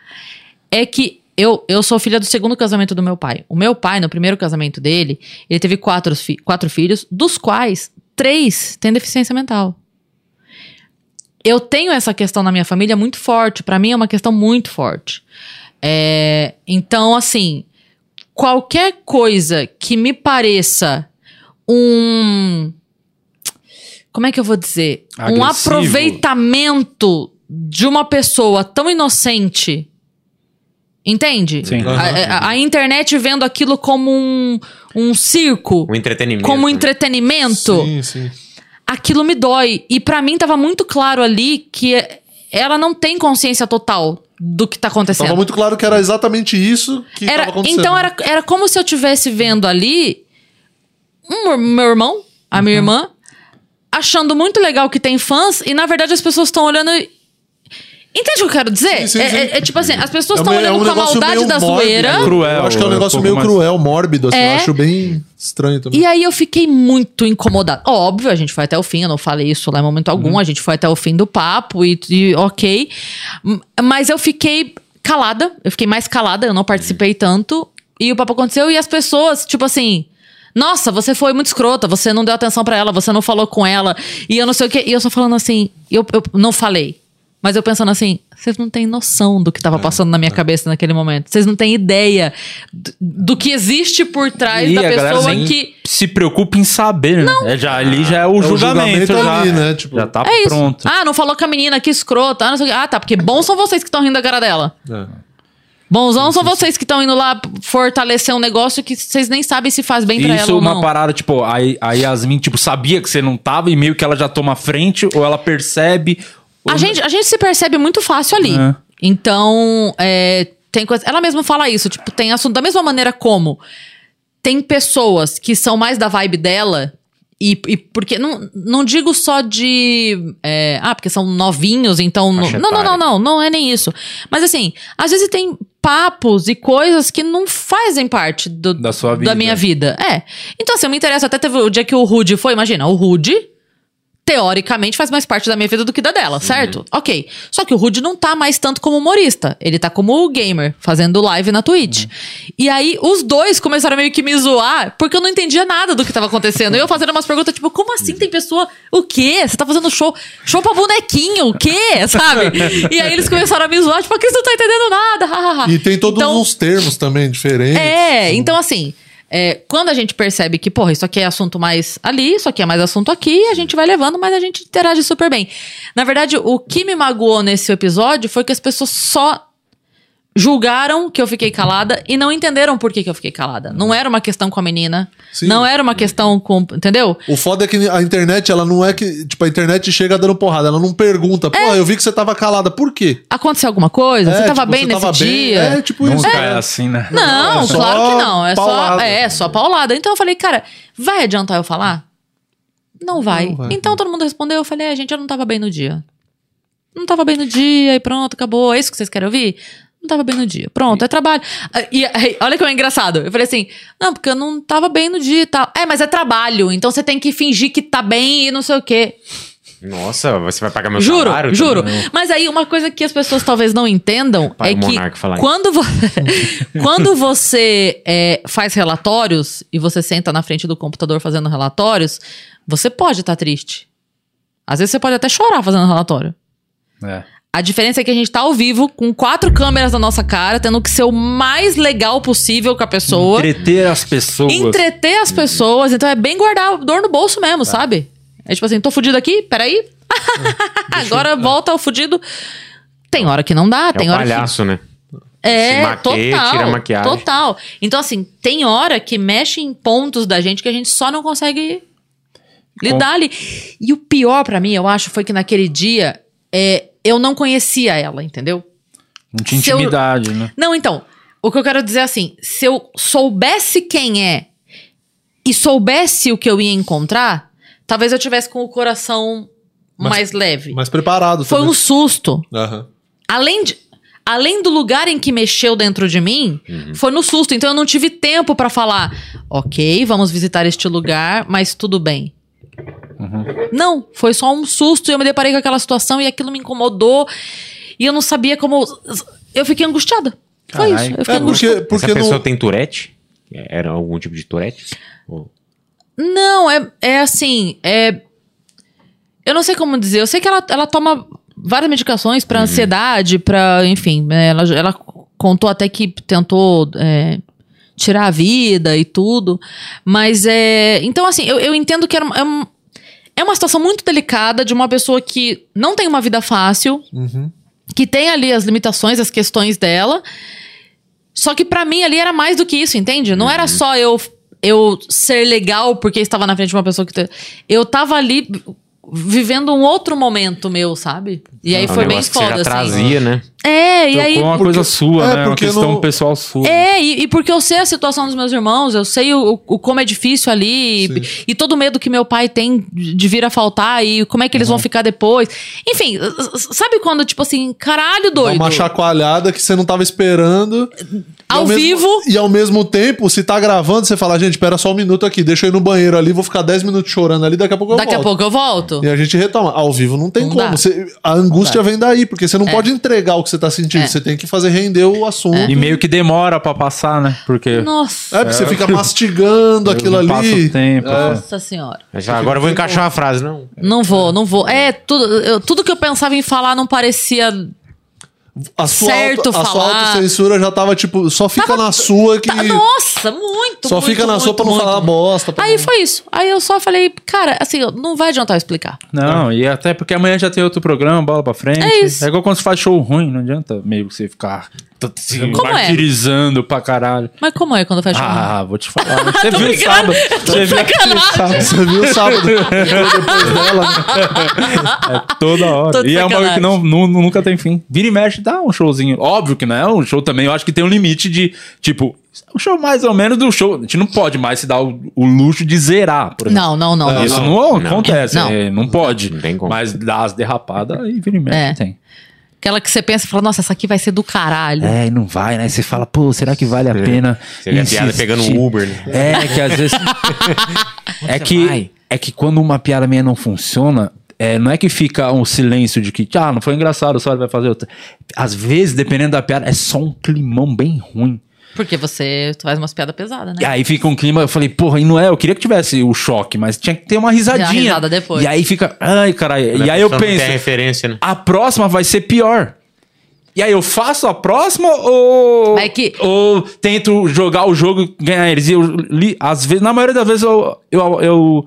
é que eu, eu sou filha do segundo casamento do meu pai. O meu pai, no primeiro casamento dele, ele teve quatro, fi- quatro filhos, dos quais três têm deficiência mental. Eu tenho essa questão na minha família muito forte. Pra mim é uma questão muito forte. É, então, assim, qualquer coisa que me pareça um. Como é que eu vou dizer? Um Agressivo. aproveitamento de uma pessoa tão inocente. Entende? Sim. A, a- a internet vendo aquilo como um, um circo, O entretenimento. como um né? entretenimento Sim, sim. aquilo me dói. E pra mim tava muito claro ali que ela não tem consciência total do que tá acontecendo. Tava muito claro que era exatamente isso que Era- tava acontecendo. então era, era como se eu estivesse vendo ali um, meu irmão, a minha Uhum. irmã, achando muito legal que tem fãs e na verdade as pessoas estão olhando. Entende o que eu quero dizer? Sim, sim, é, sim. é- é tipo assim, as pessoas É estão um- é olhando um com a maldade da mórbido. zoeira. Cruel. Eu acho que é um é um negócio pouco meio mais- cruel, mórbido, assim. É. Eu acho bem estranho também. E aí eu fiquei muito incomodada. Óbvio, a gente foi até o fim, eu não falei isso lá em momento algum, a gente foi até o fim do papo e, e ok. Mas eu fiquei calada, eu fiquei mais calada, eu não participei tanto. E o papo aconteceu e as pessoas, tipo assim. Nossa, você foi muito escrota, você não deu atenção pra ela, você não falou com ela, e eu não sei o quê. E eu só falando assim, eu, eu não falei. Mas eu pensando assim, vocês não têm noção do que tava passando na minha cabeça naquele momento. Vocês não têm ideia do, do que existe por trás E da a galera pessoa nem que. se preocupa em saber, né? É, já, ali já é o o julgamento, julgamento já, ali, né? Tipo, já tá É isso. pronto. Ah, não falou com a menina, que escrota. Ah, não sei o quê. Ah, tá, porque bons são vocês que estão rindo da cara dela. é. Bonzão são vocês que estão indo lá fortalecer um negócio que vocês nem sabem se faz bem pra Isso ela ou uma não. parada, tipo, a, a Yasmin, tipo, sabia que você não tava e meio que ela já toma frente, ou ela percebe. A gente, a gente se percebe muito fácil ali. É. Então, é, tem coisa. Ela mesma fala isso, tipo, tem assunto. Da mesma maneira como tem pessoas que são mais da vibe dela. E, e porque não, não digo só de. é, ah, porque são novinhos, então. Não, não, não, não, não, não é nem isso. Mas assim, às vezes tem papos e coisas que não fazem parte do, Da sua vida. da minha vida. É. Então, assim, eu me interessa. Até teve o dia que o Rude foi, imagina, o Rude teoricamente faz mais parte da minha vida do que da dela, certo? Ok. Só que o Rude não tá mais tanto como humorista. Ele tá como gamer, fazendo live na Twitch. E aí, os dois começaram meio que me zoar, porque eu não entendia nada do que tava acontecendo. E eu fazendo umas perguntas, tipo, como assim tem pessoa... O quê? Você tá fazendo show? Show pra bonequinho? O quê? Sabe? E aí eles começaram a me zoar, tipo, a Cris não tá entendendo nada. E tem todos Então- uns termos também diferentes. é, então assim, é, quando a gente percebe que, porra, isso aqui é assunto mais ali, isso aqui é mais assunto aqui, a gente vai levando, mas a gente interage super bem. Na verdade, o que me magoou nesse episódio foi que as pessoas só julgaram que eu fiquei calada e não entenderam por que, que eu fiquei calada. Não era uma questão com a menina. Sim. Não era uma questão com. Entendeu? O foda é que a internet, ela não é que. Tipo, a internet chega dando porrada. Ela não pergunta, pô, É. eu vi que você tava calada. Por quê? Aconteceu alguma coisa? você É, tava tipo, bem você nesse tava bem. dia? É, tipo isso. Nunca cara. é assim, né? Não, É claro que não. É paulada. só, é só paulada. Então eu falei, cara, vai adiantar eu falar? Não vai. Não vai. Então todo mundo respondeu. Eu falei, é, gente, eu não tava bem no dia. Não tava bem no dia e pronto, acabou. É isso que vocês querem ouvir? Não tava bem no dia. Pronto, é trabalho. Ah, E, aí, olha que é engraçado. Eu falei assim: não, porque eu não tava bem no dia e tal. É, mas é trabalho, então você tem que fingir que tá bem e não sei o quê. Nossa, você vai pagar meu Juro, salário? juro. também? Mas aí uma coisa que as pessoas talvez não entendam Para é o que quando, vo- quando você é, faz relatórios e você senta na frente do computador fazendo relatórios, você pode estar triste. Às vezes você pode até chorar fazendo relatório. É. A diferença é que a gente tá ao vivo, com quatro câmeras na nossa cara, tendo que ser o mais legal possível com a pessoa. Entreter as pessoas. Entreter as pessoas. Então é bem guardar dor no bolso mesmo, sabe? É tipo assim, tô fudido aqui, peraí. Agora volta ao fudido. Tem hora que não dá, É tem hora que. palhaço, né? É, Se maqueia, total. tira a maquiagem. Total. Então, assim, tem hora que mexe em pontos da gente que a gente só não consegue lidar ali. E o pior pra mim, eu acho, foi que naquele dia é, eu não conhecia ela, entendeu? Não tinha Se eu- intimidade, né? Não, então, o que eu quero dizer é assim, se eu soubesse quem é e soubesse o que eu ia encontrar, talvez eu tivesse com o coração Mas- mais leve. Mais preparado Foi um também. susto. Aham. Além de além do lugar em que mexeu dentro de mim, foi no susto. Então eu não tive tempo pra falar, ok, vamos visitar este lugar, mas tudo bem. Não, foi só um susto e eu me deparei com aquela situação e aquilo me incomodou e eu não sabia como. Eu fiquei angustiada. Foi isso. Eu fiquei É angustiada. porque, porque Essa pessoa não. tem Tourette? Era algum tipo de Tourette? Ou- Não, é, é assim. É, eu não sei como dizer. Eu sei que ela, ela toma várias medicações pra ansiedade, pra. Enfim, é, ela, ela contou até que tentou é, tirar a vida e tudo. Mas é. Então, assim, eu, eu entendo que era, uma- é, um- é uma situação muito delicada de uma pessoa que não tem uma vida fácil, Uhum. que tem ali as limitações, as questões dela. Só que pra mim ali era mais do que isso, entende? Não era só eu eu ser legal porque estava na frente de uma pessoa que te- eu tava ali vivendo um outro momento meu, sabe? E aí É foi bem negócio que você foda já assim. trazia, né? É, e aí Tocou uma Porque- coisa sua, é, né? Uma questão não- pessoal sua. é, e, e porque eu sei a situação dos meus irmãos, eu sei o, o como é difícil ali, e, e todo o medo que meu pai tem de vir a faltar, e como é que eles Uhum. vão ficar depois. Enfim, sabe quando, tipo assim, caralho, Dá doido. uma chacoalhada que você não tava esperando. E Ao mesmo- vivo. E ao mesmo tempo, se tá gravando, você fala, gente, espera só um minuto aqui, deixa eu ir no banheiro ali, vou ficar 10 minutos chorando ali, daqui a pouco eu Daqui a volto. pouco eu volto. E a gente retoma. Ao vivo não tem Não como. Você- a angústia vem daí, porque você não É. pode entregar o que você tá sentindo. É. Você tem que fazer render o assunto. E meio que demora pra passar, né? Porque Nossa. É, porque você fica mastigando aquilo não passa ali. o tempo. É. Nossa senhora. Mas agora eu vou encaixar uma frase, não. Não vou, não vou. É, tudo, eu- tudo que eu pensava em falar não parecia. A sua, Certo auto, a sua falar. autocensura já tava tipo, só fica na sua que. Tá- nossa, muito. só muito, fica na sua muito, pra não falar muito. bosta. Aí não- foi isso. Aí eu só falei, cara, assim, não vai adiantar eu explicar. Não, e até porque amanhã já tem outro programa, bola pra frente. É isso. igual quando você faz show ruim, não adianta meio que você ficar se Como é? martirizando pra caralho. Mas como é quando faz show? Ah, vou te falar. Você viu brincando. sábado. Você viu sacanagem. sábado. Você viu sábado? depois dela. né? É toda hora. E é uma coisa que não, sacanagem. nu- nunca tem fim. Vira e mexe, dá um showzinho. Óbvio que não é um show também. Eu acho que tem um limite de, tipo, um show mais ou menos do show. A gente não pode mais se dar o, o luxo de zerar, por exemplo. Não, não, não. não, Isso não. não, Não. acontece, Não. é, não pode. Não tem como. Mas dá as derrapadas e vira e mexe, É. tem. Aquela que você pensa e fala, nossa, essa aqui vai ser do caralho. É, e não vai, né? Você fala, pô, será que vale a pena? Você vê a piada insistir? pegando um Uber, né? É, que às vezes. é, que, é que quando uma piada minha não funciona, é, não é que fica um silêncio de que, ah, não foi engraçado, só ele vai fazer outra. Às vezes, dependendo da piada, é só um climão bem ruim. Porque você faz umas piadas pesadas, E né? aí fica um clima, eu falei, porra, e não é, eu queria que tivesse o choque, mas tinha que ter uma risadinha. Uma risada depois. E aí fica, ai, caralho. E aí eu penso, Tem referência, né? a próxima vai ser pior. E aí eu faço a próxima ou Vai que- ou tento jogar o jogo e ganhar eles? E eu li, às vezes, na maioria das vezes eu, eu, eu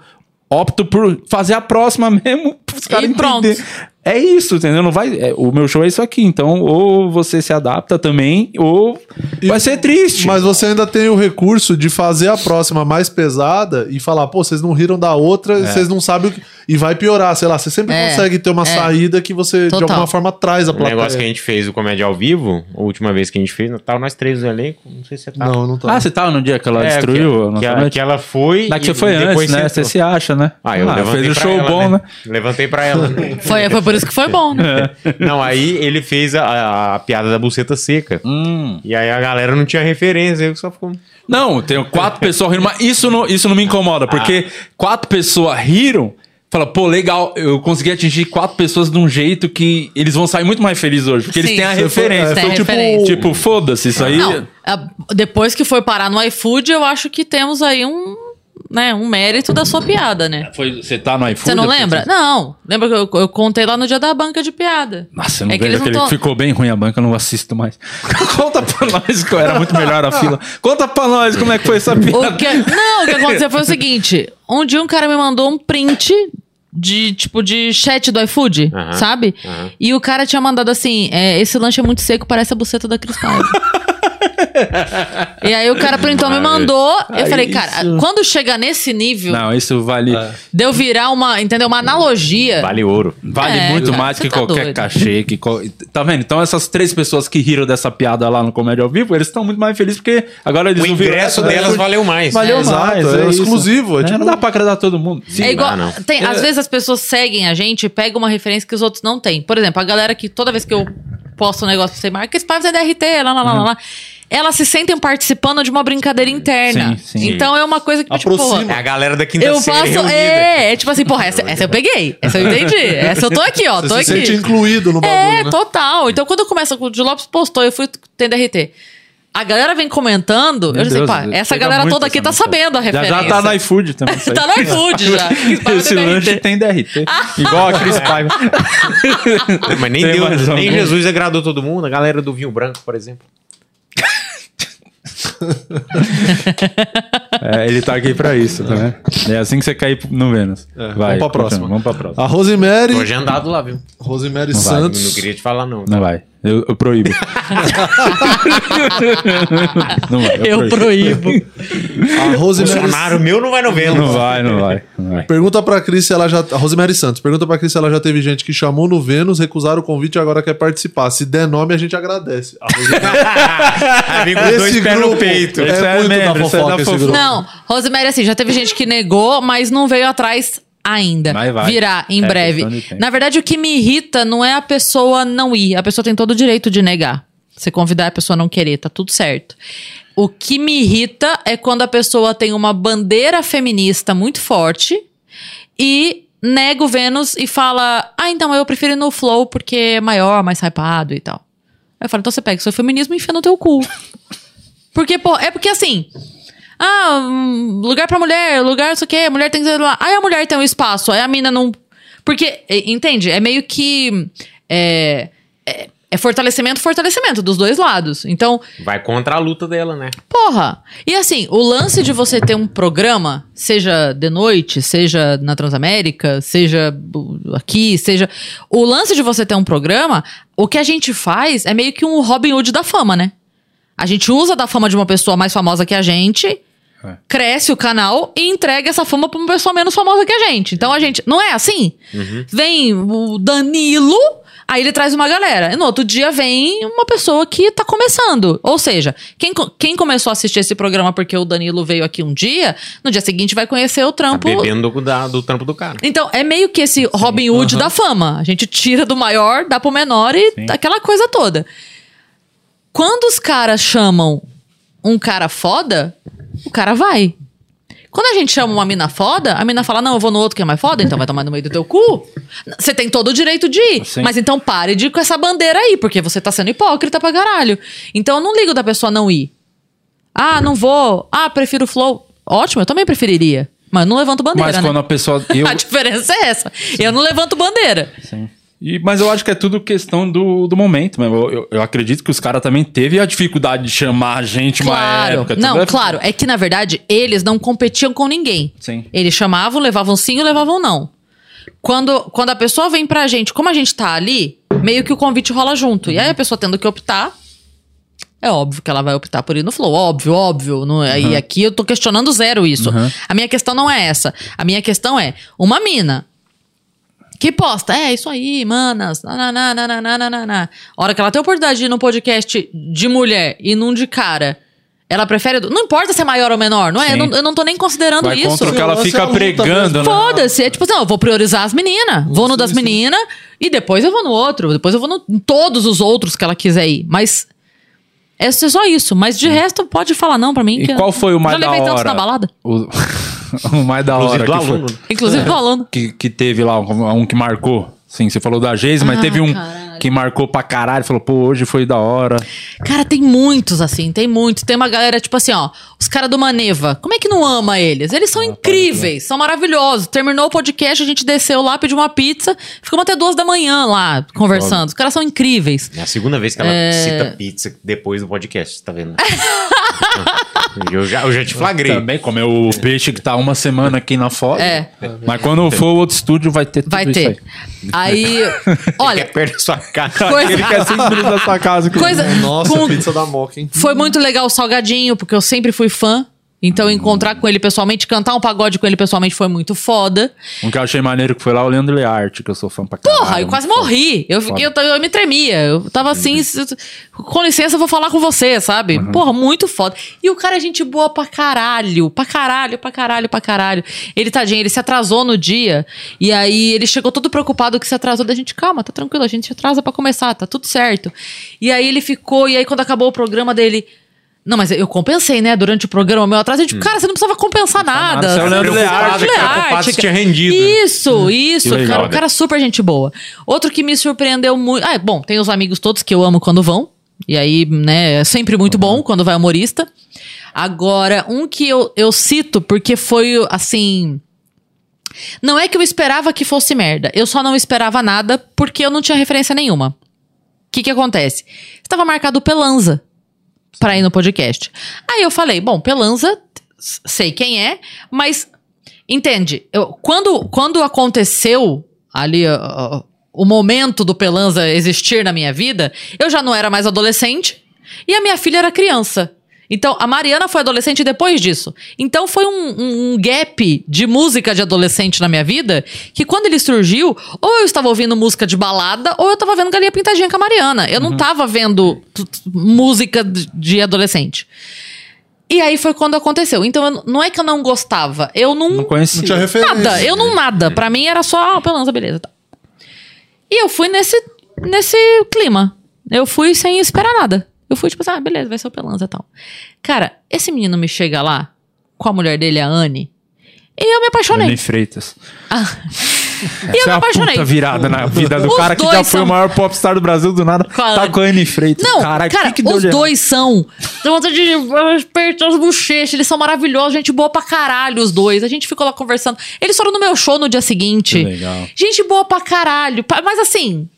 opto por fazer a próxima mesmo os caras E pronto. entender. É isso, entendeu? Não vai, é, o meu show é isso aqui. Então, ou você se adapta também, ou vai ser triste. Mas você ainda tem o recurso de fazer a próxima mais pesada e falar, pô, vocês não riram da outra, É. vocês não sabem o que. E vai piorar, sei lá. Você sempre É, consegue ter uma é. saída que você, de Total. alguma forma, traz a O plateia. negócio que a gente fez, o Comédia ao Vivo, a última vez que a gente fez, tava nós três no elenco, não sei se você tava. Não, não tá. Ah, você tava no dia que ela É, destruiu? que, que, que ela foi. Daqui e foi depois antes, né? Você se acha, né? Ah, eu levantei fez o pra show ela, bom, né? Levantei pra ela. Foi, foi por isso que foi bom, né? não, aí ele fez a, a- a piada da buceta seca. Hum. E aí a galera não tinha referência, aí só ficou. Não, tenho quatro pessoas rindo, mas isso não, isso não me incomoda, porque quatro pessoas riram. Fala, pô, legal, eu consegui atingir quatro pessoas de um jeito que eles vão sair muito mais felizes hoje, porque eles Sim. têm a Você referência. é, Tem a tipo, referência. tipo, foda-se, isso aí. Não, a- depois que foi parar no iFood, eu acho que temos aí um, né, um mérito da sua piada, né? Foi, você tá no iFood? Você não lembra? pensei- Não. Lembra que eu, eu contei lá no dia da banca de piada. Nossa, eu não É vejo eles aquele tão- ficou bem ruim a banca, eu não assisto mais. Conta pra nós que era muito melhor a fila. Conta pra nós como é que foi essa piada. O que, não, o que aconteceu foi o seguinte: um dia um cara me mandou um print de tipo de chat do iFood, Aham, sabe? aham. E o cara tinha mandado assim: é, esse lanche é muito seco, parece a buceta da Cris Paiva. e aí o cara printou, me mandou. Eu Ai, falei, cara, isso- quando chega nesse nível, Não, isso vale, É. deu virar uma, entendeu? Uma analogia. Vale ouro. vale É, muito cara, mais você que tá qualquer doido. cachê. Que co- Tá vendo? Então essas três pessoas que riram dessa piada lá no Comédia ao Vivo, eles estão muito mais felizes porque agora eles O não viram ingresso do delas valeu mais. Valeu Exato, mais. é isso. exclusivo, é É, tipo- Não dá pra agradar todo mundo. Sim, É igual. não. Tem, Às vezes as pessoas seguem a gente e pegam uma referência que os outros não têm. Por exemplo, a galera que toda vez que eu posto um negócio pra você, marca esse Paiva é DRT, lá, lá, lá, lá, lá. Elas se sentem participando de uma brincadeira interna. Sim, sim. Então é uma coisa que, tipo, porra, É a galera da quinta eu série faço. reunida. É, é tipo assim, porra, essa, essa eu peguei. Essa eu entendi. Essa eu tô aqui, ó. Você tô se aqui. sente incluído no bagulho, É, né? total. Então, quando eu começo, o Lopes postou, eu fui tendo RT. A galera vem comentando, Meu eu já sei, Deus, pá, essa galera toda aqui tá sabendo a Já referência. já tá no iFood também. Tá no iFood já. Esse lanche tem DRT. Igual a Cris Paiva. Mas nem, Deus, nem? Jesus agradou todo mundo. A galera do vinho branco, por exemplo. É, ele tá aqui pra isso, tá vendo? É assim que você cair no Vênus. É, Vai, vamos pra próxima. Vamos pra próxima. A Rosemary, Tô agendado lá, viu? Rosemary vai, Não Santos. queria te falar, não. Não vai. Eu, eu proíbo. não vai. Eu proíbo. A Rosemary Bolsonaro, meu não vai no Vênus. Não vai, não vai. Não vai. Pergunta pra Cris se ela já. A Rosemary Santos, pergunta pra Cris se ela já teve gente que chamou no Vênus, recusaram o convite e agora quer participar. Se der nome, a gente agradece. A Rosemary- Aí vem com dois esse pés no grupo peito. é, é muito membro, da esse é fofoca da esse fofoca. grupo. Não, Rosemary, assim, já teve gente que negou, mas não veio atrás ainda. Mas vai. Virá em É breve. Na verdade, o que me irrita não é a pessoa não ir. A pessoa tem todo o direito de negar. Você convidar a pessoa a não querer, tá tudo certo. O que me irrita é quando a pessoa tem uma bandeira feminista muito forte e nega o Vênus e fala: Ah, então eu prefiro ir no Flow porque é maior, mais hypado e tal. Aí eu falo: então você pega o seu feminismo e enfia no teu cu. Porque, pô, é porque assim. Ah, hum, lugar pra mulher, lugar isso que mulher tem que ser lá. Aí a mulher tem um espaço, aí a mina não. Porque, entende? É meio que. É, é, é fortalecimento, fortalecimento dos dois lados. Então, Vai contra a luta dela, né? porra. E assim, o lance de você ter um programa, seja de noite, seja na Transamérica, seja aqui, seja. O lance de você ter um programa, o que a gente faz é meio que um Robin Hood da fama, né? A gente usa da fama de uma pessoa mais famosa que a gente, É. cresce o canal e entrega essa fama pra uma pessoa menos famosa que a gente. Então a gente. Não é assim? Vem o Danilo, aí ele traz uma galera. E no outro dia vem uma pessoa que tá começando. Ou seja, quem, quem começou a assistir esse programa porque o Danilo veio aqui um dia, no dia seguinte vai conhecer o Tá trampo. bebendo do, da- do trampo do cara. Então, é meio que esse Robin Hood da fama. A gente tira do maior, dá pro menor e Sim. aquela coisa toda. Quando os caras chamam um cara foda, o cara vai. Quando a gente chama uma mina foda, a mina fala: Não, eu vou no outro que é mais foda, então vai tomar no meio do teu cu. Você tem todo o direito de ir. Sim. Mas então pare de ir com essa bandeira aí, porque você tá sendo hipócrita pra caralho. Então eu não ligo da pessoa não ir. Ah, não vou. Ah, prefiro o flow. Ótimo, eu também preferiria. Mas eu não levanto bandeira, Mas né? quando a pessoa. Eu, A diferença é essa. Eu não levanto bandeira. Sim. E- mas eu acho que é tudo questão do, do momento mesmo. Eu, eu- eu acredito que os caras também teve a dificuldade de chamar a gente uma Claro. época. não, é- claro. É que, na verdade, eles não competiam com ninguém. Sim. Eles chamavam, levavam sim ou levavam não. quando, quando a pessoa vem pra gente, como a gente tá ali, meio que o convite rola junto. E aí a pessoa tendo que optar. É óbvio que ela vai optar por ir no flow, óbvio, óbvio. Não, é- E aqui eu tô questionando zero isso. Uhum. A minha questão não é essa. A minha questão é uma mina que posta, é isso aí, manas, nananana. A hora que ela tem a oportunidade de ir num podcast de mulher e num de cara, ela prefere. Não importa se é maior ou menor, não é? Eu não, eu não tô nem considerando Vai isso. contra o que ela é fica luta pregando, né? Foda-se, é tipo assim, ó, eu vou priorizar as meninas. Vou no das meninas e depois eu vou no outro. Depois eu vou no, em todos os outros que ela quiser ir. Mas é só isso. Mas de resto, pode falar não pra mim. E que qual foi o mais Já da levei tantos hora? na balada. O, o mais da Inclusive hora do que, foi- aluno. Inclusive É. do aluno. que, que teve lá, um, um que marcou. Sim, você falou da Geise, mas Ah, teve um caralho. que marcou pra caralho. Falou, pô, hoje foi da hora. Cara, tem muitos, assim, tem muitos. Tem uma galera, tipo assim, ó, os caras do Maneva. Como é que não ama eles? Eles Ah, são incríveis, são maravilhosos. Terminou o podcast, a gente desceu lá, pediu uma pizza, ficamos até duas da manhã lá, conversando. Os caras são incríveis. É a segunda vez que ela É. cita pizza depois do podcast, tá vendo? eu, já, eu já te flagrei. Também comeu o peixe que tá uma semana aqui na foto. É. Mas quando for o outro estúdio, vai ter tudo Vai isso ter. aí. Aí, olha, Quer perder sua casa. coisa, Ele quer minutos da sua casa. coisa Nossa, com- pizza da Moca, hein? Foi muito legal o Salgadinho, porque eu sempre fui fã. Então, encontrar com ele pessoalmente, cantar um pagode com ele pessoalmente foi muito foda. Um que eu achei maneiro que foi lá o Leandro Learte, que eu sou fã pra caralho. Porra, eu quase morri. Eu, fiquei, eu, eu me tremia. Eu tava assim, s- com licença, eu vou falar com você, sabe? Uhum. Porra, muito foda. E o cara é gente boa pra caralho. Pra caralho, pra caralho, pra caralho. Ele, tadinho, ele se atrasou no dia. E aí ele chegou todo preocupado que se atrasou. Da gente, calma, tá tranquilo, a gente se atrasa pra começar, tá tudo certo. E aí ele ficou, e aí quando acabou o programa dele. Não, mas eu compensei, né? Durante o programa, o meu atraso. A gente, cara, você não precisava compensar nada. nada, você é o Leandro Learte, cara, se tinha rendido. Isso, isso. Que legal, cara, o cara super gente boa. Outro que me surpreendeu muito. Ah, bom, tem os amigos todos que eu amo quando vão. E aí, né, é sempre muito bom quando vai humorista. Agora, um que eu, eu cito porque foi assim. Não é que eu esperava que fosse merda. Eu só não esperava nada porque eu não tinha referência nenhuma. O que que acontece? Estava marcado o Pelanza pra ir no podcast. Aí eu falei, bom, Pelanza, sei quem é, mas entende? Eu, quando, quando aconteceu ali ó, o momento do Pelanza existir na minha vida, eu já não era mais adolescente e a minha filha era criança. Então, a Mariana foi adolescente depois disso. Então, foi um, um- um gap de música de adolescente na minha vida que, quando ele surgiu, ou eu estava ouvindo música de balada, ou eu estava vendo Galinha Pintadinha com a Mariana. Eu não estava vendo música de- de adolescente. E aí foi quando aconteceu. Então, eu- não é que eu não gostava, eu não. Não conhecia. Não tinha referência. Nada, eu não nada. Pra mim era só, ah, pelanza, beleza. Tá. E eu fui nesse, nesse clima. Eu fui sem esperar nada. Eu fui tipo assim, ah, beleza, vai ser o pelanza e tal. Cara, esse menino me chega lá com a mulher dele, a Anne, e eu me apaixonei. Anne Freitas. E eu Essa me é a apaixonei. puta virada na vida do Os cara que já foi são- o maior popstar do Brasil do nada. Cara, Tá com a Anne Freitas. Não, Caralho, cara, que que os dois são. Dá vontade de apertar as bochechas. Eles são maravilhosos, gente boa pra caralho, os dois. A gente ficou lá conversando. Eles foram no meu show no dia seguinte. Que legal. Gente boa pra caralho. Mas assim,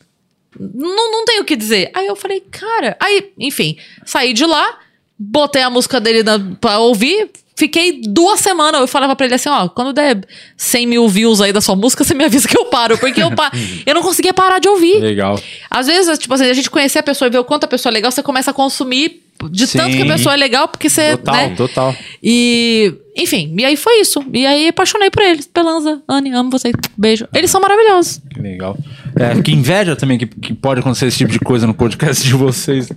não, não tenho o que dizer. Aí eu falei, cara. Aí, enfim, saí de lá, botei a música dele na, pra ouvir. Fiquei duas semanas. Eu falava pra ele assim: ó, quando der 100 mil views aí da sua música, você me avisa que eu paro. Porque eu, pa eu não conseguia parar de ouvir. Legal. Às vezes, tipo assim, a gente conhecer a pessoa e ver o quanto a pessoa é legal, você começa a consumir de tanto que a Sim. pessoa é legal, porque você. Total, né? total. E, enfim, e aí foi isso. E aí apaixonei por eles. Pelanza, Anne, amo vocês. Beijo. Eles são maravilhosos. Que legal. É, que inveja também que, que pode acontecer esse tipo de coisa no podcast de vocês.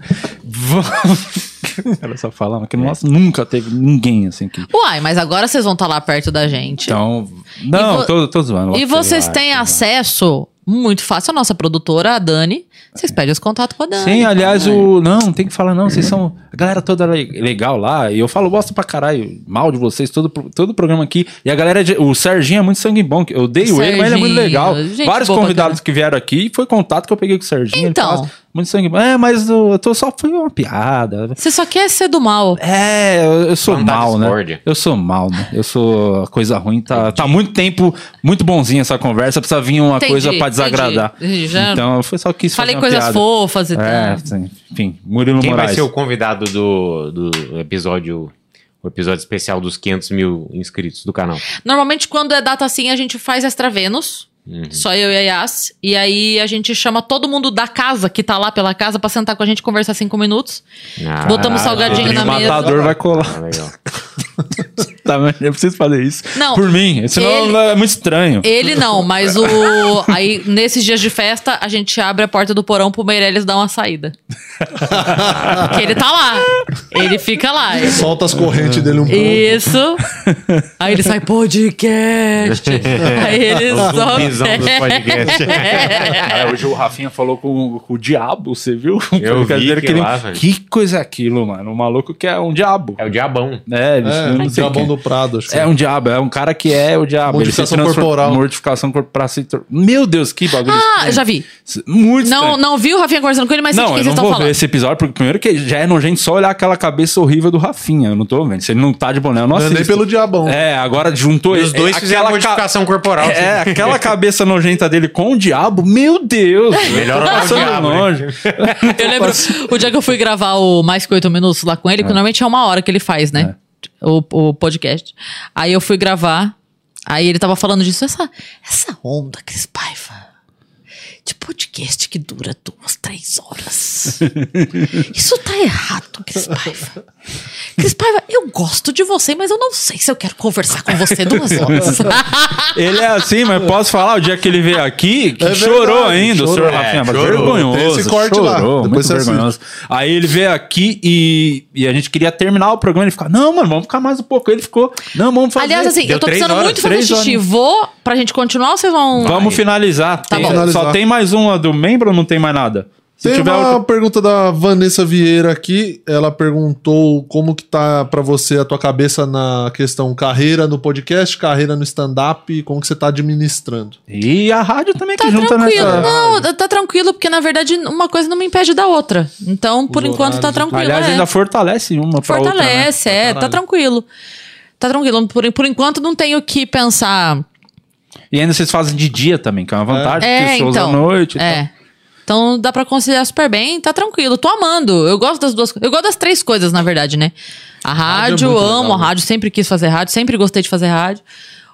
Era só falar, mas que nossa, nunca teve ninguém assim que. Uai, mas agora vocês vão estar lá perto da gente. Então. Não, vo- tô, tô zoando. e vocês têm acesso muito fácil à nossa produtora, a Dani. Vocês pedem os contatos com a Dani. Sim, aliás, o. Não, tem que falar, não. Vocês são. A galera toda le- legal lá. E eu falo bosta pra caralho. Mal de vocês, todo, todo o programa aqui. E a galera. de- O Serginho é muito sangue bom. Eu odeio ele, mas ele é muito legal. Vários convidados que vieram aqui. Foi contato que eu peguei com o Serginho. Então. Muito sangue bom. É, mas eu, eu tô só. Foi uma piada. Você só quer ser do mal. É, eu, eu sou Plantar mal, né? Eu sou mal, né? Eu sou coisa ruim. Tá, tá muito tempo, muito bonzinha essa conversa. Precisa vir uma Entendi, coisa pra desagradar. entendi. Já Então, foi só quis Falei coisas piada. fofas e É, tal. sim. enfim, Murilo Quem Moraes. vai ser o convidado do, do episódio, o episódio especial dos 500 mil inscritos do canal? Normalmente, quando é data assim, a gente faz Extra Vênus. Só eu e a Yas. E aí a gente chama todo mundo da casa, que tá lá pela casa, pra sentar com a gente e conversar cinco minutos. Ah, Botamos salgadinho na o mesa. matador vai colar. ah, legal. Tá, eu preciso fazer isso. Não, Por mim. Senão ele- é muito estranho. Ele não, mas o. Aí, nesses dias de festa, a gente abre a porta do porão pro Meirelles dar uma saída. Porque ele tá lá. Ele fica lá. Solta as correntes dele um pouco. Isso. Aí ele sai, podcast. Aí ele só. zumbizão dos podcasts. É, hoje o Rafinha falou com, com o diabo, você viu? Eu vi Brincadeira que ele- lá. Que coisa é aquilo, mano? O maluco que é um diabo. É o diabão. É, ele É, não o Diabão do Prado, acho que É um diabo, é um cara que é o diabo. Modificação Ele corporal. Mortificação corporal. Meu Deus, que bagulho. Ah, estranho. já vi. Muito Não, estranho. não vi o Rafinha conversando com ele, mas sei de Não, quem eu vocês não estão vou ver falando. esse episódio, porque primeiro que já é nojento só olhar aquela cabeça horrível do Rafinha. Eu não tô vendo. Se ele não tá de boné, eu não Não é assisto. nem pelo Diabão. É, agora juntou E os dois é, fizeram aquela modificação corporal. Ca... É, aquela cabeça nojenta dele com o diabo. Meu Deus. Melhor Tô olhar o passando diabo, longe. Eu lembro o dia que eu fui gravar o Mais Que Oito Minutos lá com ele, que normalmente é uma hora que ele faz, né? O, o podcast. Aí eu fui gravar, aí ele tava falando disso. Essa, essa onda, Cris Paiva, de podcast que dura duas, três horas. Isso tá errado, Cris Paiva. Cris Paiva, eu gosto de você, mas eu não sei se eu quero conversar com você duas horas. Ele é assim, mas posso falar o dia que ele veio aqui, que É chorou verdade, ainda, o chorou. senhor Rafinha, É, mas chorou. vergonhoso. Esse corte lá, chorou, depois muito você assiste. vergonhoso. Aí ele veio aqui e, e a gente queria terminar o programa, ele ficou, não, mano, vamos ficar mais um pouco. Ele ficou, não, vamos fazer. Aliás, assim, Deu eu tô precisando horas, muito fazer xixi. horas. Vou pra gente continuar ou vocês vão. Vamos finalizar. Tá Tem- bom. Só Finalizar. tem mais uma do membro ou não tem mais nada? Se Tem tiver uma outra- pergunta da Vanessa Vieira aqui. Ela perguntou como que tá pra você a tua cabeça na questão carreira no podcast, carreira no stand-up, como que você tá administrando. E a rádio também Tá que junta tranquilo. nessa. Não, tá- tranquilo, porque na verdade uma coisa não me impede da outra. Então, por Os enquanto tá tranquilo. Aliás, é. ainda fortalece uma pra outra. né? Fortalece, é, tá tranquilo. Tá tranquilo. Por, por enquanto não tenho que pensar. E ainda vocês fazem de dia também, que é uma vantagem, É, porque shows então. à noite é. Então dá pra conciliar super bem, tá tranquilo. Tô amando. Eu gosto das duas Eu gosto das três coisas, na verdade, né? A Rádio é rádio, muito amo legal, a né? rádio, sempre quis fazer rádio, sempre gostei de fazer rádio.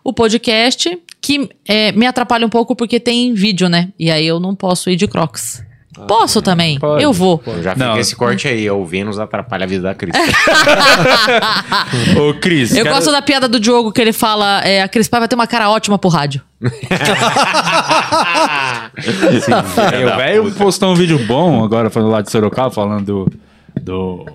O podcast, que é, me atrapalha um pouco porque tem vídeo, né? E aí eu não posso ir de crocs. Posso também, pode, eu vou. Já fica Não. esse corte aí, o Vênus atrapalha a vida da Cris. Ô, Cris. Eu quero- gosto da piada do Diogo que ele fala: é, a Cris Paiva tem uma cara ótima pro rádio. É, o velho postou um vídeo bom agora, falando lá de Sorocaba, falando do, do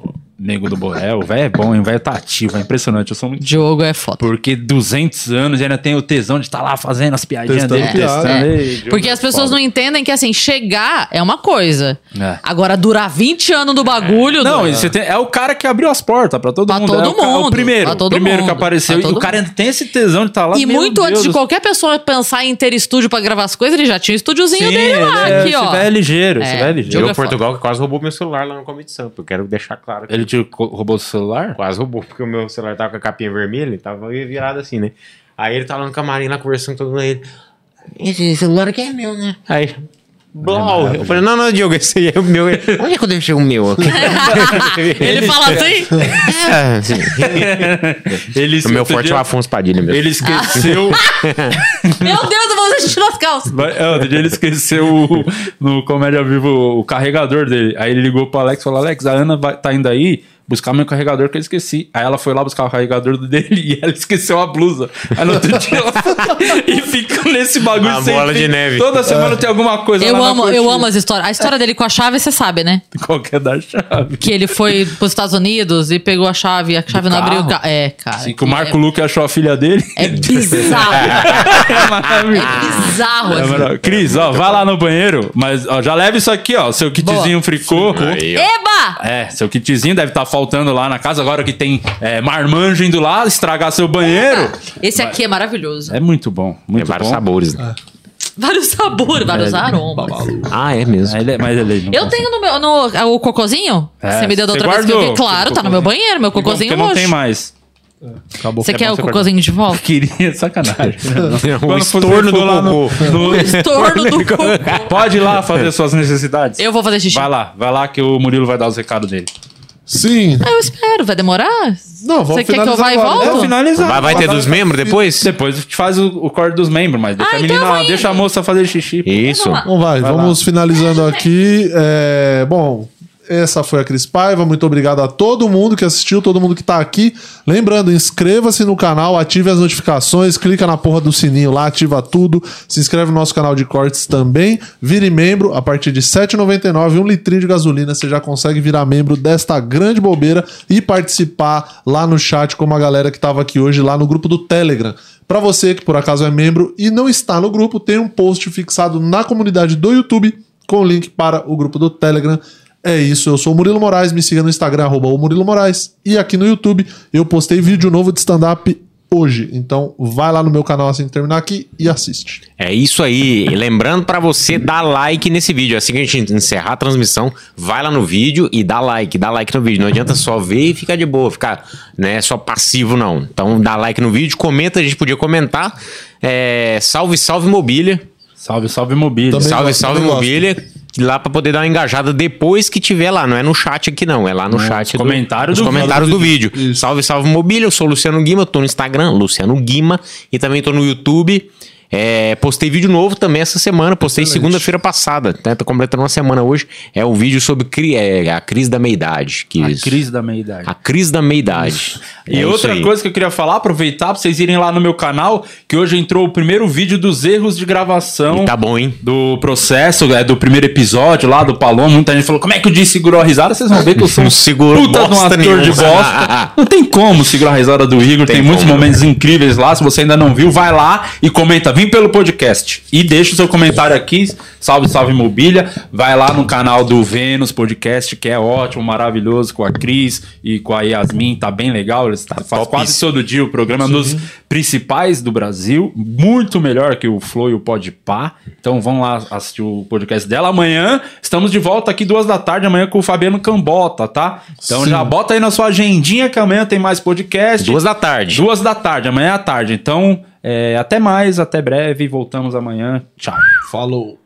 Nego do Borel. O velho é bom, hein? O velho tá ativo, é impressionante. Eu sou muito. Diogo é foda. Porque 200 anos e ainda tem o tesão de estar lá fazendo as piadinhas Testando dele, piada. testando. É. Ei, Porque é as pessoas foda. não entendem que, assim, chegar é uma coisa. É. Agora, durar 20 anos do bagulho. Não, do- tem- é o cara que abriu as portas pra todo Pra mundo. todo é o, ca- é o mundo, primeiro. pra todo o primeiro que mundo, apareceu. pra E o cara ainda tem esse tesão de estar lá. E muito antes Deus de do qualquer pessoa pensar em ter estúdio pra gravar as coisas, ele já tinha o estúdiozinho Sim, dele lá, é, aqui, ó. Esse velho é ligeiro, esse velho é ligeiro. Diogo. Portugal, que quase roubou meu celular lá no Comedy Sampa. Eu quero deixar claro. que Ele te co- roubou o celular? Quase roubou, porque o meu celular tava com a capinha vermelha, ele tava virado assim, né? Aí ele tava no camarim lá conversando com todo mundo. Ele, esse celular aqui é meu, né? Aí, Blau. Eu falei, não, não, Diogo, esse aí é o meu. Onde é que eu deixei o meu aqui? Ele fala assim. é, assim. Ele, O meu forte é o Afonso Padilha mesmo. Ele esqueceu. Meu Deus, eu vou xixi nas calças. Vai- é, outro dia ele esqueceu o- no Comédia Vivo o carregador dele. Aí ele ligou pro Alex e falou: Alex, a Ana vai, tá indo aí buscar meu carregador que eu esqueci. Aí ela foi lá buscar o carregador dele e ela esqueceu a blusa. Aí no outro dia ela e fica nesse bagulho A sem bola fim. de neve. Toda semana tem alguma coisa Eu lá na amo, eu amo as histórias. A história dele com a chave, você sabe, né? Qualquer da chave. Que ele foi pros Estados Unidos e pegou a chave, a chave não abriu o carro? carro. É, cara. Assim, que o Marco Luque achou a filha dele. É, é bizarro. É maravilhoso. é bizarro. É assim. maravilhoso. Cris, ó, vai lá no banheiro, mas ó, já leva isso aqui, ó, seu kitzinho fricô. Aí, ó. Eba! É, seu kitzinho deve estar faltando lá na casa, agora que tem é, marmanjo indo lá estragar seu banheiro. Esse aqui é maravilhoso. É muito bom, Tem muito vários bom. sabores. né? Vários sabores, vários É, aromas. Ah, é mesmo. Ele é- mas ele não Eu consegue. tenho no meu. No, o cocôzinho? É, você me deu da outra vez que eu vi? Claro, tá no meu banheiro, meu cocôzinho porque não tem mais. Acabou. Você É quer o você cocôzinho de volta? Queria, sacanagem. O Quando você estorno do lá no- no- Estorno do cocô. Pode ir lá fazer suas necessidades. Eu vou fazer xixi. Vai lá, vai lá que o Murilo vai dar os recados dele. Sim. Ah, eu espero. Vai demorar? Não, vamos Você quer que eu finalizar vá e agora. volto? Vamos finalizar. Vai, vai ter dos membros depois? Depois a gente faz o, o corte dos membros, mas deixa Ah, a então menina, vai. deixa a moça fazer xixi. Isso. Vamos lá. Então vai, Vai vamos finalizando aqui. É, bom, essa foi a Cris Paiva. Muito obrigado a todo mundo que assistiu, todo mundo que tá aqui. Lembrando, inscreva-se no canal, ative as notificações, clica na porra do sininho lá, ativa tudo. Se inscreve no nosso canal de cortes também. Vire membro a partir de R$ 7,99, um litrinho de gasolina. Você já consegue virar membro desta grande bobeira e participar lá no chat como a galera que tava aqui hoje lá no grupo do Telegram. Para você que por acaso é membro e não está no grupo, tem um post fixado na comunidade do YouTube com o link para o grupo do Telegram. É isso, eu sou o Murilo Moraes, me siga no Instagram, arroba o Murilo Moraes. E aqui no YouTube eu postei vídeo novo de stand-up hoje. Então vai lá no meu canal assim que terminar aqui e assiste. É isso aí. E lembrando pra você dar like nesse vídeo. Assim que a gente encerrar a transmissão, vai lá no vídeo e dá like, dá like no vídeo. Não adianta só ver e ficar de boa, ficar né, só passivo, não. Então dá like no vídeo, comenta, a gente podia comentar. É, salve, salve mobília. Salve, salve mobília. Também salve, gosto, salve também gosto. Lá pra poder dar uma engajada depois que tiver lá. Não é no chat aqui, não. É lá no chat. nos comentários nos do comentários do vídeo. Isso. Salve, salve mobília. Eu sou o Luciano Guima. Tô no Instagram, Luciano Guima. E também tô no YouTube. É, postei vídeo novo também essa semana. Postei segunda-feira passada. Né? Tô completando uma semana hoje. É um vídeo sobre cri- é, a crise da meia-idade. que A isso. crise da meia-idade. A crise da meia-idade. E É isso outra coisa que eu queria falar, aproveitar pra vocês irem lá no meu canal, que hoje entrou o primeiro vídeo dos erros de gravação E tá bom, hein? do processo, é, do primeiro episódio lá do Paloma. Muita gente falou, como é que o Di segurou a risada? Vocês vão ver que eu sou um Não segurou puta de um ator nenhuma. de bosta. Não tem como segurar a risada do Igor, tem, Tem muitos momentos incríveis lá. Se você ainda não viu, vai lá e comenta, vim pelo podcast. E deixa o seu comentário aqui, salve, salve mobília. Vai lá no canal do Vênus Podcast, que é ótimo, maravilhoso, com a Cris e com a Yasmin, tá bem legal. Eles tá, faz quase todo dia o programa, é um dos principais do Brasil, muito melhor que o Flow e o Podpah. Então vão lá assistir o podcast dela. Amanhã estamos de volta aqui duas da tarde, amanhã com o Fabiano Cambota, tá? Então Sim. já bota aí na sua agendinha que amanhã tem mais podcast. Duas da tarde. Duas da tarde, amanhã à tarde. Então, é, até mais, até breve. Voltamos amanhã. Tchau. Falou.